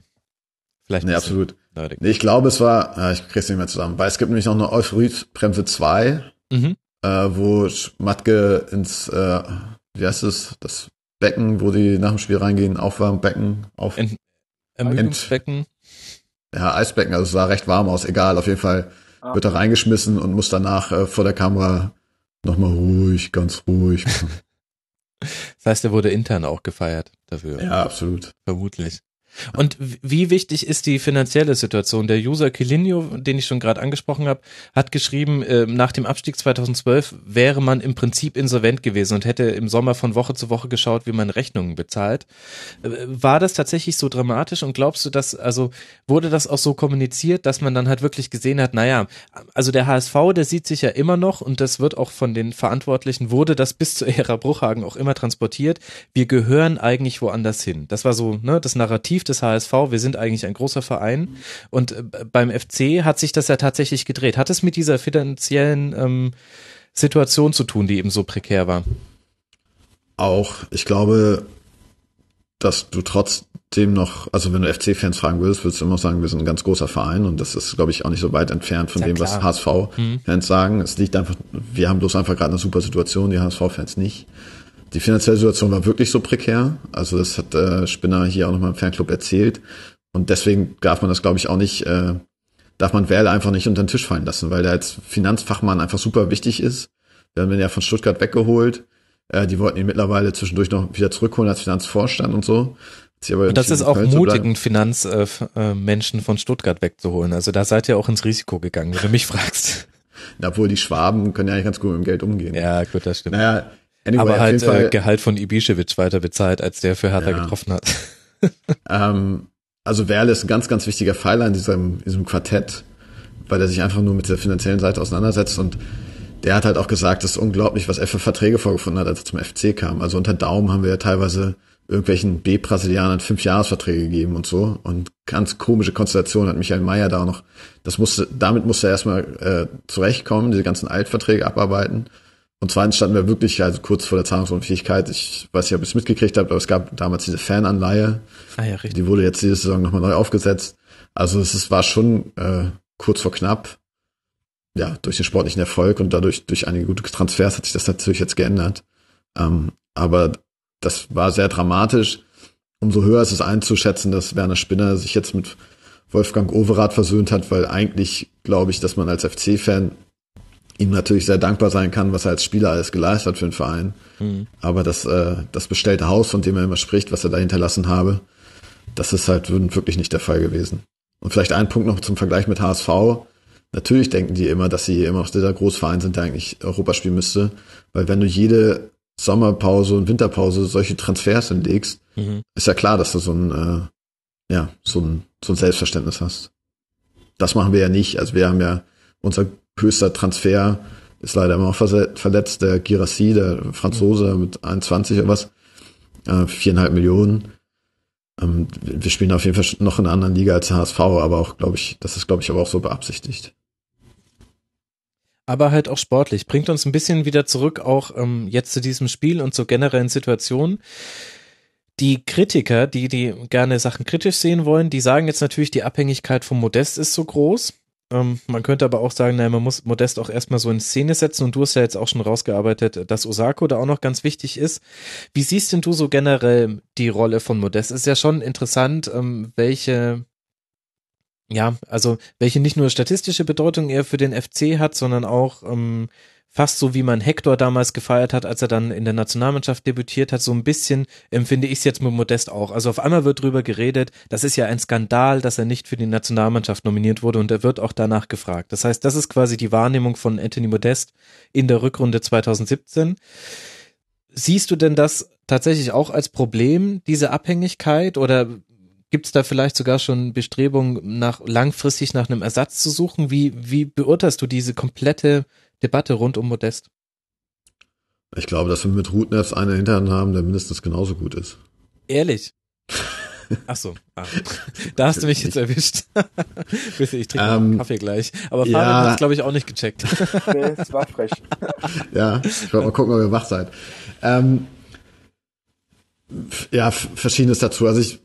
Vielleicht nee, absolut. Nee, ich glaube, es war, äh, ich krieg's nicht mehr zusammen, weil es gibt nämlich noch eine Euphorie-Bremse 2, mhm. äh, wo Schmatke ins, äh, wie heißt es, das Becken, wo die nach dem Spiel reingehen, Aufwärmbecken, auf Ent Ermüdungsbecken ja, Eisbecken, also es sah recht warm aus, egal, auf jeden Fall. Wird er reingeschmissen und muss danach äh, vor der Kamera nochmal ruhig, ganz ruhig. das heißt, er wurde intern auch gefeiert dafür. Ja, absolut. Vermutlich. Und wie wichtig ist die finanzielle Situation? Der User Kilinio, den ich schon gerade angesprochen habe, hat geschrieben, äh, nach dem Abstieg 2012 wäre man im Prinzip insolvent gewesen und hätte im Sommer von Woche zu Woche geschaut, wie man Rechnungen bezahlt. Äh, war das tatsächlich so dramatisch und glaubst du, dass, also wurde das auch so kommuniziert, dass man dann halt wirklich gesehen hat, naja, also der HSV, der sieht sich ja immer noch und das wird auch von den Verantwortlichen, wurde das bis zur Ära Bruchhagen auch immer transportiert. Wir gehören eigentlich woanders hin. Das war so, ne, das Narrativ des HSV, wir sind eigentlich ein großer Verein und äh, beim FC hat sich das ja tatsächlich gedreht. Hat es mit dieser finanziellen ähm, Situation zu tun, die eben so prekär war? Auch, ich glaube, dass du trotzdem noch, also wenn du FC-Fans fragen würdest, würdest du immer sagen, wir sind ein ganz großer Verein und das ist, glaube ich, auch nicht so weit entfernt von Ja, dem, klar. was HSV-Fans Mhm. sagen. Es liegt einfach, wir haben bloß einfach gerade eine super Situation, die HSV-Fans nicht. Die finanzielle Situation war wirklich so prekär. Also das hat äh, Spinner hier auch nochmal im Fanclub erzählt. Und deswegen darf man das, glaube ich, auch nicht, äh, darf man Werle einfach nicht unter den Tisch fallen lassen, weil der als Finanzfachmann einfach super wichtig ist. Wir haben ihn ja von Stuttgart weggeholt. Äh, die wollten ihn mittlerweile zwischendurch noch wieder zurückholen als Finanzvorstand und so. Und das ist auch in Köln zu mutig, bleiben. einen Finanzmenschen äh, Menschen von Stuttgart wegzuholen. Also da seid ihr auch ins Risiko gegangen, wenn du mich fragst. Obwohl die Schwaben können ja eigentlich ganz gut mit dem Geld umgehen. Ja, gut, das stimmt. Naja, anyway, Aber halt äh, Gehalt von Ibišević weiter bezahlt, als der für Hertha Ja. getroffen hat. Ähm, also Werle ist ein ganz, ganz wichtiger Pfeiler in diesem, diesem Quartett, weil er sich einfach nur mit der finanziellen Seite auseinandersetzt und der hat halt auch gesagt, es ist unglaublich, was er für Verträge vorgefunden hat, als er zum FC kam. Also unter Daumen haben wir ja teilweise irgendwelchen B-Brasilianern fünf Jahresverträge gegeben und so. Und ganz komische Konstellation hat Michael Mayer da auch noch. Das musste, damit musste er erstmal äh, zurechtkommen, diese ganzen Altverträge abarbeiten. Und zweitens standen wir wirklich also kurz vor der Zahlungsunfähigkeit. Ich weiß nicht, ob ihr es mitgekriegt habt, aber es gab damals diese Fananleihe. Ah ja, richtig. Die wurde jetzt diese Saison nochmal neu aufgesetzt. Also es ist, war schon äh, kurz vor knapp. Ja, durch den sportlichen Erfolg und dadurch durch einige gute Transfers hat sich das natürlich jetzt geändert. Ähm, aber das war sehr dramatisch. Umso höher ist es einzuschätzen, dass Werner Spinner sich jetzt mit Wolfgang Overath versöhnt hat, weil eigentlich glaube ich, dass man als FC-Fan ihm natürlich sehr dankbar sein kann, was er als Spieler alles geleistet hat für den Verein. Mhm. Aber das, äh, das bestellte Haus, von dem er immer spricht, was er da hinterlassen habe, das ist halt wirklich nicht der Fall gewesen. Und vielleicht ein Punkt noch zum Vergleich mit HSV. Natürlich denken die immer, dass sie immer noch dieser Großverein sind, der eigentlich Europa spielen müsste. Weil wenn du jede Sommerpause und Winterpause solche Transfers hinlegst, Mhm. ist ja klar, dass du so ein, äh, ja, so ein, so ein Selbstverständnis hast. Das machen wir ja nicht. Also wir haben ja unser höchster Transfer ist leider immer verse- verletzt, der Girassi, der Franzose mit 21 oder was, äh, viereinhalb Millionen. Ähm, wir spielen auf jeden Fall noch in einer anderen Liga als HSV, aber auch, glaube ich, das ist, glaube ich, aber auch so beabsichtigt. aber halt auch sportlich. Bringt uns ein bisschen wieder zurück auch ähm, jetzt zu diesem Spiel und zur generellen Situation. Die Kritiker, die, die gerne Sachen kritisch sehen wollen, die sagen jetzt natürlich, die Abhängigkeit vom Modest ist so groß. Ähm, man könnte aber auch sagen, naja, man muss Modest auch erstmal so in Szene setzen und du hast ja jetzt auch schon rausgearbeitet, dass Osako da auch noch ganz wichtig ist. Wie siehst denn du so generell die Rolle von Modest? Ist ja schon interessant, ähm, welche ja, also welche nicht nur statistische Bedeutung er für den FC hat, sondern auch ähm, fast so wie man Hector damals gefeiert hat, als er dann in der Nationalmannschaft debütiert hat, so ein bisschen empfinde ich es jetzt mit Modest auch. Also auf einmal wird drüber geredet, das ist ja ein Skandal, dass er nicht für die Nationalmannschaft nominiert wurde und er wird auch danach gefragt. Das heißt, das ist quasi die Wahrnehmung von Anthony Modest in der Rückrunde 2017. Siehst du denn das tatsächlich auch als Problem, diese Abhängigkeit oder Gibt es da vielleicht sogar schon Bestrebungen, nach langfristig nach einem Ersatz zu suchen? Wie, wie beurteilst du diese komplette Debatte rund um Modest? Ich glaube, dass wir mit Rootnets einen Hinterhand haben, der mindestens genauso gut ist. Ehrlich? Ach so, ah. da hast du mich jetzt erwischt. Bitte, ich trinke Ähm, ähm, Kaffee gleich. Aber Fabian ja. hat es, glaube ich, auch nicht gecheckt. Nee, es war frech. Ja, ich wollte mal gucken, ob ihr wach seid. Ähm, ja, verschiedenes dazu. Also ich,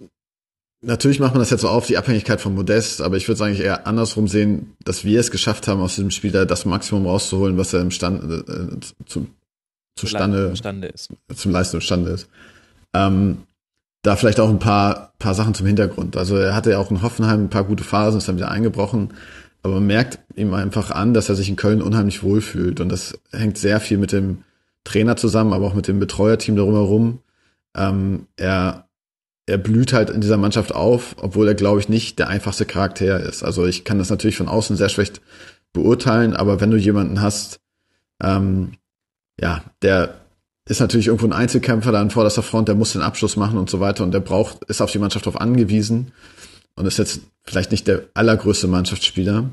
natürlich macht man das jetzt so auf, die Abhängigkeit von Modest, aber ich würde es eigentlich eher andersrum sehen, dass wir es geschafft haben, aus diesem Spieler das Maximum rauszuholen, was er im Stand, äh, zu, zustande, Imstande ist. zum Leisten imstande ist. Ähm, da vielleicht auch ein paar, paar Sachen zum Hintergrund. Also er hatte ja auch in Hoffenheim ein paar gute Phasen, ist dann wieder eingebrochen. Aber man merkt ihm einfach an, dass er sich in Köln unheimlich wohlfühlt. Und das hängt sehr viel mit dem Trainer zusammen, aber auch mit dem Betreuerteam darum herum. Ähm, er, er blüht halt in dieser Mannschaft auf, obwohl er, glaube ich, nicht der einfachste Charakter ist. Also ich kann das natürlich von außen sehr schlecht beurteilen, aber wenn du jemanden hast, ähm, ja, der ist natürlich irgendwo ein Einzelkämpfer da an vorderster Front, der muss den Abschluss machen und so weiter und der braucht, ist auf die Mannschaft drauf angewiesen und ist jetzt vielleicht nicht der allergrößte Mannschaftsspieler,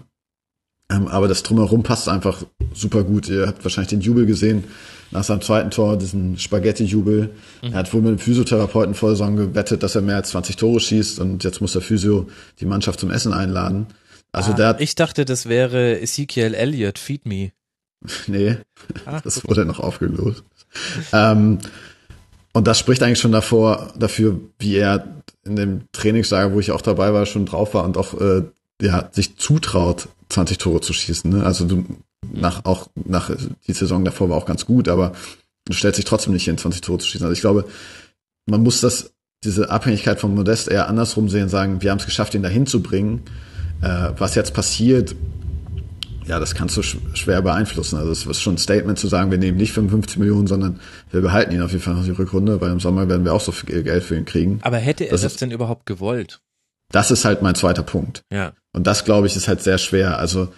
ähm, aber das Drumherum passt einfach super gut. Ihr habt wahrscheinlich den Jubel gesehen nach seinem zweiten Tor, diesen Spaghetti-Jubel. Er hat wohl mit dem Physiotherapeuten vor Saison gewettet, dass er mehr als 20 Tore schießt und jetzt muss der Physio die Mannschaft zum Essen einladen. Also der hat, Ah, Ich dachte, das wäre Ezekiel Elliott, Feed Me. nee, Ah, das wurde noch aufgelöst. ähm, Und das spricht eigentlich schon davor, dafür, wie er in dem Trainingslager, wo ich auch dabei war, schon drauf war und auch äh, ja, sich zutraut, 20 Tore zu schießen. Ne? Also du nach auch nach die Saison davor war auch ganz gut, aber du stellst dich trotzdem nicht hin, 20 Tore zu schießen. Also ich glaube, man muss das diese Abhängigkeit von Modest eher andersrum sehen, sagen, wir haben es geschafft, ihn dahin zu bringen. Äh, was jetzt passiert, ja, das kannst du sch schwer beeinflussen. Also es ist schon ein Statement zu sagen, wir nehmen nicht 55 Millionen, sondern wir behalten ihn auf jeden Fall noch die Rückrunde, weil im Sommer werden wir auch so viel Geld für ihn kriegen. Aber hätte er das, das denn überhaupt gewollt? Das ist halt mein zweiter Punkt. Ja. Und das, glaube ich, ist halt sehr schwer. Also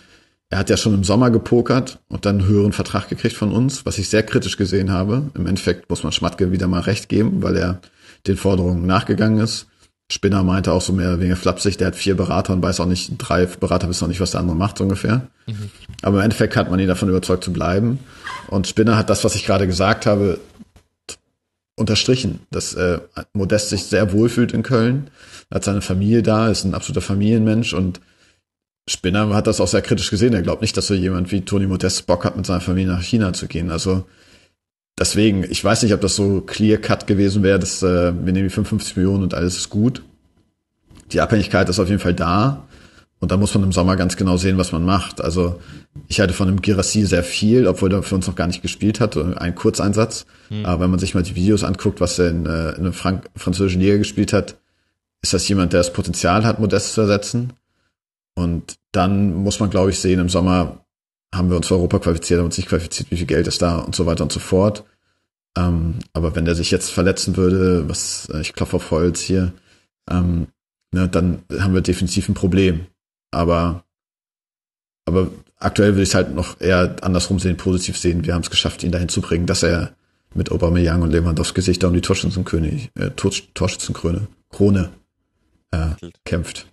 er hat ja schon im Sommer gepokert und dann einen höheren Vertrag gekriegt von uns, was ich sehr kritisch gesehen habe. Im Endeffekt muss man Schmatke wieder mal recht geben, weil er den Forderungen nachgegangen ist. Spinner meinte auch so mehr wegen flapsig, der hat vier Berater und weiß auch nicht, drei Berater wissen auch nicht, was der andere macht, so ungefähr. Mhm. Aber im Endeffekt hat man ihn davon überzeugt zu bleiben. Und Spinner hat das, was ich gerade gesagt habe, unterstrichen, dass äh, Modest sich sehr wohlfühlt in Köln, hat seine Familie da, ist ein absoluter Familienmensch und Spinner hat das auch sehr kritisch gesehen. Er glaubt nicht, dass so jemand wie Toni Modest Bock hat, mit seiner Familie nach China zu gehen. Also deswegen, ich weiß nicht, ob das so clear cut gewesen wäre, dass äh, wir nehmen die 55 Millionen und alles ist gut. Die Abhängigkeit ist auf jeden Fall da. Und da muss man im Sommer ganz genau sehen, was man macht. Also ich halte von dem Girassi sehr viel, obwohl er für uns noch gar nicht gespielt hat, ein Kurzeinsatz. Hm. Aber wenn man sich mal die Videos anguckt, was er in, äh, in einer Frank französischen Liga gespielt hat, ist das jemand, der das Potenzial hat, Modest zu ersetzen. Und dann muss man, glaube ich, sehen, im Sommer haben wir uns für Europa qualifiziert, haben uns nicht qualifiziert, wie viel Geld ist da und so weiter und so fort. Ähm, aber wenn der sich jetzt verletzen würde, was äh, ich klopfe auf Holz hier, ähm, ne, dann haben wir definitiv ein Problem. Aber, aber aktuell will ich es halt noch eher andersrum sehen, positiv sehen. Wir haben es geschafft, ihn dahin zu bringen, dass er mit Aubameyang und Lewandowski sich da um die Torschützenkönig, äh, Torschützenkrone, Krone äh, kämpft.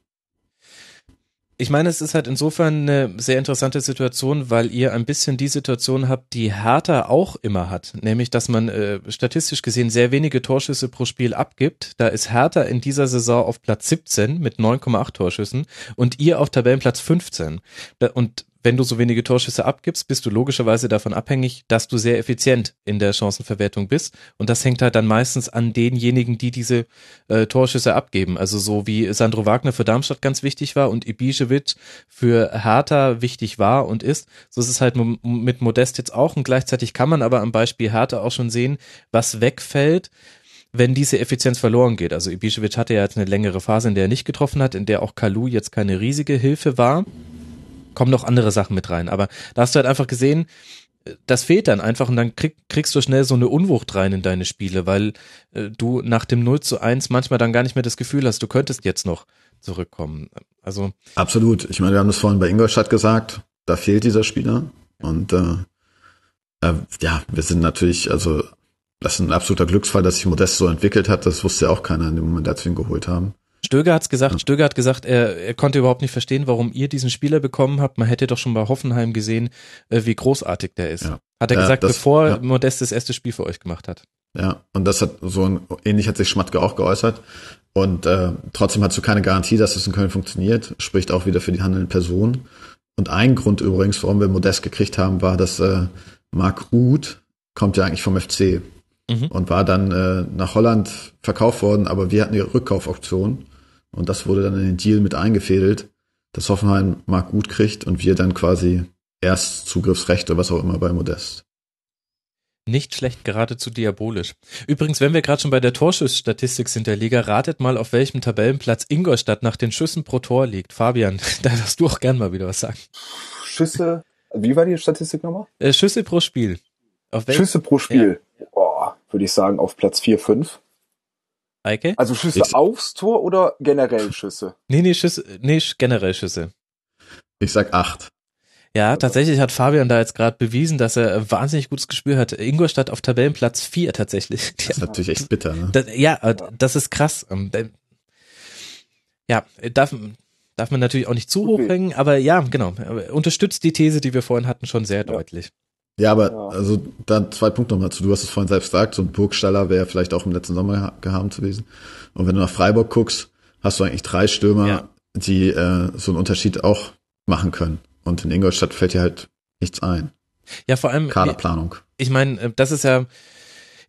Ich meine, es ist halt insofern eine sehr interessante Situation, weil ihr ein bisschen die Situation habt, die Hertha auch immer hat, nämlich dass man äh, statistisch gesehen sehr wenige Torschüsse pro Spiel abgibt. Da ist Hertha in dieser Saison auf Platz 17 mit 9,8 Torschüssen und ihr auf Tabellenplatz 15. Und wenn du so wenige Torschüsse abgibst, bist du logischerweise davon abhängig, dass du sehr effizient in der Chancenverwertung bist. Und das hängt halt dann meistens an denjenigen, die diese äh, Torschüsse abgeben. Also so wie Sandro Wagner für Darmstadt ganz wichtig war und Ibišević für Hertha wichtig war und ist. So ist es halt mit Modest jetzt auch. Und gleichzeitig kann man aber am Beispiel Hertha auch schon sehen, was wegfällt, wenn diese Effizienz verloren geht. Also Ibišević hatte ja jetzt eine längere Phase, in der er nicht getroffen hat, in der auch Kalu jetzt keine riesige Hilfe war kommen noch andere Sachen mit rein. Aber da hast du halt einfach gesehen, das fehlt dann einfach und dann krieg, kriegst du schnell so eine Unwucht rein in deine Spiele, weil äh, du nach dem 0 zu 1 manchmal dann gar nicht mehr das Gefühl hast, du könntest jetzt noch zurückkommen. Also Absolut. Ich meine, wir haben das vorhin bei Ingolstadt gesagt, da fehlt dieser Spieler und äh, äh, ja, wir sind natürlich, also das ist ein absoluter Glücksfall, dass sich Modest so entwickelt hat. Das wusste ja auch keiner in dem Moment, als wir ihn geholt haben. Stöger hat's gesagt, Stöger hat gesagt, er, er konnte überhaupt nicht verstehen, warum ihr diesen Spieler bekommen habt. Man hätte doch schon bei Hoffenheim gesehen, äh, wie großartig der ist. Ja. Hat er ja, gesagt, das, bevor ja. Modest das erste Spiel für euch gemacht hat. Ja, und das hat so ein, ähnlich hat sich Schmatke auch geäußert. Und äh, trotzdem hast du keine Garantie, dass es in Köln funktioniert. Spricht auch wieder für die handelnden Personen. Und ein Grund übrigens, warum wir Modest gekriegt haben, war, dass äh, Marc Uth kommt ja eigentlich vom FC mhm. und war dann äh, nach Holland verkauft worden, aber wir hatten die Rückkaufoption und das wurde dann in den Deal mit eingefädelt, dass Hoffenheim Marc gut kriegt und wir dann quasi erst Zugriffsrechte, was auch immer bei Modest. Nicht schlecht, geradezu diabolisch. Übrigens, wenn wir gerade schon bei der Torschussstatistik sind der Liga, ratet mal, auf welchem Tabellenplatz Ingolstadt nach den Schüssen pro Tor liegt. Fabian, da darfst du auch gern mal wieder was sagen. Schüsse, wie war die Statistik nochmal? Äh, Schüsse pro Spiel. Schüsse pro Spiel. Ja. Boah, würde ich sagen auf Platz 4, 5. Eike? Also Schüsse ich, aufs Tor oder generell Schüsse? Nee, nee, Schüsse, nee, generell Schüsse. Ich sag acht. Ja, tatsächlich hat Fabian da jetzt gerade bewiesen, dass er wahnsinnig gutes Gespür hat. Ingolstadt auf Tabellenplatz 4 tatsächlich. Das ist natürlich echt bitter, ne? Das, ja, das ist krass. Ähm, ja, darf, darf man natürlich auch nicht zu hoch hängen, aber ja, genau. Unterstützt die These, die wir vorhin hatten, schon sehr ja. deutlich. Ja, aber ja. also dann zwei Punkte nochmal zu. Du hast es vorhin selbst gesagt, so ein Burgstaller wäre vielleicht auch im letzten Sommer gehabt gewesen. Und wenn du nach Freiburg guckst, hast du eigentlich drei Stürmer, ja. die äh, so einen Unterschied auch machen können. Und in Ingolstadt fällt dir halt nichts ein. Ja, vor allem Kaderplanung. Ich meine, äh, das ist ja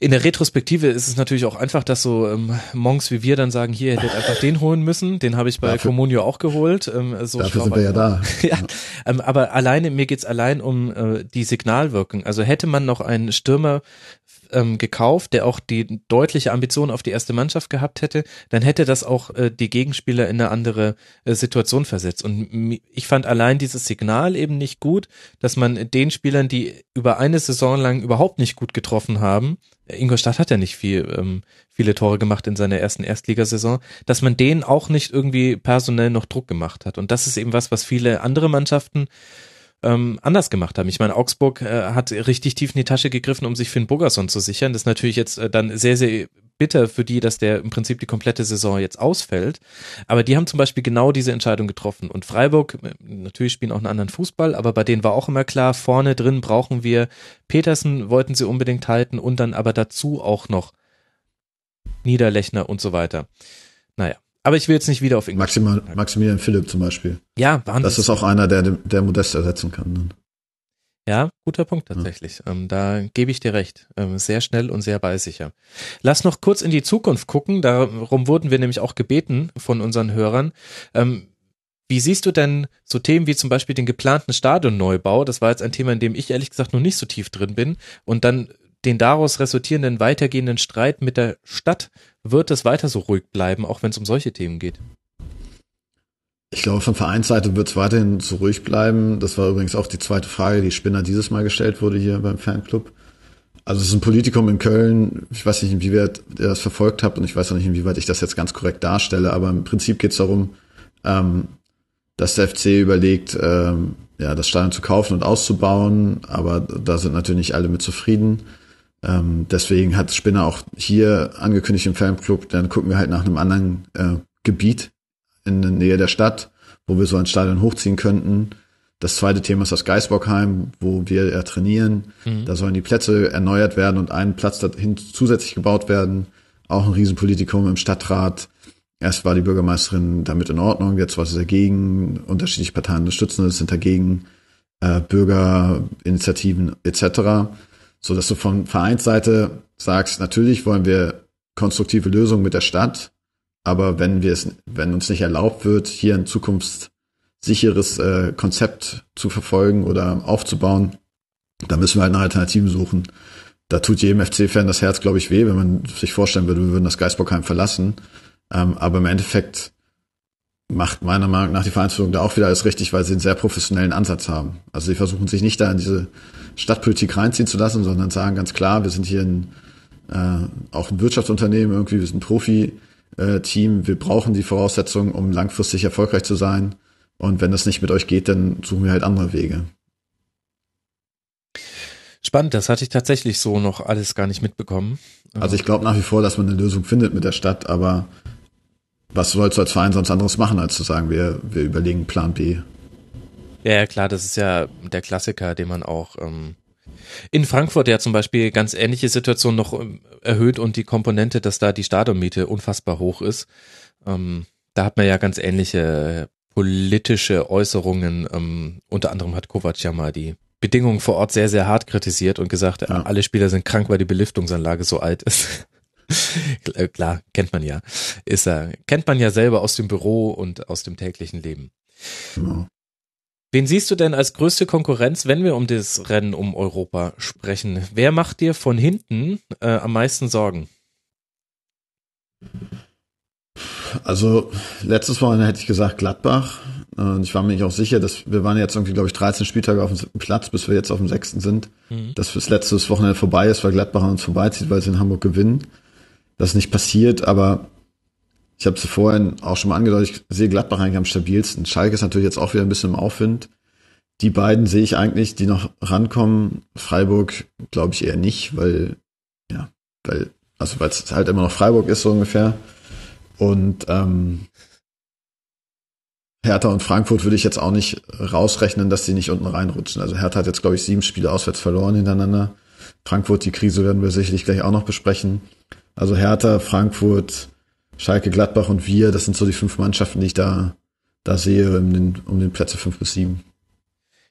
in der Retrospektive ist es natürlich auch einfach, dass so ähm, Monks wie wir dann sagen, hier hättet einfach den holen müssen. Den habe ich bei dafür, Comunio auch geholt. Ähm, so dafür sind wir ja da. ja, ähm, aber alleine, mir geht's allein um äh, die Signalwirkung. Also hätte man noch einen Stürmer ähm, gekauft, der auch die deutliche Ambition auf die erste Mannschaft gehabt hätte, dann hätte das auch äh, die Gegenspieler in eine andere äh, Situation versetzt. Und ich fand allein dieses Signal eben nicht gut, dass man den Spielern, die über eine Saison lang überhaupt nicht gut getroffen haben, Ingolstadt hat ja nicht viel, ähm, viele Tore gemacht in seiner ersten Erstligasaison, dass man denen auch nicht irgendwie personell noch Druck gemacht hat. Und das ist eben was, was viele andere Mannschaften ähm, anders gemacht haben. Ich meine, Augsburg äh, hat richtig tief in die Tasche gegriffen, um sich Finn Bogerson zu sichern. Das ist natürlich jetzt äh, dann sehr, sehr bitter für die, dass der im Prinzip die komplette Saison jetzt ausfällt. Aber die haben zum Beispiel genau diese Entscheidung getroffen. Und Freiburg, äh, natürlich spielen auch einen anderen Fußball, aber bei denen war auch immer klar, vorne drin brauchen wir Petersen, wollten sie unbedingt halten und dann aber dazu auch noch Niederlechner und so weiter. Naja, aber ich will jetzt nicht wieder auf Englisch. Maximal, Maximilian Philipp zum Beispiel. Ja, Wahnsinn. Das ist auch einer, der, der Modest ersetzen kann. Dann. Ja, guter Punkt tatsächlich. Ja. Ähm, da gebe ich dir recht. Ähm, sehr schnell und sehr ballsicher. Lass noch kurz in die Zukunft gucken. Darum wurden wir nämlich auch gebeten von unseren Hörern. Ähm, wie siehst du denn so Themen wie zum Beispiel den geplanten Stadionneubau? Das war jetzt ein Thema, in dem ich ehrlich gesagt noch nicht so tief drin bin. Und dann den daraus resultierenden weitergehenden Streit mit der Stadt wird es weiter so ruhig bleiben, auch wenn es um solche Themen geht? Ich glaube, von Vereinsseite wird es weiterhin so ruhig bleiben. Das war übrigens auch die zweite Frage, die Spinner dieses Mal gestellt wurde hier beim Fanclub. Also es ist ein Politikum in Köln. Ich weiß nicht, inwieweit ihr das verfolgt habt und ich weiß auch nicht, inwieweit ich das jetzt ganz korrekt darstelle, aber im Prinzip geht es darum, ähm, dass der FC überlegt, ähm, ja, das Stadion zu kaufen und auszubauen, aber da sind natürlich nicht alle mit zufrieden. Ähm, deswegen hat Spinner auch hier angekündigt im Fanclub, dann gucken wir halt nach einem anderen äh, Gebiet in der Nähe der Stadt, wo wir so ein Stadion hochziehen könnten. Das zweite Thema ist das Geisbockheim, wo wir ja trainieren. Mhm. Da sollen die Plätze erneuert werden und ein Platz dahin zusätzlich gebaut werden. Auch ein Riesenpolitikum im Stadtrat. Erst war die Bürgermeisterin damit in Ordnung, jetzt war sie dagegen. Unterschiedliche Parteien unterstützen es, sind dagegen. Äh, Bürgerinitiativen etc so dass du von Vereinsseite sagst, natürlich wollen wir konstruktive Lösungen mit der Stadt, aber wenn wir es, wenn uns nicht erlaubt wird, hier ein zukunftssicheres äh, Konzept zu verfolgen oder aufzubauen, dann müssen wir halt nach Alternativen suchen. Da tut jedem FC-Fan das Herz, glaube ich, weh, wenn man sich vorstellen würde, wir würden das Geisbockheim verlassen. Ähm, aber im Endeffekt macht meiner Meinung nach die Vereinsführung da auch wieder alles richtig, weil sie einen sehr professionellen Ansatz haben. Also sie versuchen sich nicht da in diese Stadtpolitik reinziehen zu lassen, sondern sagen ganz klar, wir sind hier ein, äh, auch ein Wirtschaftsunternehmen irgendwie, wir sind ein Profi-Team, wir brauchen die Voraussetzungen, um langfristig erfolgreich zu sein. Und wenn das nicht mit euch geht, dann suchen wir halt andere Wege. Spannend, das hatte ich tatsächlich so noch alles gar nicht mitbekommen. Also ich glaube nach wie vor, dass man eine Lösung findet mit der Stadt, aber was sollst du als Verein sonst anderes machen, als zu sagen, wir, wir überlegen Plan B? Ja, ja, klar, das ist ja der Klassiker, den man auch ähm, in Frankfurt ja zum Beispiel ganz ähnliche Situation noch ähm, erhöht und die Komponente, dass da die Stadionmiete unfassbar hoch ist. Ähm, da hat man ja ganz ähnliche politische Äußerungen. Ähm, unter anderem hat Kovac ja mal die Bedingungen vor Ort sehr, sehr hart kritisiert und gesagt, ja. alle Spieler sind krank, weil die Belüftungsanlage so alt ist. Äh, klar, kennt man ja. Ist er, kennt man ja selber aus dem Büro und aus dem täglichen Leben. Genau. Wen siehst du denn als größte Konkurrenz, wenn wir um das Rennen um Europa sprechen? Wer macht dir von hinten äh, am meisten Sorgen? Also letztes Wochenende hätte ich gesagt Gladbach. Und ich war mir nicht auch sicher, dass wir waren jetzt irgendwie, glaube ich, 13 Spieltage auf dem Platz, bis wir jetzt auf dem sechsten sind. Mhm. Dass das letzte Wochenende vorbei ist, weil Gladbach an uns vorbeizieht, weil sie in Hamburg gewinnen das nicht passiert, aber ich habe es vorhin auch schon mal angedeutet, ich sehe Gladbach eigentlich am stabilsten. Schalke ist natürlich jetzt auch wieder ein bisschen im Aufwind. Die beiden sehe ich eigentlich, die noch rankommen. Freiburg glaube ich eher nicht, weil, ja, weil, also weil es halt immer noch Freiburg ist, so ungefähr. Und ähm, Hertha und Frankfurt würde ich jetzt auch nicht rausrechnen, dass die nicht unten reinrutschen. Also Hertha hat jetzt, glaube ich, sieben Spiele auswärts verloren hintereinander. Frankfurt, die Krise werden wir sicherlich gleich auch noch besprechen. Also Hertha, Frankfurt, Schalke, Gladbach und wir, das sind so die fünf Mannschaften, die ich da, da sehe um den, um den Plätze fünf bis sieben.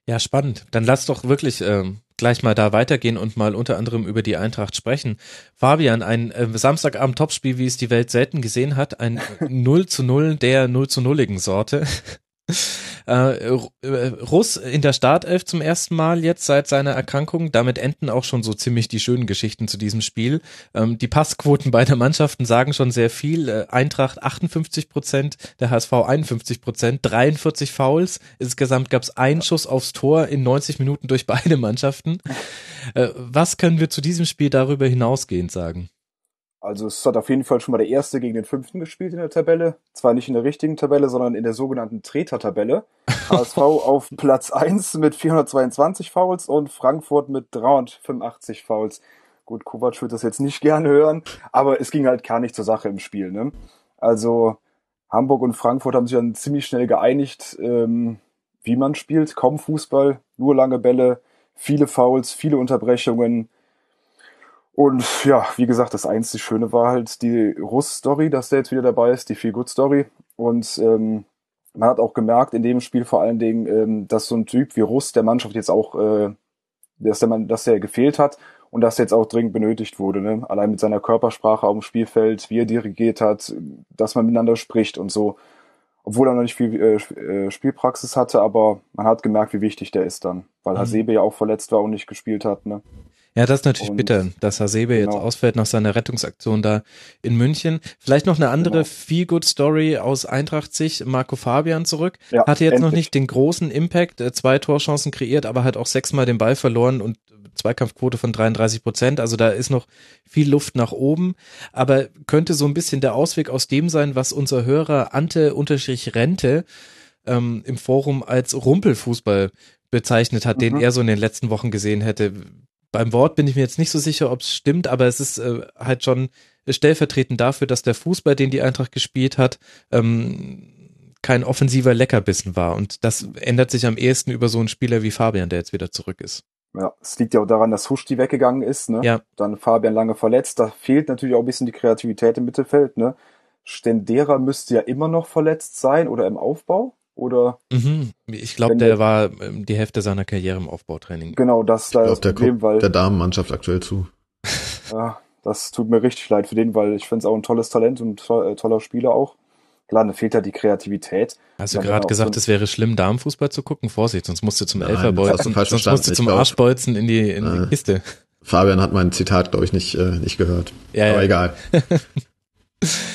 Ja, spannend. Dann lass doch wirklich ähm, gleich mal da weitergehen und mal unter anderem über die Eintracht sprechen. Fabian, ein äh, Samstagabend-Topspiel, wie es die Welt selten gesehen hat, ein 0 zu 0 der 0 zu 0 Sorte. Äh, äh, Russ in der Startelf zum ersten Mal jetzt seit seiner Erkrankung. Damit enden auch schon so ziemlich die schönen Geschichten zu diesem Spiel. Ähm, die Passquoten beider Mannschaften sagen schon sehr viel. Äh, Eintracht 58 Prozent, der HSV 51 Prozent, 43 Fouls. Insgesamt gab es einen Schuss aufs Tor in 90 Minuten durch beide Mannschaften. Äh, was können wir zu diesem Spiel darüber hinausgehend sagen? Also es hat auf jeden Fall schon mal der Erste gegen den Fünften gespielt in der Tabelle. Zwar nicht in der richtigen Tabelle, sondern in der sogenannten Treter-Tabelle. HSV auf Platz 1 mit 422 Fouls und Frankfurt mit 385 Fouls. Gut, Kovac wird das jetzt nicht gerne hören, aber es ging halt gar nicht zur Sache im Spiel. Ne? Also Hamburg und Frankfurt haben sich dann ziemlich schnell geeinigt, ähm, wie man spielt. Kaum Fußball, nur lange Bälle, viele Fouls, viele Unterbrechungen und ja, wie gesagt, das einzige Schöne war halt die Russ-Story, dass der jetzt wieder dabei ist, die Feel-Good-Story. Und ähm, man hat auch gemerkt in dem Spiel vor allen Dingen, ähm, dass so ein Typ wie Russ der Mannschaft jetzt auch, äh, dass der Mann, dass der gefehlt hat und dass er jetzt auch dringend benötigt wurde. Ne? Allein mit seiner Körpersprache auf dem Spielfeld, wie er dirigiert hat, dass man miteinander spricht und so. Obwohl er noch nicht viel äh, äh Spielpraxis hatte, aber man hat gemerkt, wie wichtig der ist dann, weil mhm. Hasebe ja auch verletzt war und nicht gespielt hat. Ne? Ja, das ist natürlich und, bitter, dass Hasebe genau. jetzt ausfällt nach seiner Rettungsaktion da in München. Vielleicht noch eine andere genau. Feel-Good-Story aus Eintracht-Sicht. Marco Fabian zurück. Ja, Hatte jetzt endlich. noch nicht den großen Impact, äh, zwei Torchancen kreiert, aber hat auch sechsmal den Ball verloren und Zweikampfquote von 33 Prozent. Also da ist noch viel Luft nach oben. Aber könnte so ein bisschen der Ausweg aus dem sein, was unser Hörer Ante-Rente ähm, im Forum als Rumpelfußball bezeichnet hat, mhm. den er so in den letzten Wochen gesehen hätte beim Wort bin ich mir jetzt nicht so sicher, ob es stimmt, aber es ist äh, halt schon stellvertretend dafür, dass der Fußball, den die Eintracht gespielt hat, ähm, kein offensiver Leckerbissen war. Und das ändert sich am ehesten über so einen Spieler wie Fabian, der jetzt wieder zurück ist. Ja, es liegt ja auch daran, dass Huschti weggegangen ist, ne? Ja. Dann Fabian lange verletzt. Da fehlt natürlich auch ein bisschen die Kreativität im Mittelfeld, ne? Stendera müsste ja immer noch verletzt sein oder im Aufbau. Oder mhm. ich glaube, der war ähm, die Hälfte seiner Karriere im Aufbautraining. Genau, das da ist das Problem, weil der Damenmannschaft aktuell zu. Ja, das tut mir richtig leid für den, weil ich finde es auch ein tolles Talent und to äh, toller Spieler auch. Klar, da fehlt ja die Kreativität. Hast du gerade gesagt, so es wäre schlimm, Damenfußball zu gucken? Vorsicht, sonst musst du zum Elferbolzen, sonst musst du zum Arschbolzen in die, in die Kiste. Fabian hat mein Zitat, glaube ich, nicht, äh, nicht gehört. Ja, Aber ja. egal.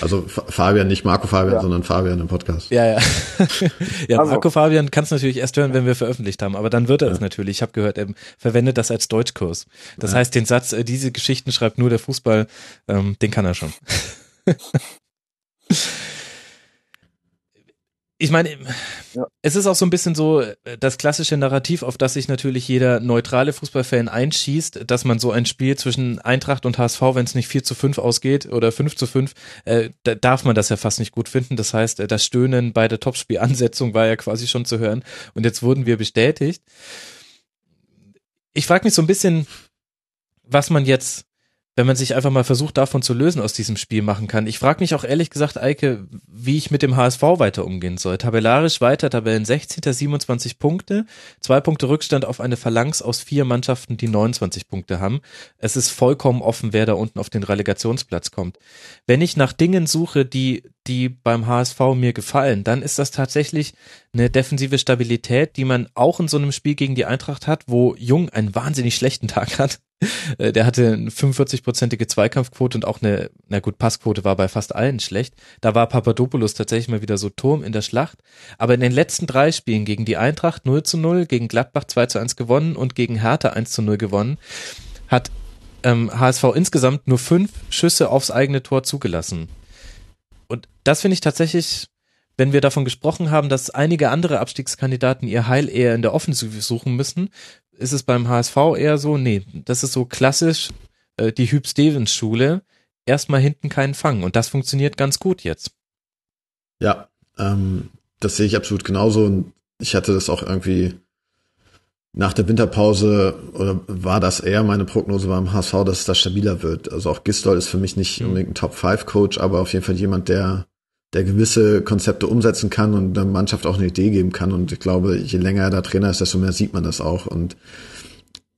Also Fabian, nicht Marco Fabian, ja. sondern Fabian im Podcast. Ja, ja. ja, also. Marco Fabian kannst du natürlich erst hören, wenn wir veröffentlicht haben, aber dann wird er es natürlich. Ich habe gehört, er verwendet das als Deutschkurs. Das ja. heißt, den Satz, äh, diese Geschichten schreibt nur der Fußball, ähm, den kann er schon. ich meine, ja. es ist auch so ein bisschen so äh, das klassische Narrativ, auf das sich natürlich jeder neutrale Fußballfan einschießt, dass man so ein Spiel zwischen Eintracht und HSV, wenn es nicht 4 zu 5 ausgeht oder 5 zu 5, äh, da darf man das ja fast nicht gut finden. Das heißt, äh, das Stöhnen bei der Topspielansetzung war ja quasi schon zu hören und jetzt wurden wir bestätigt. Ich frage mich so ein bisschen, was man jetzt wenn man sich einfach mal versucht, davon zu lösen, aus diesem Spiel machen kann. Ich frage mich auch ehrlich gesagt, Eike, wie ich mit dem HSV weiter umgehen soll. Tabellarisch weiter, Tabellen 16. 27 Punkte, zwei Punkte Rückstand auf eine Phalanx aus vier Mannschaften, die 29 Punkte haben. Es ist vollkommen offen, wer da unten auf den Relegationsplatz kommt. Wenn ich nach Dingen suche, die, die beim HSV mir gefallen, dann ist das tatsächlich eine defensive Stabilität, die man auch in so einem Spiel gegen die Eintracht hat, wo Jung einen wahnsinnig schlechten Tag hat der hatte eine 45-prozentige Zweikampfquote und auch eine, na gut, Passquote war bei fast allen schlecht. Da war Papadopoulos tatsächlich mal wieder so Turm in der Schlacht. Aber in den letzten drei Spielen gegen die Eintracht 0 zu 0, gegen Gladbach 2 zu 1 gewonnen und gegen Hertha 1 zu 0 gewonnen, hat ähm, HSV insgesamt nur fünf Schüsse aufs eigene Tor zugelassen. Und das finde ich tatsächlich wenn wir davon gesprochen haben, dass einige andere Abstiegskandidaten ihr Heil eher in der Offensive suchen müssen, ist es beim HSV eher so, nee, das ist so klassisch äh, die Hüb Stevens Schule, erstmal hinten keinen Fang und das funktioniert ganz gut jetzt. Ja, ähm, das sehe ich absolut genauso und ich hatte das auch irgendwie nach der Winterpause oder war das eher meine Prognose beim HSV, dass es da stabiler wird. Also auch Gistol ist für mich nicht mhm. unbedingt ein Top-5-Coach, aber auf jeden Fall jemand, der der gewisse Konzepte umsetzen kann und der Mannschaft auch eine Idee geben kann. Und ich glaube, je länger er da Trainer ist, desto mehr sieht man das auch. Und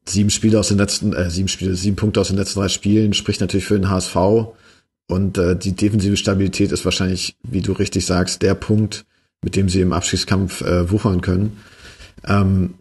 sieben Spiele aus den letzten, äh, sieben Spiele, sieben Punkte aus den letzten drei Spielen spricht natürlich für den HSV. Und äh, die defensive Stabilität ist wahrscheinlich, wie du richtig sagst, der Punkt, mit dem sie im Abstiegskampf äh, wuchern können. Ähm,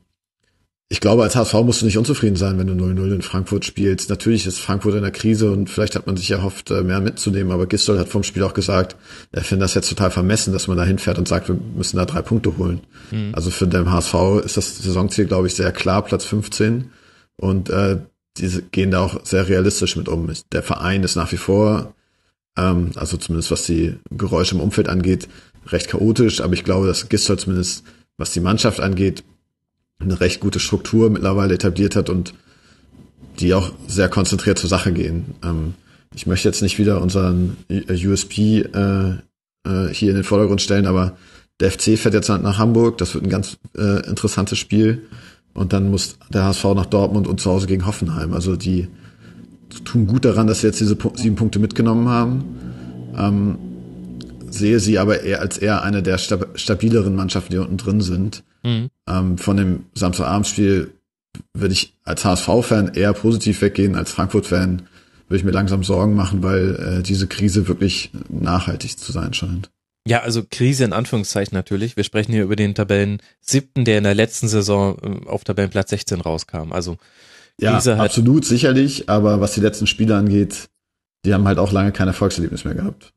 ich glaube, als HSV musst du nicht unzufrieden sein, wenn du 0-0 in Frankfurt spielst. Natürlich ist Frankfurt in der Krise und vielleicht hat man sich erhofft, äh, mehr mitzunehmen, aber Gistol hat vom Spiel auch gesagt, er findet das jetzt total vermessen, dass man da hinfährt und sagt, wir müssen da drei Punkte holen. Mhm. Also für den HSV ist das Saisonziel, glaube ich, sehr klar, Platz 15. Und äh, diese gehen da auch sehr realistisch mit um. Der Verein ist nach wie vor, ähm, also zumindest was die Geräusche im Umfeld angeht, recht chaotisch, aber ich glaube, dass Gistol zumindest, was die Mannschaft angeht, eine recht gute Struktur mittlerweile etabliert hat und die auch sehr konzentriert zur Sache gehen. Ähm, ich möchte jetzt nicht wieder unseren USP äh, äh, hier in den Vordergrund stellen, aber der FC fährt jetzt nach Hamburg. Das wird ein ganz äh, interessantes Spiel. Und dann muss der HSV nach Dortmund und zu Hause gegen Hoffenheim. Also die tun gut daran, dass sie jetzt diese sieben Punkte mitgenommen haben. Ähm, sehe sie aber eher als eher eine der stabileren Mannschaften, die unten drin sind. Mhm. Ähm, von dem Samstagabendspiel würde ich als HSV-Fan eher positiv weggehen, als Frankfurt-Fan würde ich mir langsam Sorgen machen, weil äh, diese Krise wirklich nachhaltig zu sein scheint. Ja, also Krise in Anführungszeichen natürlich. Wir sprechen hier über den Tabellen siebten, der in der letzten Saison äh, auf Tabellenplatz 16 rauskam. Also Krise ja, absolut sicherlich, aber was die letzten Spiele angeht, die haben halt auch lange kein Erfolgserlebnis mehr gehabt.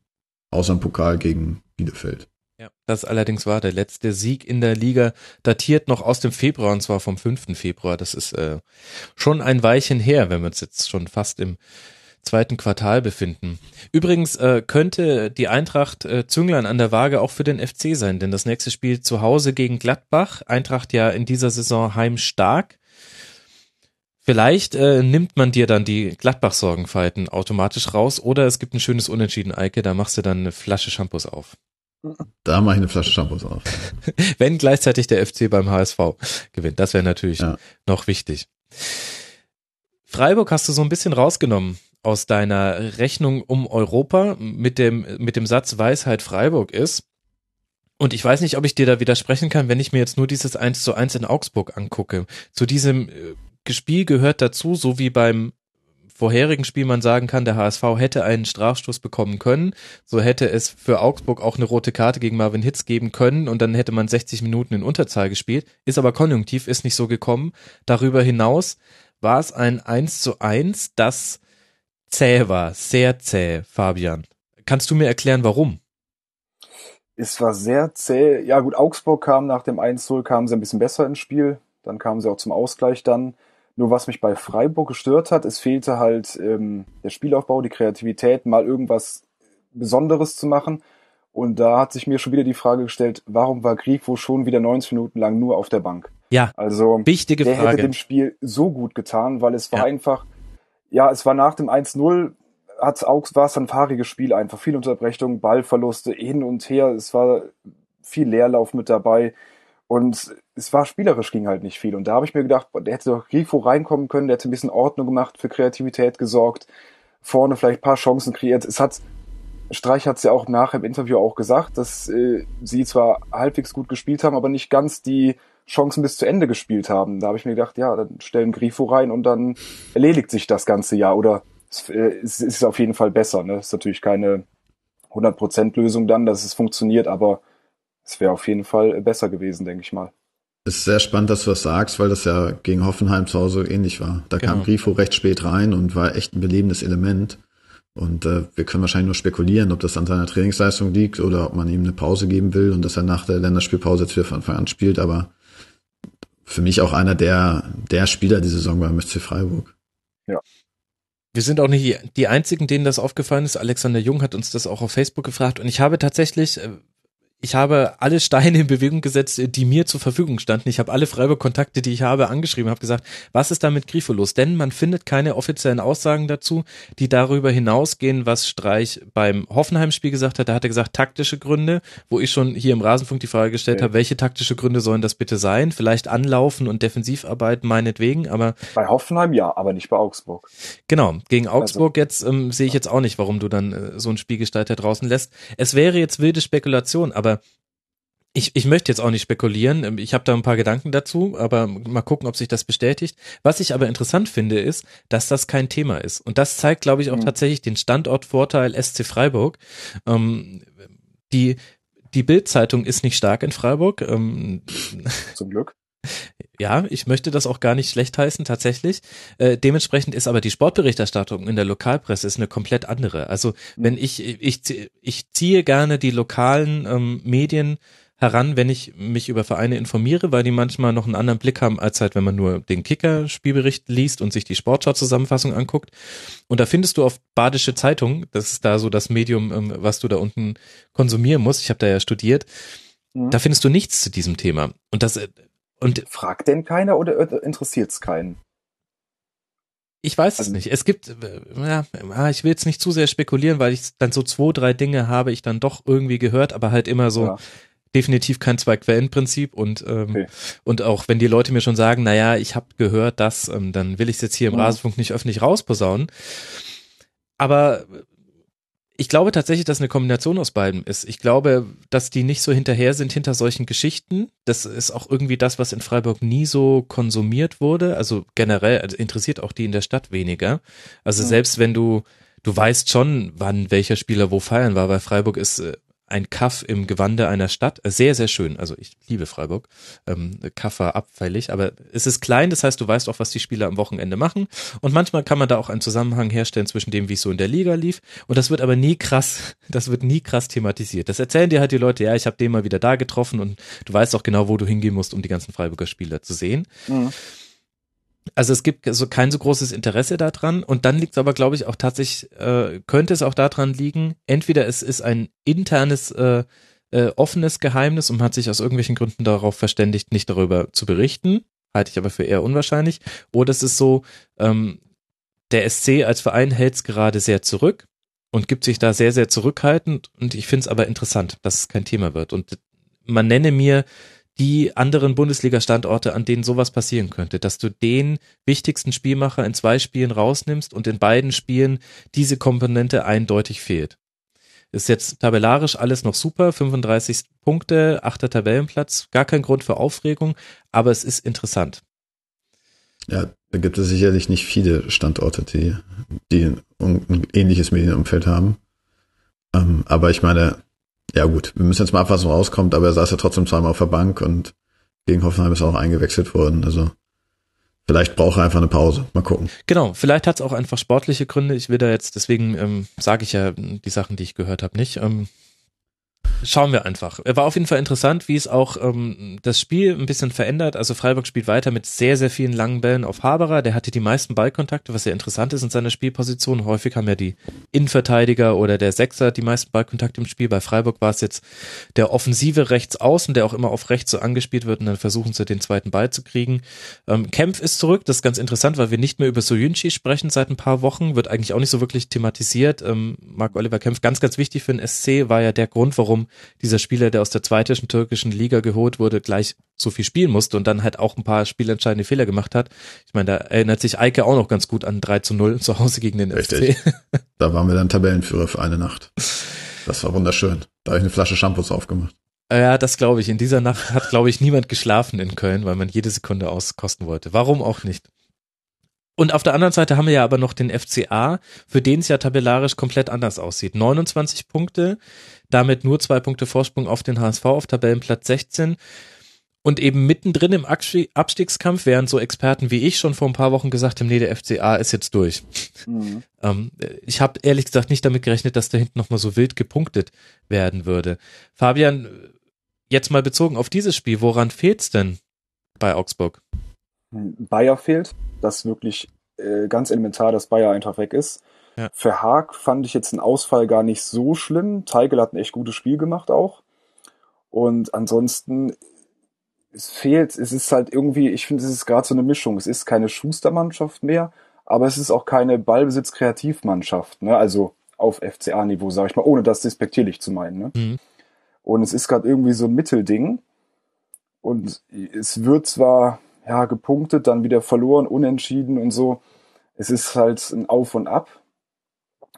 Außer im Pokal gegen Bielefeld. Ja, das allerdings war der letzte Sieg in der Liga, datiert noch aus dem Februar und zwar vom 5. Februar. Das ist äh, schon ein Weilchen her, wenn wir uns jetzt schon fast im zweiten Quartal befinden. Übrigens äh, könnte die Eintracht äh, Zünglein an der Waage auch für den FC sein, denn das nächste Spiel zu Hause gegen Gladbach. Eintracht ja in dieser Saison heimstark. Vielleicht äh, nimmt man dir dann die Gladbach-Sorgenfalten automatisch raus oder es gibt ein schönes Unentschieden, Eike, da machst du dann eine Flasche Shampoos auf. Da mache ich eine Flasche Shampoos auf. Wenn gleichzeitig der FC beim HSV gewinnt, das wäre natürlich ja. noch wichtig. Freiburg hast du so ein bisschen rausgenommen aus deiner Rechnung um Europa mit dem, mit dem Satz Weisheit Freiburg ist. Und ich weiß nicht, ob ich dir da widersprechen kann, wenn ich mir jetzt nur dieses 1 zu 1 in Augsburg angucke. Zu diesem äh, Spiel gehört dazu, so wie beim vorherigen Spiel man sagen kann, der HSV hätte einen Strafstoß bekommen können. So hätte es für Augsburg auch eine rote Karte gegen Marvin Hitz geben können und dann hätte man 60 Minuten in Unterzahl gespielt. Ist aber konjunktiv, ist nicht so gekommen. Darüber hinaus war es ein 1 zu 1, das zäh war, sehr zäh, Fabian. Kannst du mir erklären, warum? Es war sehr zäh. Ja gut, Augsburg kam nach dem 1-0, kamen sie ein bisschen besser ins Spiel. Dann kamen sie auch zum Ausgleich dann. Nur was mich bei Freiburg gestört hat, es fehlte halt ähm, der Spielaufbau, die Kreativität, mal irgendwas Besonderes zu machen. Und da hat sich mir schon wieder die Frage gestellt, warum war Grifo schon wieder 90 Minuten lang nur auf der Bank? Ja, also wichtige der Frage. hätte dem Spiel so gut getan, weil es war ja. einfach, ja, es war nach dem 1-0, hat Augs, war es ein fahriges Spiel einfach, viel Unterbrechung, Ballverluste hin und her, es war viel Leerlauf mit dabei. Und es war spielerisch ging halt nicht viel. Und da habe ich mir gedacht, der hätte doch Grifo reinkommen können, der hätte ein bisschen Ordnung gemacht, für Kreativität gesorgt, vorne vielleicht paar Chancen kreiert. Es hat, Streich hat es ja auch nachher im Interview auch gesagt, dass äh, sie zwar halbwegs gut gespielt haben, aber nicht ganz die Chancen bis zu Ende gespielt haben. Da habe ich mir gedacht, ja, dann stellen Grifo rein und dann erledigt sich das ganze Jahr. Oder es, äh, es ist auf jeden Fall besser. Ne? ist natürlich keine 100% Lösung dann, dass es funktioniert, aber es wäre auf jeden Fall besser gewesen, denke ich mal. Ist sehr spannend, dass du das sagst, weil das ja gegen Hoffenheim zu Hause ähnlich war. Da genau. kam Grifo recht spät rein und war echt ein belebendes Element. Und äh, wir können wahrscheinlich nur spekulieren, ob das an seiner Trainingsleistung liegt oder ob man ihm eine Pause geben will und dass er nach der Länderspielpause jetzt wieder von Anfang an spielt. Aber für mich auch einer der, der Spieler die Saison beim SC Freiburg. Ja. Wir sind auch nicht die einzigen, denen das aufgefallen ist. Alexander Jung hat uns das auch auf Facebook gefragt und ich habe tatsächlich, äh, ich habe alle Steine in Bewegung gesetzt, die mir zur Verfügung standen. Ich habe alle Freiburg-Kontakte, die ich habe, angeschrieben, habe gesagt, was ist da mit Grifo los? Denn man findet keine offiziellen Aussagen dazu, die darüber hinausgehen, was Streich beim Hoffenheim-Spiel gesagt hat. Da hat er gesagt, taktische Gründe, wo ich schon hier im Rasenfunk die Frage gestellt okay. habe, welche taktische Gründe sollen das bitte sein? Vielleicht Anlaufen und Defensivarbeit meinetwegen, aber. Bei Hoffenheim ja, aber nicht bei Augsburg. Genau. Gegen also Augsburg also, jetzt ähm, sehe ich jetzt auch nicht, warum du dann äh, so ein Spielgestalter draußen lässt. Es wäre jetzt wilde Spekulation, aber Ich, ich möchte jetzt auch nicht spekulieren. Ich habe da ein paar Gedanken dazu, aber mal gucken, ob sich das bestätigt. Was ich aber interessant finde, ist, dass das kein Thema ist. Und das zeigt, glaube ich, auch mhm. tatsächlich den Standortvorteil SC Freiburg. Ähm, die die Bildzeitung ist nicht stark in Freiburg. Ähm, Zum Glück. Ja, ich möchte das auch gar nicht schlecht heißen, tatsächlich. Äh, dementsprechend ist aber die Sportberichterstattung in der Lokalpresse ist eine komplett andere. Also wenn ich, ich, ich ziehe gerne die lokalen ähm, Medien heran, wenn ich mich über Vereine informiere, weil die manchmal noch einen anderen Blick haben, als halt, wenn man nur den Kicker-Spielbericht liest und sich die Sportschau-Zusammenfassung anguckt. Und da findest du auf Badische Zeitung, das ist da so das Medium, ähm, was du da unten konsumieren musst. Ich habe da ja studiert. Mhm. Da findest du nichts zu diesem Thema. Und das äh, und fragt denn keiner oder interessiert es keinen? Ich weiß also, es nicht. Es gibt, äh, ja, ah, ich will jetzt nicht zu sehr spekulieren, weil ich dann so zwei, drei Dinge habe ich dann doch irgendwie gehört, aber halt immer so ja. definitiv kein Zwei-Quellen-Prinzip und ähm, okay. und auch wenn die Leute mir schon sagen, na ja, ich habe gehört das, ähm, dann will ich es jetzt hier im mhm. Rasenfunk nicht öffentlich rausposaunen. Aber ich glaube tatsächlich, dass eine Kombination aus beiden ist. Ich glaube, dass die nicht so hinterher sind hinter solchen Geschichten. Das ist auch irgendwie das, was in Freiburg nie so konsumiert wurde. Also generell also interessiert auch die in der Stadt weniger. Also mhm. selbst wenn du, du weißt schon, wann welcher Spieler wo feiern war. Bei Freiburg ist äh, ein Kaff im Gewande einer Stadt. Sehr, sehr schön. Also ich liebe Freiburg. Ähm, Kaff war abfällig, aber es ist klein, das heißt, du weißt auch, was die Spieler am Wochenende machen. Und manchmal kann man da auch einen Zusammenhang herstellen zwischen dem, wie es so in der Liga lief. Und das wird aber nie krass, das wird nie krass thematisiert. Das erzählen dir halt die Leute, ja, ich habe den mal wieder da getroffen und du weißt auch genau, wo du hingehen musst, um die ganzen Freiburger Spieler zu sehen. Mhm. Also es gibt so kein so großes Interesse daran und dann liegt es aber, glaube ich, auch tatsächlich, äh, könnte es auch daran liegen, entweder es ist ein internes, äh, äh, offenes Geheimnis und man hat sich aus irgendwelchen Gründen darauf verständigt, nicht darüber zu berichten, halte ich aber für eher unwahrscheinlich, oder es ist so, ähm, der SC als Verein hält es gerade sehr zurück und gibt sich da sehr, sehr zurückhaltend. Und ich finde es aber interessant, dass es kein Thema wird. Und man nenne mir die anderen Bundesliga-Standorte, an denen sowas passieren könnte, dass du den wichtigsten Spielmacher in zwei Spielen rausnimmst und in beiden Spielen diese Komponente eindeutig fehlt. Ist jetzt tabellarisch alles noch super, 35 Punkte, achter Tabellenplatz, gar kein Grund für Aufregung, aber es ist interessant. Ja, da gibt es sicherlich nicht viele Standorte, die, die ein ähnliches Medienumfeld haben. Ähm, aber ich meine, ja gut, wir müssen jetzt mal abwarten, was rauskommt, aber er saß ja trotzdem zweimal auf der Bank und gegen Hoffenheim ist er auch eingewechselt worden. Also vielleicht braucht er einfach eine Pause. Mal gucken. Genau, vielleicht hat es auch einfach sportliche Gründe. Ich will da jetzt, deswegen ähm, sage ich ja die Sachen, die ich gehört habe, nicht. Ähm, Schauen wir einfach. War auf jeden Fall interessant, wie es auch ähm, das Spiel ein bisschen verändert. Also Freiburg spielt weiter mit sehr, sehr vielen langen Bällen auf Haberer. Der hatte die meisten Ballkontakte, was sehr interessant ist in seiner Spielposition. Häufig haben ja die Innenverteidiger oder der Sechser die meisten Ballkontakte im Spiel. Bei Freiburg war es jetzt der offensive rechts außen, der auch immer auf rechts so angespielt wird und dann versuchen sie den zweiten Ball zu kriegen. Ähm, Kempf ist zurück. Das ist ganz interessant, weil wir nicht mehr über Soyunchi sprechen seit ein paar Wochen. Wird eigentlich auch nicht so wirklich thematisiert. Ähm, Marc Oliver Kempf, ganz, ganz wichtig für den SC, war ja der Grund, warum dieser Spieler, der aus der zweiten türkischen Liga geholt wurde, gleich so viel spielen musste und dann halt auch ein paar spielentscheidende Fehler gemacht hat. Ich meine, da erinnert sich Eike auch noch ganz gut an 3 zu 0 zu Hause gegen den Richtig. FC. Da waren wir dann Tabellenführer für eine Nacht. Das war wunderschön. Da habe ich eine Flasche Shampoos aufgemacht. Ja, das glaube ich. In dieser Nacht hat, glaube ich, niemand geschlafen in Köln, weil man jede Sekunde auskosten wollte. Warum auch nicht? Und auf der anderen Seite haben wir ja aber noch den FCA, für den es ja tabellarisch komplett anders aussieht. 29 Punkte, damit nur zwei Punkte Vorsprung auf den HSV auf Tabellenplatz 16 und eben mittendrin im Abstiegskampf, während so Experten wie ich schon vor ein paar Wochen gesagt haben, nee, der FCA ist jetzt durch. Mhm. ähm, ich habe ehrlich gesagt nicht damit gerechnet, dass da hinten nochmal so wild gepunktet werden würde. Fabian, jetzt mal bezogen auf dieses Spiel, woran fehlt's denn bei Augsburg? Bayer fehlt, das wirklich äh, ganz elementar, dass Bayer einfach weg ist. Ja. Für Haag fand ich jetzt einen Ausfall gar nicht so schlimm. Teigel hat ein echt gutes Spiel gemacht auch. Und ansonsten, es fehlt, es ist halt irgendwie, ich finde, es ist gerade so eine Mischung. Es ist keine Schustermannschaft mehr, aber es ist auch keine Ballbesitz-Kreativmannschaft, ne? Also auf FCA-Niveau, sage ich mal, ohne das despektierlich zu meinen. Ne? Mhm. Und es ist gerade irgendwie so ein Mittelding. Und es wird zwar ja, gepunktet, dann wieder verloren, unentschieden und so. Es ist halt ein Auf und Ab.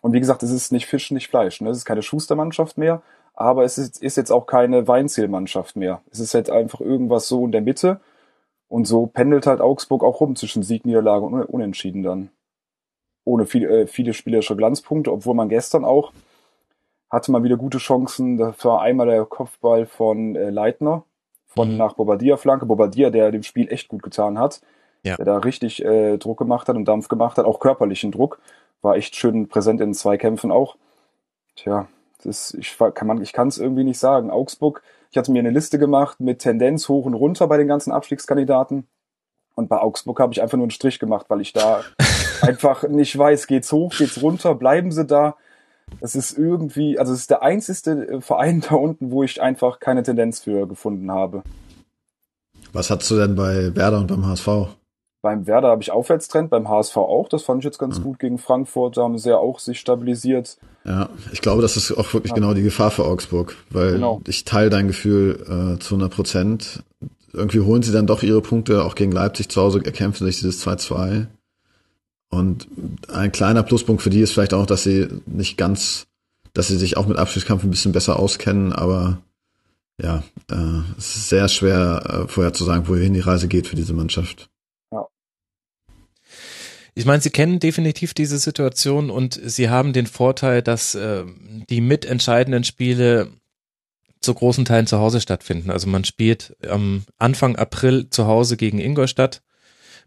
Und wie gesagt, es ist nicht Fisch, nicht Fleisch. Ne? Es ist keine Schustermannschaft mehr, aber es ist, ist jetzt auch keine Weinzielmannschaft mehr. Es ist halt einfach irgendwas so in der Mitte und so pendelt halt Augsburg auch rum zwischen Sieg, Niederlage und Unentschieden dann. Ohne viel, äh, viele spielerische Glanzpunkte, obwohl man gestern auch hatte mal wieder gute Chancen. Das war einmal der Kopfball von äh, Leitner, von mhm. nach Bobadilla-Flanke. Bobadilla, der dem Spiel echt gut getan hat. Ja. Der da richtig äh, Druck gemacht hat und Dampf gemacht hat, auch körperlichen Druck. War echt schön präsent in zwei Kämpfen auch. Tja, das, ich kann man, ich kann es irgendwie nicht sagen. Augsburg, ich hatte mir eine Liste gemacht mit Tendenz hoch und runter bei den ganzen Abstiegskandidaten. Und bei Augsburg habe ich einfach nur einen Strich gemacht, weil ich da einfach nicht weiß, geht's hoch, geht's runter, bleiben sie da. Es ist irgendwie, also es ist der einzige äh, Verein da unten, wo ich einfach keine Tendenz für gefunden habe. Was hast du denn bei Werder und beim HSV? Beim Werder habe ich Aufwärtstrend, beim HSV auch. Das fand ich jetzt ganz mhm. gut gegen Frankfurt. Da haben sie ja auch sich stabilisiert. Ja, ich glaube, das ist auch wirklich ja. genau die Gefahr für Augsburg, weil genau. ich teile dein Gefühl äh, zu 100 Prozent. Irgendwie holen sie dann doch ihre Punkte, auch gegen Leipzig zu Hause erkämpfen sich dieses 2-2. Und ein kleiner Pluspunkt für die ist vielleicht auch, dass sie nicht ganz, dass sie sich auch mit Abstiegskampf ein bisschen besser auskennen, aber ja, äh, es ist sehr schwer äh, vorher zu sagen, wohin die Reise geht für diese Mannschaft. Ich meine, sie kennen definitiv diese Situation und sie haben den Vorteil, dass äh, die mitentscheidenden Spiele zu großen Teilen zu Hause stattfinden. Also man spielt am Anfang April zu Hause gegen Ingolstadt,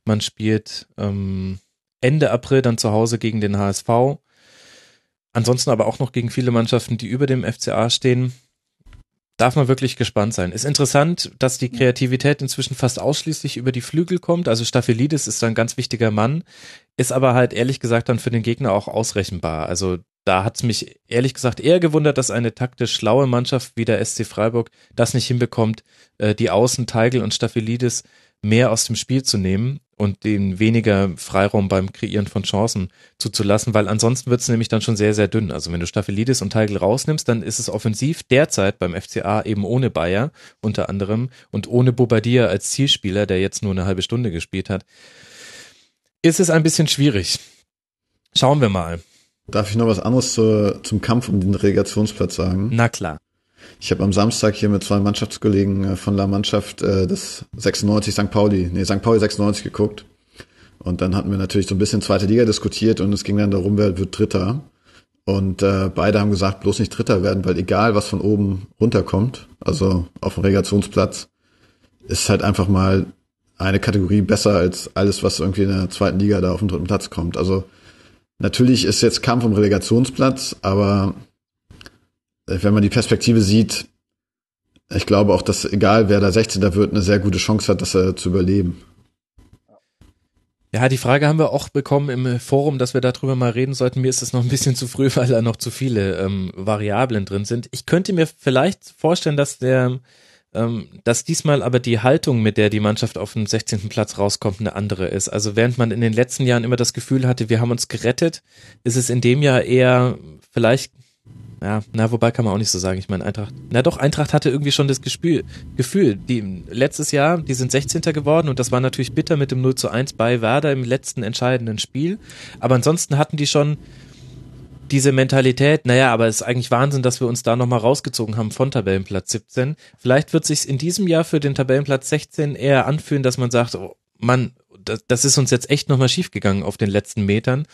man spielt ähm, Ende April dann zu Hause gegen den HSV. Ansonsten aber auch noch gegen viele Mannschaften, die über dem FCA stehen. Darf man wirklich gespannt sein. Ist interessant, dass die Kreativität inzwischen fast ausschließlich über die Flügel kommt. Also Staphylides ist ein ganz wichtiger Mann, ist aber halt ehrlich gesagt dann für den Gegner auch ausrechenbar. Also da hat es mich ehrlich gesagt eher gewundert, dass eine taktisch schlaue Mannschaft wie der SC Freiburg das nicht hinbekommt, äh, die Außen Teigl und Staphylides mehr aus dem Spiel zu nehmen und den weniger Freiraum beim Kreieren von Chancen zuzulassen, weil ansonsten wird es nämlich dann schon sehr, sehr dünn. Also wenn du Staphelidis und Teigl rausnimmst, dann ist es offensiv derzeit beim FCA eben ohne Bayer unter anderem und ohne Bobadilla als Zielspieler, der jetzt nur eine halbe Stunde gespielt hat, ist es ein bisschen schwierig. Schauen wir mal. Darf ich noch was anderes zur, zum Kampf um den Relegationsplatz sagen? Na klar. Ich habe am Samstag hier mit zwei Mannschaftskollegen äh, von der Mannschaft äh, des 96 St. Pauli, nee, St. Pauli 96 geguckt. Und dann hatten wir natürlich so ein bisschen zweite Liga diskutiert und es ging dann darum, wer wird Dritter. Und äh, beide haben gesagt, bloß nicht Dritter werden, weil egal was von oben runterkommt, also auf dem Relegationsplatz, ist halt einfach mal eine Kategorie besser als alles, was irgendwie in der zweiten Liga da auf dem dritten Platz kommt. Also natürlich ist jetzt Kampf um Relegationsplatz, aber wenn man die Perspektive sieht, ich glaube auch, dass egal wer da 16. wird, eine sehr gute Chance hat, das äh, zu überleben. Ja, die Frage haben wir auch bekommen im Forum, dass wir darüber mal reden sollten. Mir ist das noch ein bisschen zu früh, weil da noch zu viele ähm, Variablen drin sind. Ich könnte mir vielleicht vorstellen, dass der, ähm, dass diesmal aber die Haltung, mit der die Mannschaft auf den 16. Platz rauskommt, eine andere ist. Also während man in den letzten Jahren immer das Gefühl hatte, wir haben uns gerettet, ist es in dem Jahr eher vielleicht ja, na, wobei kann man auch nicht so sagen. Ich meine, Eintracht, na doch, Eintracht hatte irgendwie schon das Gespür, Gefühl, die letztes Jahr, die sind 16. geworden und das war natürlich bitter mit dem 0 zu 1 bei Werder im letzten entscheidenden Spiel. Aber ansonsten hatten die schon diese Mentalität, naja, aber es ist eigentlich Wahnsinn, dass wir uns da nochmal rausgezogen haben von Tabellenplatz 17. Vielleicht wird sich in diesem Jahr für den Tabellenplatz 16 eher anfühlen, dass man sagt, oh, Mann, das, das ist uns jetzt echt nochmal schiefgegangen auf den letzten Metern.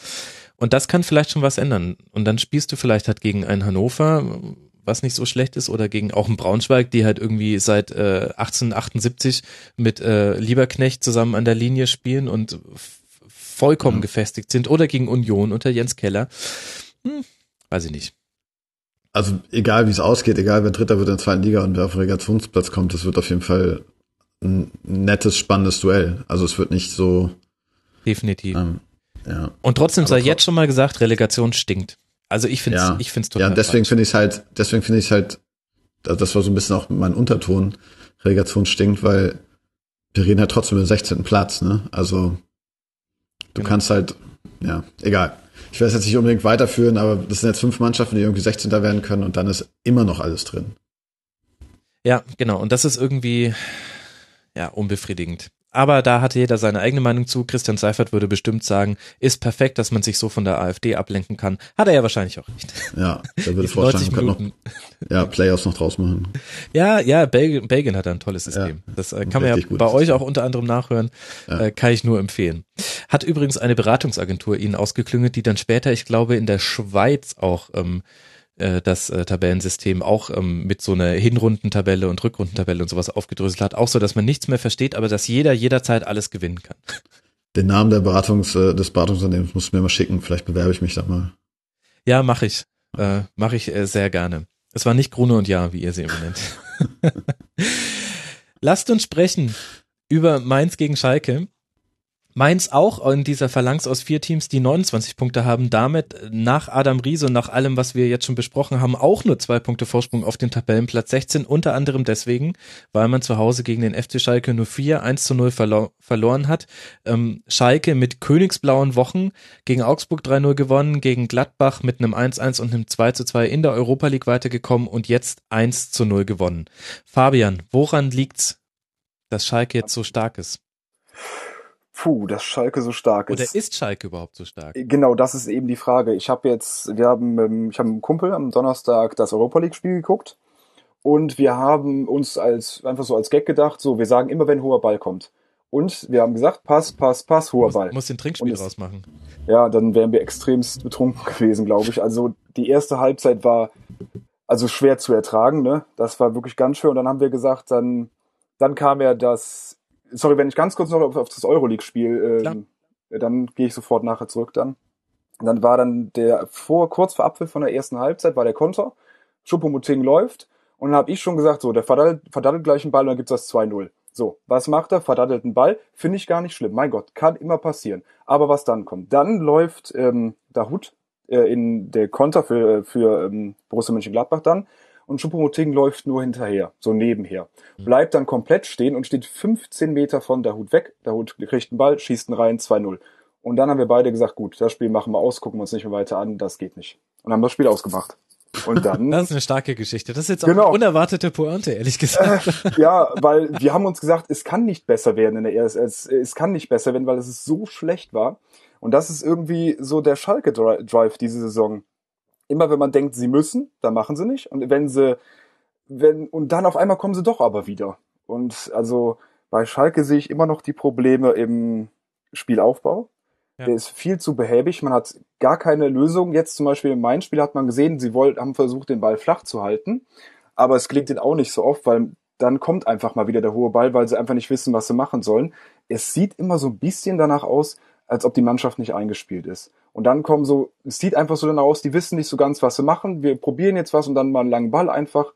Und das kann vielleicht schon was ändern. Und dann spielst du vielleicht halt gegen ein Hannover, was nicht so schlecht ist, oder gegen auch ein Braunschweig, die halt irgendwie seit äh, 1878 mit äh, Lieberknecht zusammen an der Linie spielen und vollkommen ja. gefestigt sind, oder gegen Union unter Jens Keller. Hm, weiß ich nicht. Also egal wie es ausgeht, egal wer Dritter wird in der zweiten Liga und wer auf den Relegationsplatz kommt, das wird auf jeden Fall ein nettes, spannendes Duell. Also es wird nicht so. Definitiv. Ähm, ja. Und trotzdem sei jetzt schon mal gesagt, Relegation stinkt. Also ich finde es ja. ich find's total Ja, deswegen finde ich halt, deswegen finde ich halt, das war so ein bisschen auch mein Unterton, Relegation stinkt, weil wir reden halt trotzdem über den 16. Platz, ne? Also du genau. kannst halt, ja, egal. Ich werde es jetzt nicht unbedingt weiterführen, aber das sind jetzt fünf Mannschaften, die irgendwie 16. werden können und dann ist immer noch alles drin. Ja, genau. Und das ist irgendwie, ja, unbefriedigend. Aber da hatte jeder seine eigene Meinung zu. Christian Seifert würde bestimmt sagen, ist perfekt, dass man sich so von der AfD ablenken kann. Hat er ja wahrscheinlich auch recht. Ja, der würde vorschlagen, kann noch ja, Playoffs noch draus machen. Ja, ja, Belgien, Belgien hat ein tolles System. Ja, das äh, kann man ja bei euch System. auch unter anderem nachhören. Ja. Äh, kann ich nur empfehlen. Hat übrigens eine Beratungsagentur ihnen ausgeklüngelt, die dann später, ich glaube, in der Schweiz auch ähm, äh, das äh, Tabellensystem auch ähm, mit so einer Hinrundentabelle und Rückrundentabelle und sowas aufgedröselt hat. Auch so, dass man nichts mehr versteht, aber dass jeder jederzeit alles gewinnen kann. Den Namen der Beratungs, äh, des Beratungsunternehmens musst du mir mal schicken. Vielleicht bewerbe ich mich da mal. Ja, mache ich. Äh, mache ich äh, sehr gerne. Es war nicht Grune und Ja, wie ihr sie immer nennt. Lasst uns sprechen über Mainz gegen Schalke. Mainz auch in dieser Phalanx aus vier Teams, die 29 Punkte haben, damit nach Adam Riese und nach allem, was wir jetzt schon besprochen haben, auch nur zwei Punkte Vorsprung auf den Tabellenplatz 16, unter anderem deswegen, weil man zu Hause gegen den FC Schalke nur 4, 1 zu 0 verlo verloren hat. Ähm, Schalke mit königsblauen Wochen gegen Augsburg 3-0 gewonnen, gegen Gladbach mit einem 1-1 und einem 2 zu 2 in der Europa League weitergekommen und jetzt 1 zu 0 gewonnen. Fabian, woran liegt's, dass Schalke jetzt so stark ist? Puh, dass Schalke so stark ist. Oder ist Schalke überhaupt so stark? Genau, das ist eben die Frage. Ich habe jetzt, wir haben, ähm, ich habe einen Kumpel am Donnerstag das Europa League Spiel geguckt und wir haben uns als einfach so als Gag gedacht, so wir sagen immer, wenn hoher Ball kommt. Und wir haben gesagt, Pass, Pass, Pass, hoher Ball. Muss den Trinkspiel es, rausmachen. Ja, dann wären wir extremst betrunken gewesen, glaube ich. Also die erste Halbzeit war also schwer zu ertragen, ne? Das war wirklich ganz schwer. Und dann haben wir gesagt, dann, dann kam ja das sorry, wenn ich ganz kurz noch auf, auf das Euroleague-Spiel, ähm, dann gehe ich sofort nachher zurück dann. Und dann war dann der vor, kurz vor Abpfiff von der ersten Halbzeit war der Konter. Schuppomoting läuft. Und dann habe ich schon gesagt, so, der verdattelt, verdattelt gleich einen Ball und dann gibt's das 2-0. So, was macht er? Verdattelt einen Ball. Finde ich gar nicht schlimm. Mein Gott, kann immer passieren. Aber was dann kommt? Dann läuft ähm, Dahut äh, in der Konter für, für ähm, Borussia Mönchengladbach dann und Choupo-Moting läuft nur hinterher, so nebenher. Bleibt dann komplett stehen und steht 15 Meter von der Hut weg. Der Hut kriegt einen Ball, schießt ihn rein, 2-0. Und dann haben wir beide gesagt, gut, das Spiel machen wir aus, gucken wir uns nicht mehr weiter an, das geht nicht. Und haben das Spiel ausgemacht. Und dann. das ist eine starke Geschichte. Das ist jetzt auch genau. eine unerwartete Pointe, ehrlich gesagt. Äh, ja, weil wir haben uns gesagt, es kann nicht besser werden in der ESL. Es, es kann nicht besser werden, weil es so schlecht war. Und das ist irgendwie so der Schalke-Drive diese Saison immer wenn man denkt, sie müssen, dann machen sie nicht. Und wenn sie, wenn, und dann auf einmal kommen sie doch aber wieder. Und also bei Schalke sehe ich immer noch die Probleme im Spielaufbau. Ja. Der ist viel zu behäbig. Man hat gar keine Lösung. Jetzt zum Beispiel in meinem Spiel hat man gesehen, sie wollten, haben versucht, den Ball flach zu halten. Aber es gelingt ihnen auch nicht so oft, weil dann kommt einfach mal wieder der hohe Ball, weil sie einfach nicht wissen, was sie machen sollen. Es sieht immer so ein bisschen danach aus, als ob die Mannschaft nicht eingespielt ist. Und dann kommen so, es sieht einfach so dann aus, die wissen nicht so ganz, was sie machen. Wir probieren jetzt was und dann mal einen langen Ball einfach.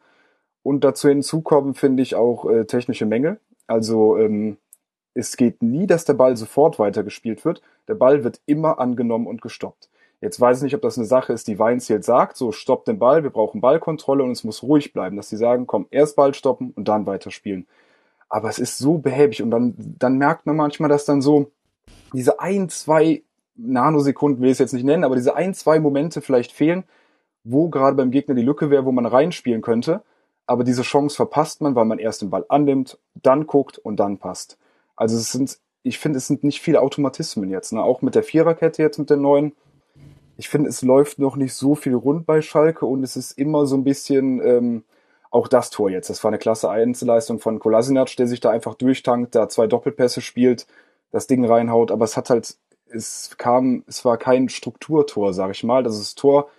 Und dazu hinzukommen, finde ich auch äh, technische Mängel. Also ähm, es geht nie, dass der Ball sofort weitergespielt wird. Der Ball wird immer angenommen und gestoppt. Jetzt weiß ich nicht, ob das eine Sache ist, die Weinziel sagt, so stoppt den Ball, wir brauchen Ballkontrolle und es muss ruhig bleiben, dass sie sagen, komm, erst Ball stoppen und dann weiterspielen. Aber es ist so behäbig und dann, dann merkt man manchmal, dass dann so, diese ein, zwei Nanosekunden will ich es jetzt nicht nennen, aber diese ein, zwei Momente vielleicht fehlen, wo gerade beim Gegner die Lücke wäre, wo man reinspielen könnte. Aber diese Chance verpasst man, weil man erst den Ball annimmt, dann guckt und dann passt. Also es sind, ich finde, es sind nicht viele Automatismen jetzt. Ne? Auch mit der Viererkette jetzt mit der neuen. Ich finde, es läuft noch nicht so viel rund bei Schalke und es ist immer so ein bisschen ähm, auch das Tor jetzt. Das war eine klasse Einzelleistung von Kolasinac, der sich da einfach durchtankt, da zwei Doppelpässe spielt das Ding reinhaut, aber es hat halt, es kam, es war kein Strukturtor, sag ich mal. Das Tor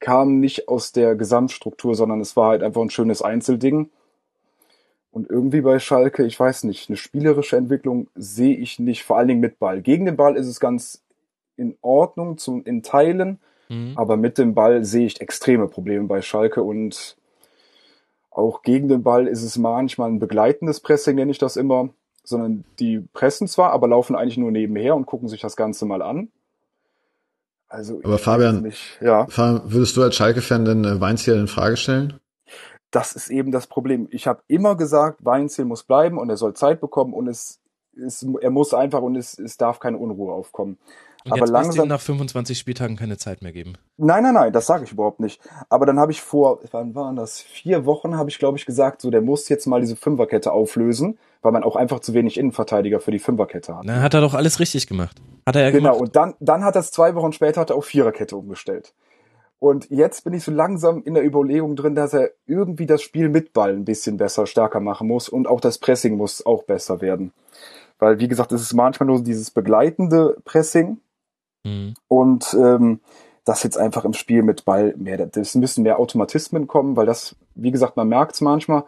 kam nicht aus der Gesamtstruktur, sondern es war halt einfach ein schönes Einzelding. Und irgendwie bei Schalke, ich weiß nicht, eine spielerische Entwicklung sehe ich nicht, vor allen Dingen mit Ball. Gegen den Ball ist es ganz in Ordnung zum, in Teilen, mhm. aber mit dem Ball sehe ich extreme Probleme bei Schalke und auch gegen den Ball ist es manchmal ein begleitendes Pressing, nenne ich das immer sondern die pressen zwar, aber laufen eigentlich nur nebenher und gucken sich das Ganze mal an. Also aber Fabian, nicht, ja. würdest du als Schalke-Fan denn äh, Weinziel in Frage stellen? Das ist eben das Problem. Ich habe immer gesagt, Weinziel muss bleiben und er soll Zeit bekommen und es, es er muss einfach und es, es darf keine Unruhe aufkommen. Und aber jetzt langsam ihm nach 25 Spieltagen keine Zeit mehr geben. Nein, nein, nein, das sage ich überhaupt nicht. Aber dann habe ich vor, wann waren das? Vier Wochen habe ich, glaube ich, gesagt, so der muss jetzt mal diese Fünferkette auflösen, weil man auch einfach zu wenig Innenverteidiger für die Fünferkette hat. Dann hat er doch alles richtig gemacht. Hat er ja genau, gemacht. und dann, dann hat er es zwei Wochen später hat er auf Viererkette umgestellt. Und jetzt bin ich so langsam in der Überlegung drin, dass er irgendwie das Spiel mit Ball ein bisschen besser, stärker machen muss und auch das Pressing muss auch besser werden. Weil, wie gesagt, es ist manchmal nur dieses begleitende Pressing mhm. und ähm, das jetzt einfach im Spiel mit Ball mehr, das müssen mehr Automatismen kommen, weil das, wie gesagt, man merkt es manchmal,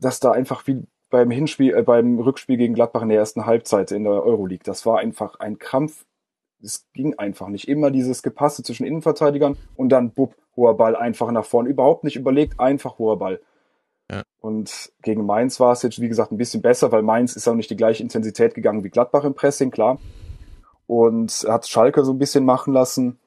dass da einfach wie beim Hinspiel, äh, beim Rückspiel gegen Gladbach in der ersten Halbzeit in der Euroleague, das war einfach ein Krampf es ging einfach nicht. Immer dieses Gepasse zwischen Innenverteidigern und dann bub, hoher Ball einfach nach vorne. Überhaupt nicht überlegt, einfach hoher Ball. Ja. Und gegen Mainz war es jetzt, wie gesagt, ein bisschen besser, weil Mainz ist auch nicht die gleiche Intensität gegangen wie Gladbach im Pressing, klar. Und hat Schalke so ein bisschen machen lassen.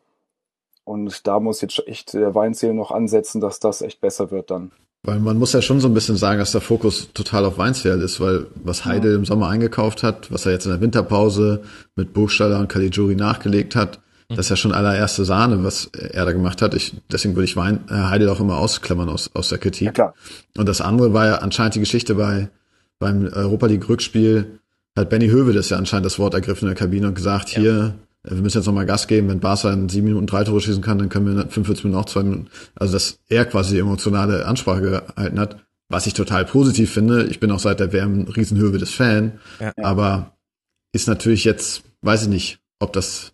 Und da muss jetzt echt der Weinzähl noch ansetzen, dass das echt besser wird dann. Weil man muss ja schon so ein bisschen sagen, dass der Fokus total auf Weinsfeld ist, weil was Heide ja. im Sommer eingekauft hat, was er jetzt in der Winterpause mit Buchstaller und Caligiuri nachgelegt hat, mhm. das ist ja schon allererste Sahne, was er da gemacht hat. Ich, deswegen würde ich Wein, äh, Heide auch immer ausklammern aus, aus der Kritik. Ja, klar. Und das andere war ja anscheinend die Geschichte bei, beim Europa League Rückspiel, hat Benny Höwe das ja anscheinend das Wort ergriffen in der Kabine und gesagt, ja. hier, wir müssen jetzt nochmal Gas geben, wenn Barca in sieben Minuten drei Tore schießen kann, dann können wir in 45 Minuten auch zwei Minuten. Also dass er quasi die emotionale Ansprache gehalten hat, was ich total positiv finde. Ich bin auch seit der WM ein Riesenhöhe des Fan, ja. aber ist natürlich jetzt, weiß ich nicht, ob das,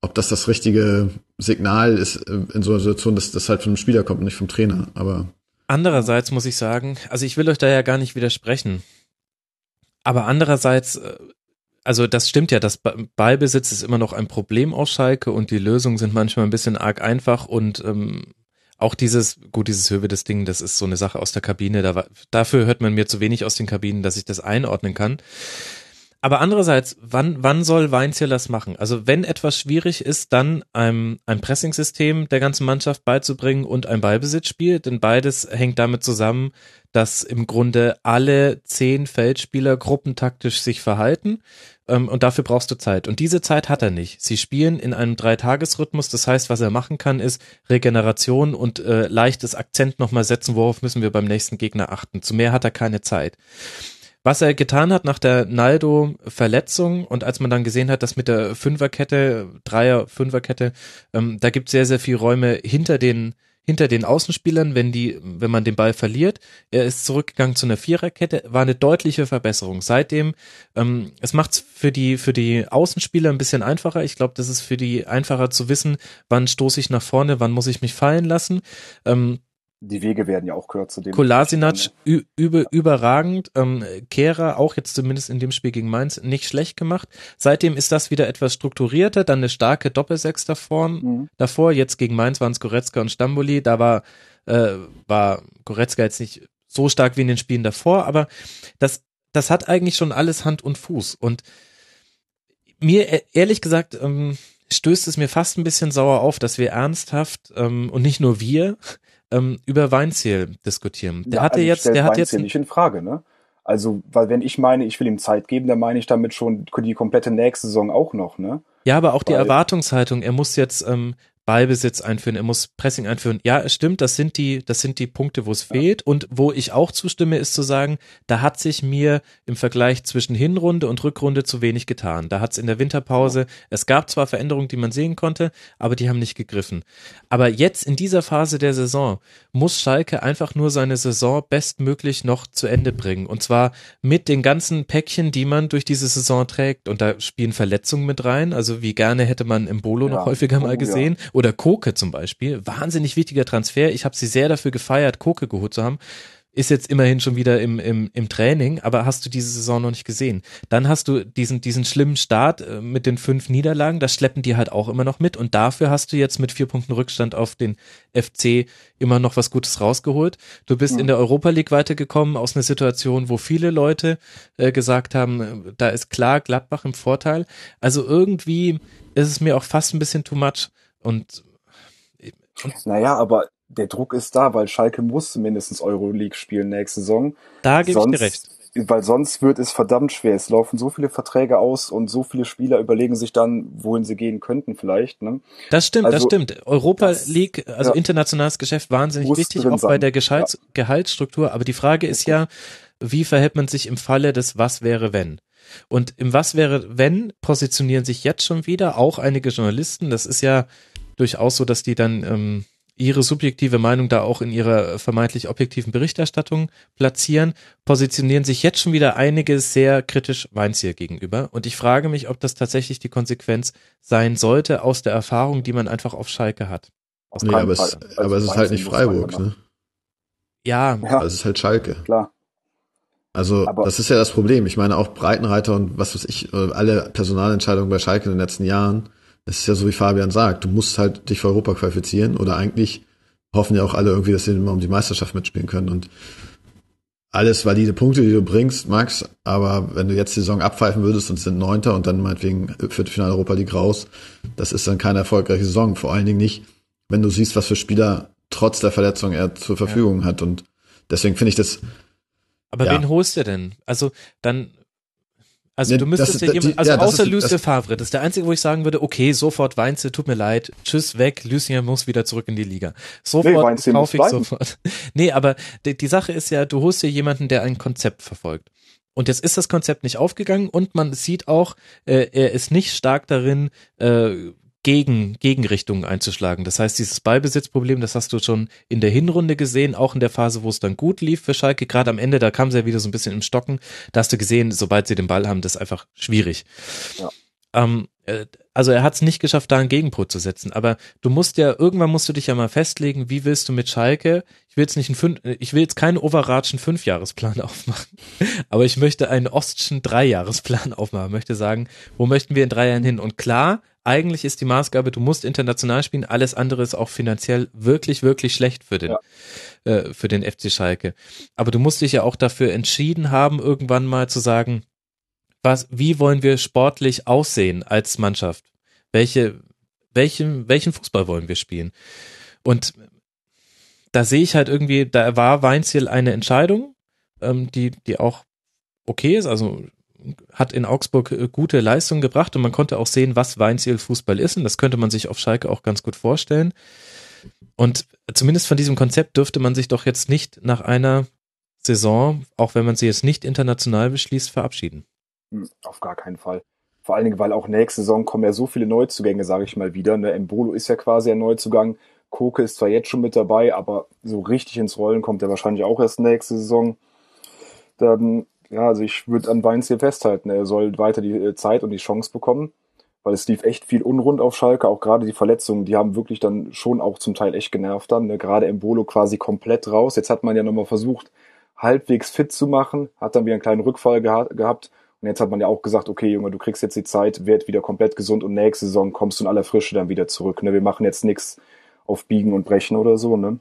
ob das das richtige Signal ist äh, in so einer Situation, dass das halt von einem Spieler kommt und nicht vom Trainer. Aber andererseits muss ich sagen, also ich will euch da ja gar nicht widersprechen. Aber andererseits äh, also das stimmt ja, das Ballbesitz ist immer noch ein Problem aus Schalke und die Lösungen sind manchmal ein bisschen arg einfach und ähm, auch dieses, gut, dieses Höhe des Ding, das ist so eine Sache aus der Kabine, da war, dafür hört man mir zu wenig aus den Kabinen, dass ich das einordnen kann. Aber andererseits, wann, wann soll Weinziel das machen? Also wenn etwas schwierig ist, dann ein, ein Pressing-System der ganzen Mannschaft beizubringen und ein Ballbesitzspiel, denn beides hängt damit zusammen, dass im Grunde alle zehn Feldspieler gruppentaktisch sich verhalten ähm, und dafür brauchst du Zeit. Und diese Zeit hat er nicht. Sie spielen in einem Dreitagesrhythmus, das heißt, was er machen kann, ist Regeneration und äh, leichtes Akzent nochmal setzen, worauf müssen wir beim nächsten Gegner achten. Zu mehr hat er keine Zeit. Was er getan hat nach der Naldo-Verletzung und als man dann gesehen hat, dass mit der Fünferkette, Dreier, Fünferkette, ähm, da gibt sehr, sehr viel Räume hinter den hinter den Außenspielern, wenn die, wenn man den Ball verliert. Er ist zurückgegangen zu einer Viererkette, war eine deutliche Verbesserung. Seitdem, ähm, es macht's für die, für die Außenspieler ein bisschen einfacher. Ich glaube, das ist für die einfacher zu wissen, wann stoße ich nach vorne, wann muss ich mich fallen lassen. Ähm, die Wege werden ja auch kürzer. Kolasinac über, überragend, ähm, Kehrer auch jetzt zumindest in dem Spiel gegen Mainz nicht schlecht gemacht. Seitdem ist das wieder etwas strukturierter, dann eine starke Doppelsechs davor, mhm. davor. Jetzt gegen Mainz waren es Goretzka und Stamboli, da war, äh, war Goretzka jetzt nicht so stark wie in den Spielen davor, aber das, das hat eigentlich schon alles Hand und Fuß und mir e-, ehrlich gesagt ähm, stößt es mir fast ein bisschen sauer auf, dass wir ernsthaft ähm, und nicht nur wir ähm, über Weinziel diskutieren. Der ja, hatte also jetzt, der hat jetzt nicht in Frage, ne? Also, weil wenn ich meine, ich will ihm Zeit geben, dann meine ich damit schon die komplette nächste Saison auch noch, ne? Ja, aber auch weil, die Erwartungshaltung, er muss jetzt ähm, Ballbesitz einführen, er muss Pressing einführen. Ja, es stimmt, das sind die, das sind die Punkte, wo es ja. fehlt. Und wo ich auch zustimme, ist zu sagen, da hat sich mir im Vergleich zwischen Hinrunde und Rückrunde zu wenig getan. Da hat es in der Winterpause, ja. es gab zwar Veränderungen, die man sehen konnte, aber die haben nicht gegriffen. Aber jetzt in dieser Phase der Saison muss Schalke einfach nur seine Saison bestmöglich noch zu Ende bringen. Und zwar mit den ganzen Päckchen, die man durch diese Saison trägt. Und da spielen Verletzungen mit rein. Also wie gerne hätte man im Bolo ja. noch häufiger mal oh, gesehen oder Koke zum Beispiel, wahnsinnig wichtiger Transfer. Ich habe sie sehr dafür gefeiert, Koke geholt zu haben. Ist jetzt immerhin schon wieder im, im, im Training, aber hast du diese Saison noch nicht gesehen. Dann hast du diesen, diesen schlimmen Start äh, mit den fünf Niederlagen, das schleppen die halt auch immer noch mit und dafür hast du jetzt mit vier Punkten Rückstand auf den FC immer noch was Gutes rausgeholt. Du bist mhm. in der Europa League weitergekommen aus einer Situation, wo viele Leute äh, gesagt haben, äh, da ist klar Gladbach im Vorteil. Also irgendwie ist es mir auch fast ein bisschen too much. Und, und naja, aber der Druck ist da, weil Schalke muss mindestens Euroleague spielen nächste Saison. Da gebe ich dir recht. weil sonst wird es verdammt schwer. Es laufen so viele Verträge aus und so viele Spieler überlegen sich dann, wohin sie gehen könnten vielleicht. Ne? Das stimmt, also, das stimmt. Europa das, League, also ja, internationales Geschäft, wahnsinnig wichtig, auch sein. bei der Gehalts ja. Gehaltsstruktur. Aber die Frage ist ja, wie verhält man sich im Falle des Was wäre wenn? Und im Was wäre wenn positionieren sich jetzt schon wieder auch einige Journalisten. Das ist ja durchaus so, dass die dann ähm, ihre subjektive Meinung da auch in ihrer vermeintlich objektiven Berichterstattung platzieren, positionieren sich jetzt schon wieder einige sehr kritisch Weinziel gegenüber. Und ich frage mich, ob das tatsächlich die Konsequenz sein sollte aus der Erfahrung, die man einfach auf Schalke hat. Nee, aber, es, also aber es ist halt nicht Freiburg, ne? Ja. ja. Also es ist halt Schalke. Klar. Also aber das ist ja das Problem. Ich meine auch Breitenreiter und was weiß ich, alle Personalentscheidungen bei Schalke in den letzten Jahren es ist ja so, wie Fabian sagt, du musst halt dich für Europa qualifizieren oder eigentlich hoffen ja auch alle irgendwie, dass sie immer um die Meisterschaft mitspielen können und alles valide Punkte, die du bringst, Max, aber wenn du jetzt die Saison abpfeifen würdest und sind Neunter und dann meinetwegen Viertelfinale Europa League raus, das ist dann keine erfolgreiche Saison. Vor allen Dingen nicht, wenn du siehst, was für Spieler trotz der Verletzung er zur Verfügung ja. hat und deswegen finde ich das. Aber ja. wen holst du denn? Also dann also ne, du müsstest ja jemand, also ja, außer Lucien Favre, das ist der einzige, wo ich sagen würde, okay, sofort Weinze, tut mir leid, tschüss, weg, Lucien muss wieder zurück in die Liga. Sofort nee, kaufe ich sofort. nee, aber die, die Sache ist ja, du holst dir jemanden, der ein Konzept verfolgt. Und jetzt ist das Konzept nicht aufgegangen und man sieht auch, äh, er ist nicht stark darin, äh, gegen Gegenrichtungen einzuschlagen. Das heißt, dieses Ballbesitzproblem, das hast du schon in der Hinrunde gesehen, auch in der Phase, wo es dann gut lief für Schalke. Gerade am Ende, da kam sie ja wieder so ein bisschen im Stocken. Da hast du gesehen, sobald sie den Ball haben, das ist einfach schwierig. Ja. Ähm, äh, also er hat es nicht geschafft, da einen Gegenpol zu setzen. Aber du musst ja, irgendwann musst du dich ja mal festlegen, wie willst du mit Schalke, ich will jetzt nicht einen fünf, ich will jetzt keinen overratschen Fünfjahresplan aufmachen, aber ich möchte einen Ostschen Dreijahresplan aufmachen, möchte sagen, wo möchten wir in drei Jahren hin? Und klar, eigentlich ist die Maßgabe, du musst international spielen, alles andere ist auch finanziell wirklich, wirklich schlecht für den, ja. äh, für den FC Schalke. Aber du musst dich ja auch dafür entschieden haben, irgendwann mal zu sagen, was, wie wollen wir sportlich aussehen als Mannschaft? Welche, welchen, welchen Fußball wollen wir spielen? Und da sehe ich halt irgendwie, da war Weinziel eine Entscheidung, ähm, die, die auch okay ist, also hat in Augsburg äh, gute Leistungen gebracht und man konnte auch sehen, was Weinziel Fußball ist und das könnte man sich auf Schalke auch ganz gut vorstellen. Und zumindest von diesem Konzept dürfte man sich doch jetzt nicht nach einer Saison, auch wenn man sie jetzt nicht international beschließt, verabschieden. Hm, auf gar keinen Fall. Vor allen Dingen, weil auch nächste Saison kommen ja so viele Neuzugänge, sage ich mal wieder. Ne? Embolo ist ja quasi ein Neuzugang. Koke ist zwar jetzt schon mit dabei, aber so richtig ins Rollen kommt er wahrscheinlich auch erst nächste Saison. Dann ja, also ich würde an Weins hier festhalten. Er soll weiter die äh, Zeit und die Chance bekommen, weil es lief echt viel unrund auf Schalke. Auch gerade die Verletzungen, die haben wirklich dann schon auch zum Teil echt genervt dann. Ne? Gerade Embolo quasi komplett raus. Jetzt hat man ja nochmal versucht, halbwegs fit zu machen, hat dann wieder einen kleinen Rückfall geha gehabt. Und jetzt hat man ja auch gesagt, okay, Junge, du kriegst jetzt die Zeit, werd wieder komplett gesund und nächste Saison kommst du in aller Frische dann wieder zurück. Ne? Wir machen jetzt nichts auf Biegen und Brechen oder so, ne?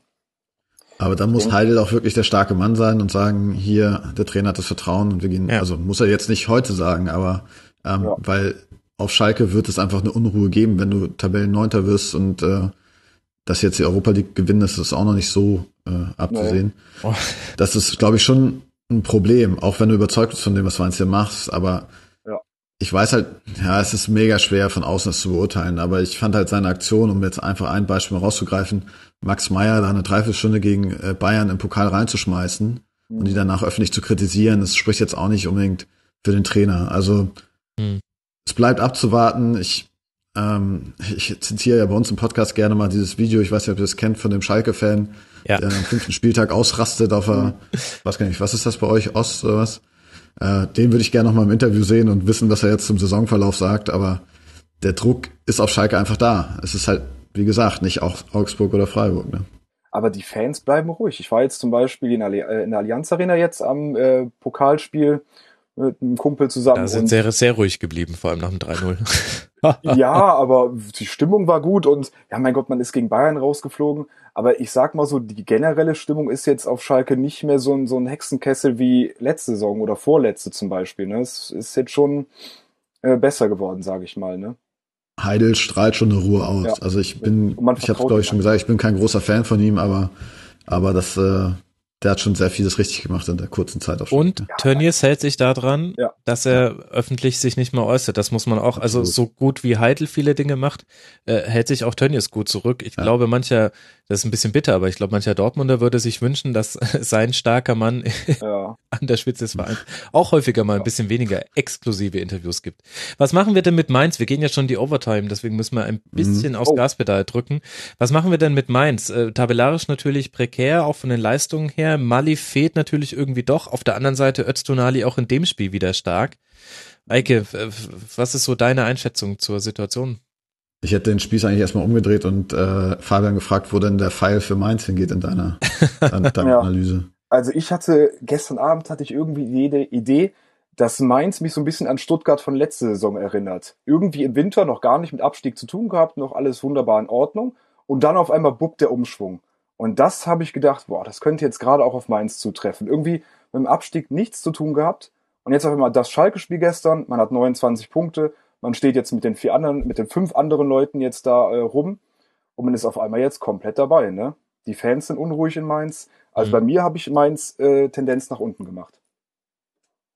Aber dann muss Heidel auch wirklich der starke Mann sein und sagen, hier, der Trainer hat das Vertrauen und wir gehen, ja. also muss er jetzt nicht heute sagen, aber ähm, ja. weil auf Schalke wird es einfach eine Unruhe geben, wenn du Tabellenneunter wirst und äh, dass jetzt die Europa League gewinnen, das ist auch noch nicht so äh, abzusehen. Nee. Oh. Das ist, glaube ich, schon ein Problem, auch wenn du überzeugt bist von dem, was du hier machst, aber ja. ich weiß halt, ja, es ist mega schwer von außen das zu beurteilen, aber ich fand halt seine Aktion, um jetzt einfach ein Beispiel rauszugreifen, Max Meyer da eine Dreiviertelstunde gegen äh, Bayern im Pokal reinzuschmeißen mhm. und die danach öffentlich zu kritisieren, das spricht jetzt auch nicht unbedingt für den Trainer. Also mhm. es bleibt abzuwarten. Ich ähm, ich zitiere ja bei uns im Podcast gerne mal dieses Video, ich weiß nicht, ob ihr das kennt, von dem Schalke-Fan, ja. der am fünften Spieltag ausrastet auf er, was kann ich, was ist das bei euch, Ost oder was? Äh, den würde ich gerne noch mal im Interview sehen und wissen, was er jetzt zum Saisonverlauf sagt, aber der Druck ist auf Schalke einfach da. Es ist halt wie gesagt, nicht auch Augsburg oder Freiburg. Ne? Aber die Fans bleiben ruhig. Ich war jetzt zum Beispiel in, Alli äh, in der Allianz Arena jetzt am äh, Pokalspiel mit einem Kumpel zusammen. Da sind sehr, sehr ruhig geblieben, vor allem nach dem 3-0. ja, aber die Stimmung war gut und ja, mein Gott, man ist gegen Bayern rausgeflogen. Aber ich sag mal so, die generelle Stimmung ist jetzt auf Schalke nicht mehr so ein, so ein Hexenkessel wie letzte Saison oder vorletzte zum Beispiel. Ne? Es ist jetzt schon äh, besser geworden, sage ich mal. Ne? Heidel strahlt schon eine Ruhe aus. Ja. Also ich bin, ich habe glaube ich schon gesagt, ich bin kein großer Fan von ihm, aber aber das, äh, der hat schon sehr vieles richtig gemacht in der kurzen Zeit auch schon. Und ja. Tönnies hält sich daran, ja. dass er ja. öffentlich sich nicht mehr äußert. Das muss man auch, also Absolut. so gut wie Heidel viele Dinge macht, äh, hält sich auch Tönnies gut zurück. Ich glaube, mancher, das ist ein bisschen bitter, aber ich glaube, mancher Dortmunder würde sich wünschen, dass sein starker Mann an der Spitze des Vereins auch häufiger mal ein bisschen weniger exklusive Interviews gibt. Was machen wir denn mit Mainz? Wir gehen ja schon die Overtime, deswegen müssen wir ein mhm. bisschen mhm. aufs oh. Gaspedal drücken. Was machen wir denn mit Mainz? Äh, tabellarisch natürlich prekär, auch von den Leistungen her. Mali fehlt natürlich irgendwie doch. Auf der anderen Seite Öztunali auch in dem Spiel wieder stark. Eike, was ist so deine Einschätzung zur Situation? Ich hätte den Spieß eigentlich erstmal umgedreht und äh, Fabian gefragt, wo denn der Pfeil für Mainz hingeht in deiner, deiner, ja. Analyse. Also ich hatte, gestern Abend hatte ich irgendwie jede Idee, dass Mainz mich so ein bisschen an Stuttgart von letzter Saison erinnert. Irgendwie im Winter noch gar nicht mit Abstieg zu tun gehabt, noch alles wunderbar in Ordnung. Und dann auf einmal buppt der Umschwung. Und das habe ich gedacht, boah, das könnte jetzt gerade auch auf Mainz zutreffen. Irgendwie mit dem Abstieg nichts zu tun gehabt. Und jetzt auf einmal das Schalke-Spiel gestern, man hat 29 Punkte, man steht jetzt mit den vier anderen, mit den fünf anderen Leuten jetzt da äh, rum und man ist auf einmal jetzt komplett dabei, ne? Die Fans sind unruhig in Mainz. Also mhm. bei mir habe ich Mainz äh, Tendenz nach unten gemacht.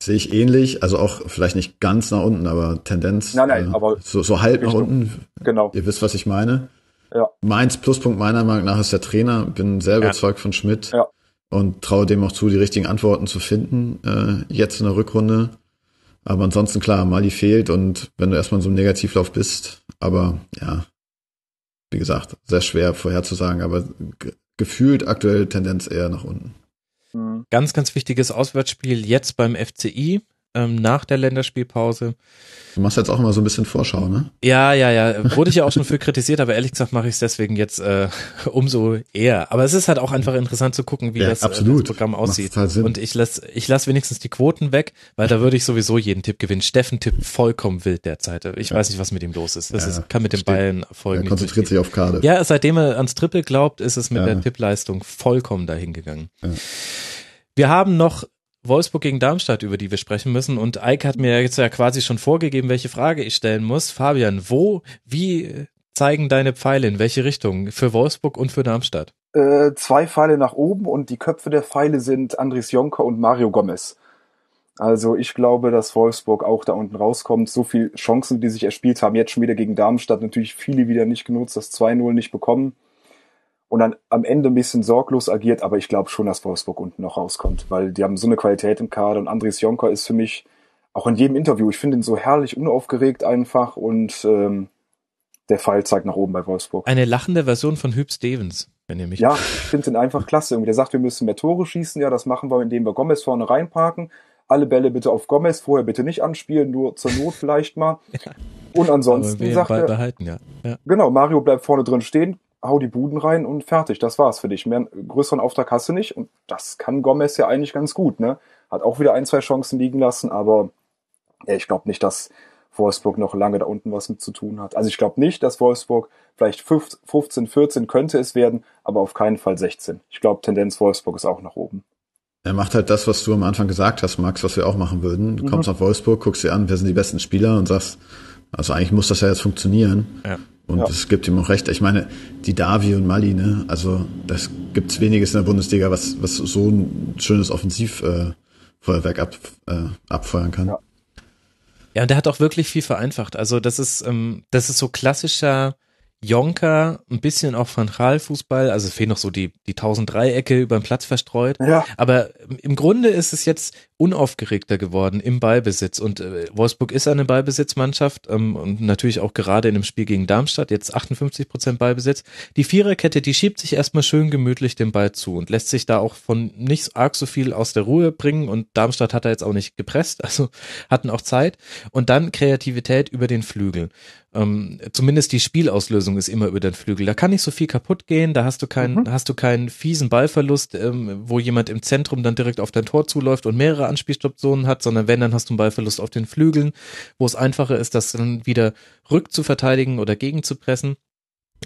Sehe ich ähnlich, also auch vielleicht nicht ganz nach unten, aber Tendenz. Nein, nein, äh, aber so, so halb nach unten. Genau. Ihr wisst, was ich meine. Ja. Mainz Pluspunkt meiner Meinung nach ist der Trainer. Bin sehr überzeugt ja. von Schmidt. Ja. Und traue dem auch zu, die richtigen Antworten zu finden, äh, jetzt in der Rückrunde. Aber ansonsten klar, Mali fehlt und wenn du erstmal in so einem Negativlauf bist, aber ja, wie gesagt, sehr schwer vorherzusagen, aber gefühlt aktuell Tendenz eher nach unten. Ganz, ganz wichtiges Auswärtsspiel jetzt beim FCI ähm, nach der Länderspielpause. Du machst jetzt auch immer so ein bisschen Vorschau, ne? Ja, ja, ja. Wurde ich ja auch schon für kritisiert, aber ehrlich gesagt mache ich es deswegen jetzt äh, umso eher. Aber es ist halt auch einfach interessant zu gucken, wie ja, das, äh, das, Programm aussieht. Halt Und ich lasse ich lass wenigstens die Quoten weg, weil da würde ich sowieso jeden Tipp gewinnen. Steffen tippt vollkommen wild derzeit. Ich ja. weiß nicht, was mit ihm los ist. Das ja, ist, kann mit den Bayern folgen. Er konzentriert sich auf Karte. Ja, seitdem er ans Triple glaubt, ist es mit der Tippleistung vollkommen dahingegangen. Wir haben noch Wolfsburg gegen Darmstadt, über die wir sprechen müssen. Und Eike hat mir jetzt ja quasi schon vorgegeben, welche Frage ich stellen muss. Fabian, wo, wie zeigen deine Pfeile in welche Richtung? Für Wolfsburg und für Darmstadt? Äh, zwei Pfeile nach oben und die Köpfe der Pfeile sind Andres Jonker und Mario Gomez. Also ich glaube, dass Wolfsburg auch da unten rauskommt. So viele Chancen, die sich erspielt haben, jetzt schon wieder gegen Darmstadt, natürlich viele wieder nicht genutzt, das 2-0 nicht bekommen und dann am Ende ein bisschen sorglos agiert, aber ich glaube schon, dass Wolfsburg unten noch rauskommt, weil die haben so eine Qualität im Kader und Andres Jonker ist für mich auch in jedem Interview, ich finde ihn so herrlich unaufgeregt einfach und ähm, der Fall zeigt nach oben bei Wolfsburg. Eine lachende Version von Hüb Stevens, wenn ihr mich. Ja, ich finde ihn einfach klasse. Irgendwie. Der sagt, wir müssen mehr Tore schießen. Ja, das machen wir, indem wir Gomez vorne reinparken. Alle Bälle bitte auf Gomez, vorher bitte nicht anspielen, nur zur Not vielleicht mal. ja. Und ansonsten sagt er, behalten, ja. ja. Genau, Mario bleibt vorne drin stehen, hau die Buden rein und fertig. Das war's für dich. Mehr größeren Auftrag hast du nicht. Und das kann Gomez ja eigentlich ganz gut, ne? Hat auch wieder ein, zwei Chancen liegen lassen, aber ja, ich glaube nicht, dass Wolfsburg noch lange da unten was mit zu tun hat. Also ich glaube nicht, dass Wolfsburg vielleicht 15, 14 könnte es werden, aber auf keinen Fall 16. Ich glaube, Tendenz Wolfsburg ist auch nach oben. Er macht halt das, was du am Anfang gesagt hast, Max, was wir auch machen würden. Du mhm. kommst nach Wolfsburg, guckst dir an, wer sind die besten Spieler und sagst, also eigentlich muss das ja jetzt funktionieren. Ja. Und es ja. gibt ihm auch recht. Ich meine, die Davi und Mali, ne, also das gibt's weniges in der Bundesliga, was, was so ein schönes Offensivfeuerwerk äh, ab, äh, abfeuern kann. Ja. ja, und der hat auch wirklich viel vereinfacht. Also das ist, ähm, das ist so klassischer Jonker, ein bisschen auch Frontalfußball, also fehlen noch so die, die tausend Dreiecke über den Platz verstreut. Ja. Aber im Grunde ist es jetzt unaufgeregter geworden im Ballbesitz und äh, Wolfsburg ist eine Ballbesitzmannschaft ähm, und natürlich auch gerade in dem Spiel gegen Darmstadt jetzt 58 Prozent Ballbesitz. Die Viererkette, die schiebt sich erstmal schön gemütlich den Ball zu und lässt sich da auch von nicht arg so viel aus der Ruhe bringen und Darmstadt hat da jetzt auch nicht gepresst, also hatten auch Zeit und dann Kreativität über den Flügel ähm, zumindest die Spielauslösung ist immer über den Flügel. Da kann nicht so viel kaputt gehen, da hast du keinen, mhm. hast du keinen fiesen Ballverlust, ähm, wo jemand im Zentrum dann direkt auf dein Tor zuläuft und mehrere Anspielstationen hat, sondern wenn, dann hast du einen Ballverlust auf den Flügeln, wo es einfacher ist, das dann wieder rück zu verteidigen oder gegen zu pressen.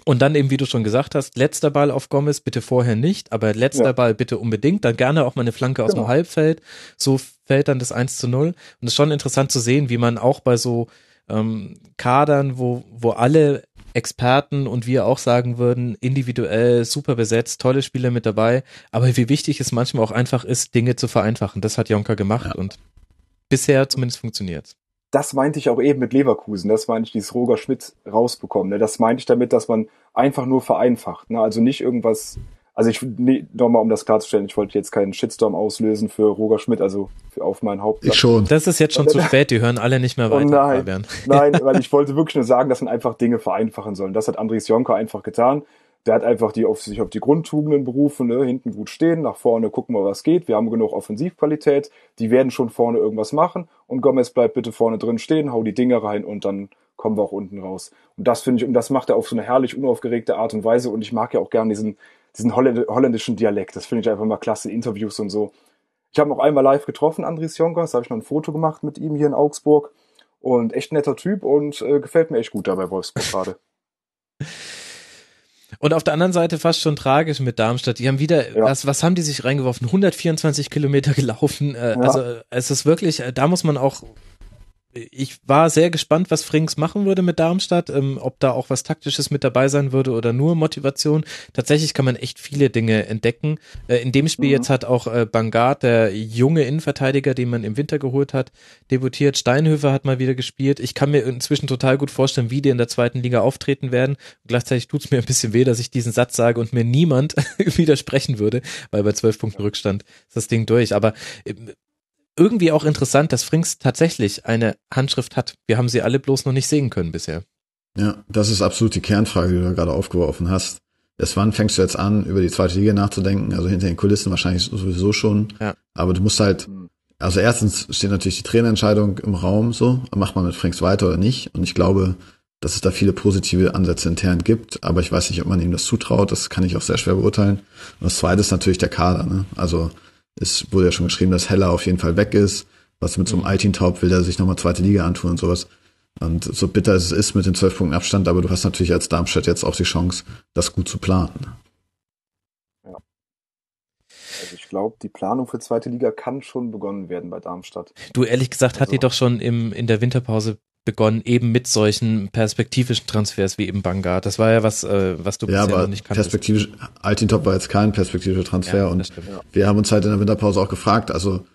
Und dann eben, wie du schon gesagt hast, letzter Ball auf Gomez, bitte vorher nicht, aber letzter ja. Ball bitte unbedingt, dann gerne auch mal eine Flanke aus genau. dem Halbfeld. So fällt dann das 1 zu 0. Und es ist schon interessant zu sehen, wie man auch bei so ähm, Kadern, wo, wo alle Experten und wir auch sagen würden, individuell super besetzt, tolle Spieler mit dabei, aber wie wichtig es manchmal auch einfach ist, Dinge zu vereinfachen. Das hat Jonker gemacht ja. und bisher zumindest funktioniert. Das meinte ich auch eben mit Leverkusen, das meinte ich, dieses Roger Schmidt rausbekommen. Ne? Das meinte ich damit, dass man einfach nur vereinfacht. Ne? Also nicht irgendwas also ich, nee, nochmal um das klarzustellen, ich wollte jetzt keinen Shitstorm auslösen für Roger Schmidt, also für, auf meinen Haupt. Ich schon. Das ist jetzt schon zu spät, die hören alle nicht mehr weiter. Oh nein, nein, weil ich wollte wirklich nur sagen, dass man einfach Dinge vereinfachen soll. Das hat Andres Jonker einfach getan. Der hat einfach die auf sich auf die Grundtugenden berufen, ne? hinten gut stehen, nach vorne gucken wir, was geht. Wir haben genug Offensivqualität, die werden schon vorne irgendwas machen und Gomez bleibt bitte vorne drin stehen, hau die Dinge rein und dann kommen wir auch unten raus. Und das finde ich, und das macht er auf so eine herrlich unaufgeregte Art und Weise und ich mag ja auch gern diesen, diesen holländischen Dialekt. Das finde ich einfach mal klasse, Interviews und so. Ich habe noch einmal live getroffen, Andries Jonkers, da habe ich noch ein Foto gemacht mit ihm hier in Augsburg. Und echt netter Typ und äh, gefällt mir echt gut da bei Wolfsburg gerade. Und auf der anderen Seite fast schon tragisch mit Darmstadt. Die haben wieder, ja. was, was haben die sich reingeworfen? 124 Kilometer gelaufen. Äh, ja. Also es ist wirklich, äh, da muss man auch ich war sehr gespannt, was Frings machen würde mit Darmstadt, ähm, ob da auch was Taktisches mit dabei sein würde oder nur Motivation. Tatsächlich kann man echt viele Dinge entdecken. Äh, in dem Spiel mhm. jetzt hat auch äh, Bangard, der junge Innenverteidiger, den man im Winter geholt hat, debütiert. Steinhöfer hat mal wieder gespielt. Ich kann mir inzwischen total gut vorstellen, wie die in der zweiten Liga auftreten werden. Und gleichzeitig tut es mir ein bisschen weh, dass ich diesen Satz sage und mir niemand widersprechen würde, weil bei zwölf Punkten Rückstand ist das Ding durch. Aber äh, irgendwie auch interessant, dass Frings tatsächlich eine Handschrift hat. Wir haben sie alle bloß noch nicht sehen können bisher. Ja, das ist absolut die Kernfrage, die du da gerade aufgeworfen hast. Erst wann fängst du jetzt an, über die zweite Liga nachzudenken? Also hinter den Kulissen wahrscheinlich sowieso schon. Ja. Aber du musst halt, also erstens steht natürlich die Trainerentscheidung im Raum, so, macht man mit Frings weiter oder nicht? Und ich glaube, dass es da viele positive Ansätze intern gibt, aber ich weiß nicht, ob man ihm das zutraut. Das kann ich auch sehr schwer beurteilen. Und das zweite ist natürlich der Kader. Ne? Also es wurde ja schon geschrieben, dass Heller auf jeden Fall weg ist. Was mit so einem Altin-Taub will er sich nochmal zweite Liga antun und sowas. Und so bitter es ist mit den zwölf Punkten Abstand, aber du hast natürlich als Darmstadt jetzt auch die Chance, das gut zu planen. Ja. Also ich glaube, die Planung für zweite Liga kann schon begonnen werden bei Darmstadt. Du, ehrlich gesagt, also, hat die doch schon im, in der Winterpause begonnen, eben mit solchen perspektivischen Transfers wie eben Bangard. Das war ja was, äh, was du ja, bisher noch nicht kanntest. Perspektivisch, Altintop war jetzt kein perspektivischer Transfer ja, und stimmt, wir haben uns halt in der Winterpause auch gefragt, also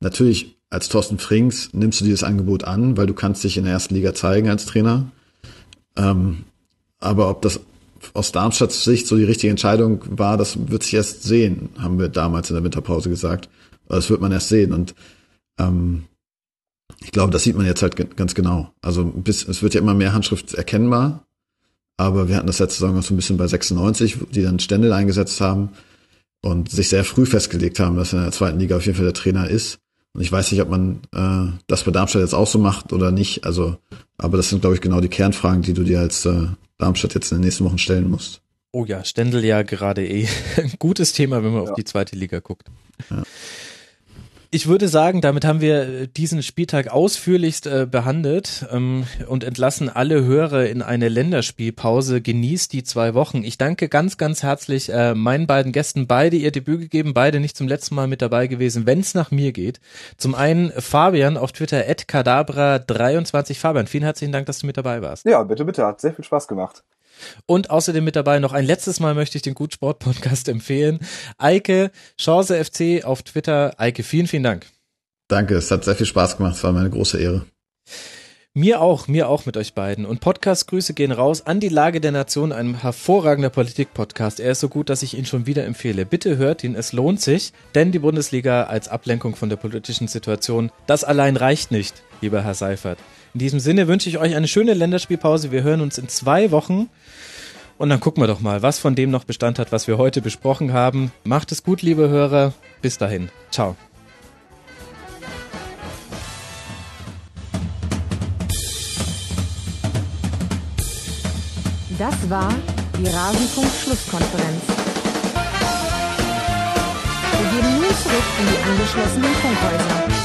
natürlich als Thorsten Frings nimmst du dieses Angebot an, weil du kannst dich in der ersten Liga zeigen als Trainer. Ähm, aber ob das aus Darmstadts Sicht so die richtige Entscheidung war, das wird sich erst sehen, haben wir damals in der Winterpause gesagt. Das wird man erst sehen und ähm, ich glaube, das sieht man jetzt halt ganz genau. Also bis, es wird ja immer mehr Handschrift erkennbar, aber wir hatten das letzte Saison auch so ein bisschen bei 96, die dann Stendel eingesetzt haben und sich sehr früh festgelegt haben, dass er in der zweiten Liga auf jeden Fall der Trainer ist. Und ich weiß nicht, ob man äh, das bei Darmstadt jetzt auch so macht oder nicht. Also, aber das sind, glaube ich, genau die Kernfragen, die du dir als äh, Darmstadt jetzt in den nächsten Wochen stellen musst. Oh ja, Stendel ja gerade eh ein gutes Thema, wenn man ja. auf die zweite Liga guckt. Ja. Ich würde sagen, damit haben wir äh, diesen Spieltag ausführlichst äh, behandelt ähm, und entlassen alle Hörer in eine Länderspielpause. Genießt die zwei Wochen. Ich danke ganz, ganz herzlich äh, meinen beiden Gästen, beide ihr Debüt gegeben, beide nicht zum letzten Mal mit dabei gewesen, wenn es nach mir geht. Zum einen Fabian auf Twitter, kadabra23. Fabian, vielen herzlichen Dank, dass du mit dabei warst. Ja, bitte, bitte. Hat sehr viel Spaß gemacht. Und außerdem mit dabei noch ein letztes Mal möchte ich den Gut Sport Podcast empfehlen. Eike, Chance FC auf Twitter. Eike, vielen, vielen Dank. Danke, es hat sehr viel Spaß gemacht. Es war meine große Ehre. Mir auch, mir auch mit euch beiden. Und Podcast-Grüße gehen raus an die Lage der Nation, einem hervorragender Politik-Podcast. Er ist so gut, dass ich ihn schon wieder empfehle. Bitte hört ihn, es lohnt sich, denn die Bundesliga als Ablenkung von der politischen Situation, das allein reicht nicht, lieber Herr Seifert. In diesem Sinne wünsche ich euch eine schöne Länderspielpause. Wir hören uns in zwei Wochen. Und dann gucken wir doch mal, was von dem noch Bestand hat, was wir heute besprochen haben. Macht es gut, liebe Hörer. Bis dahin. Ciao. Das war die Rasenfunk-Schlusskonferenz. Wir gehen nun zurück in die angeschlossenen Funkhäuser.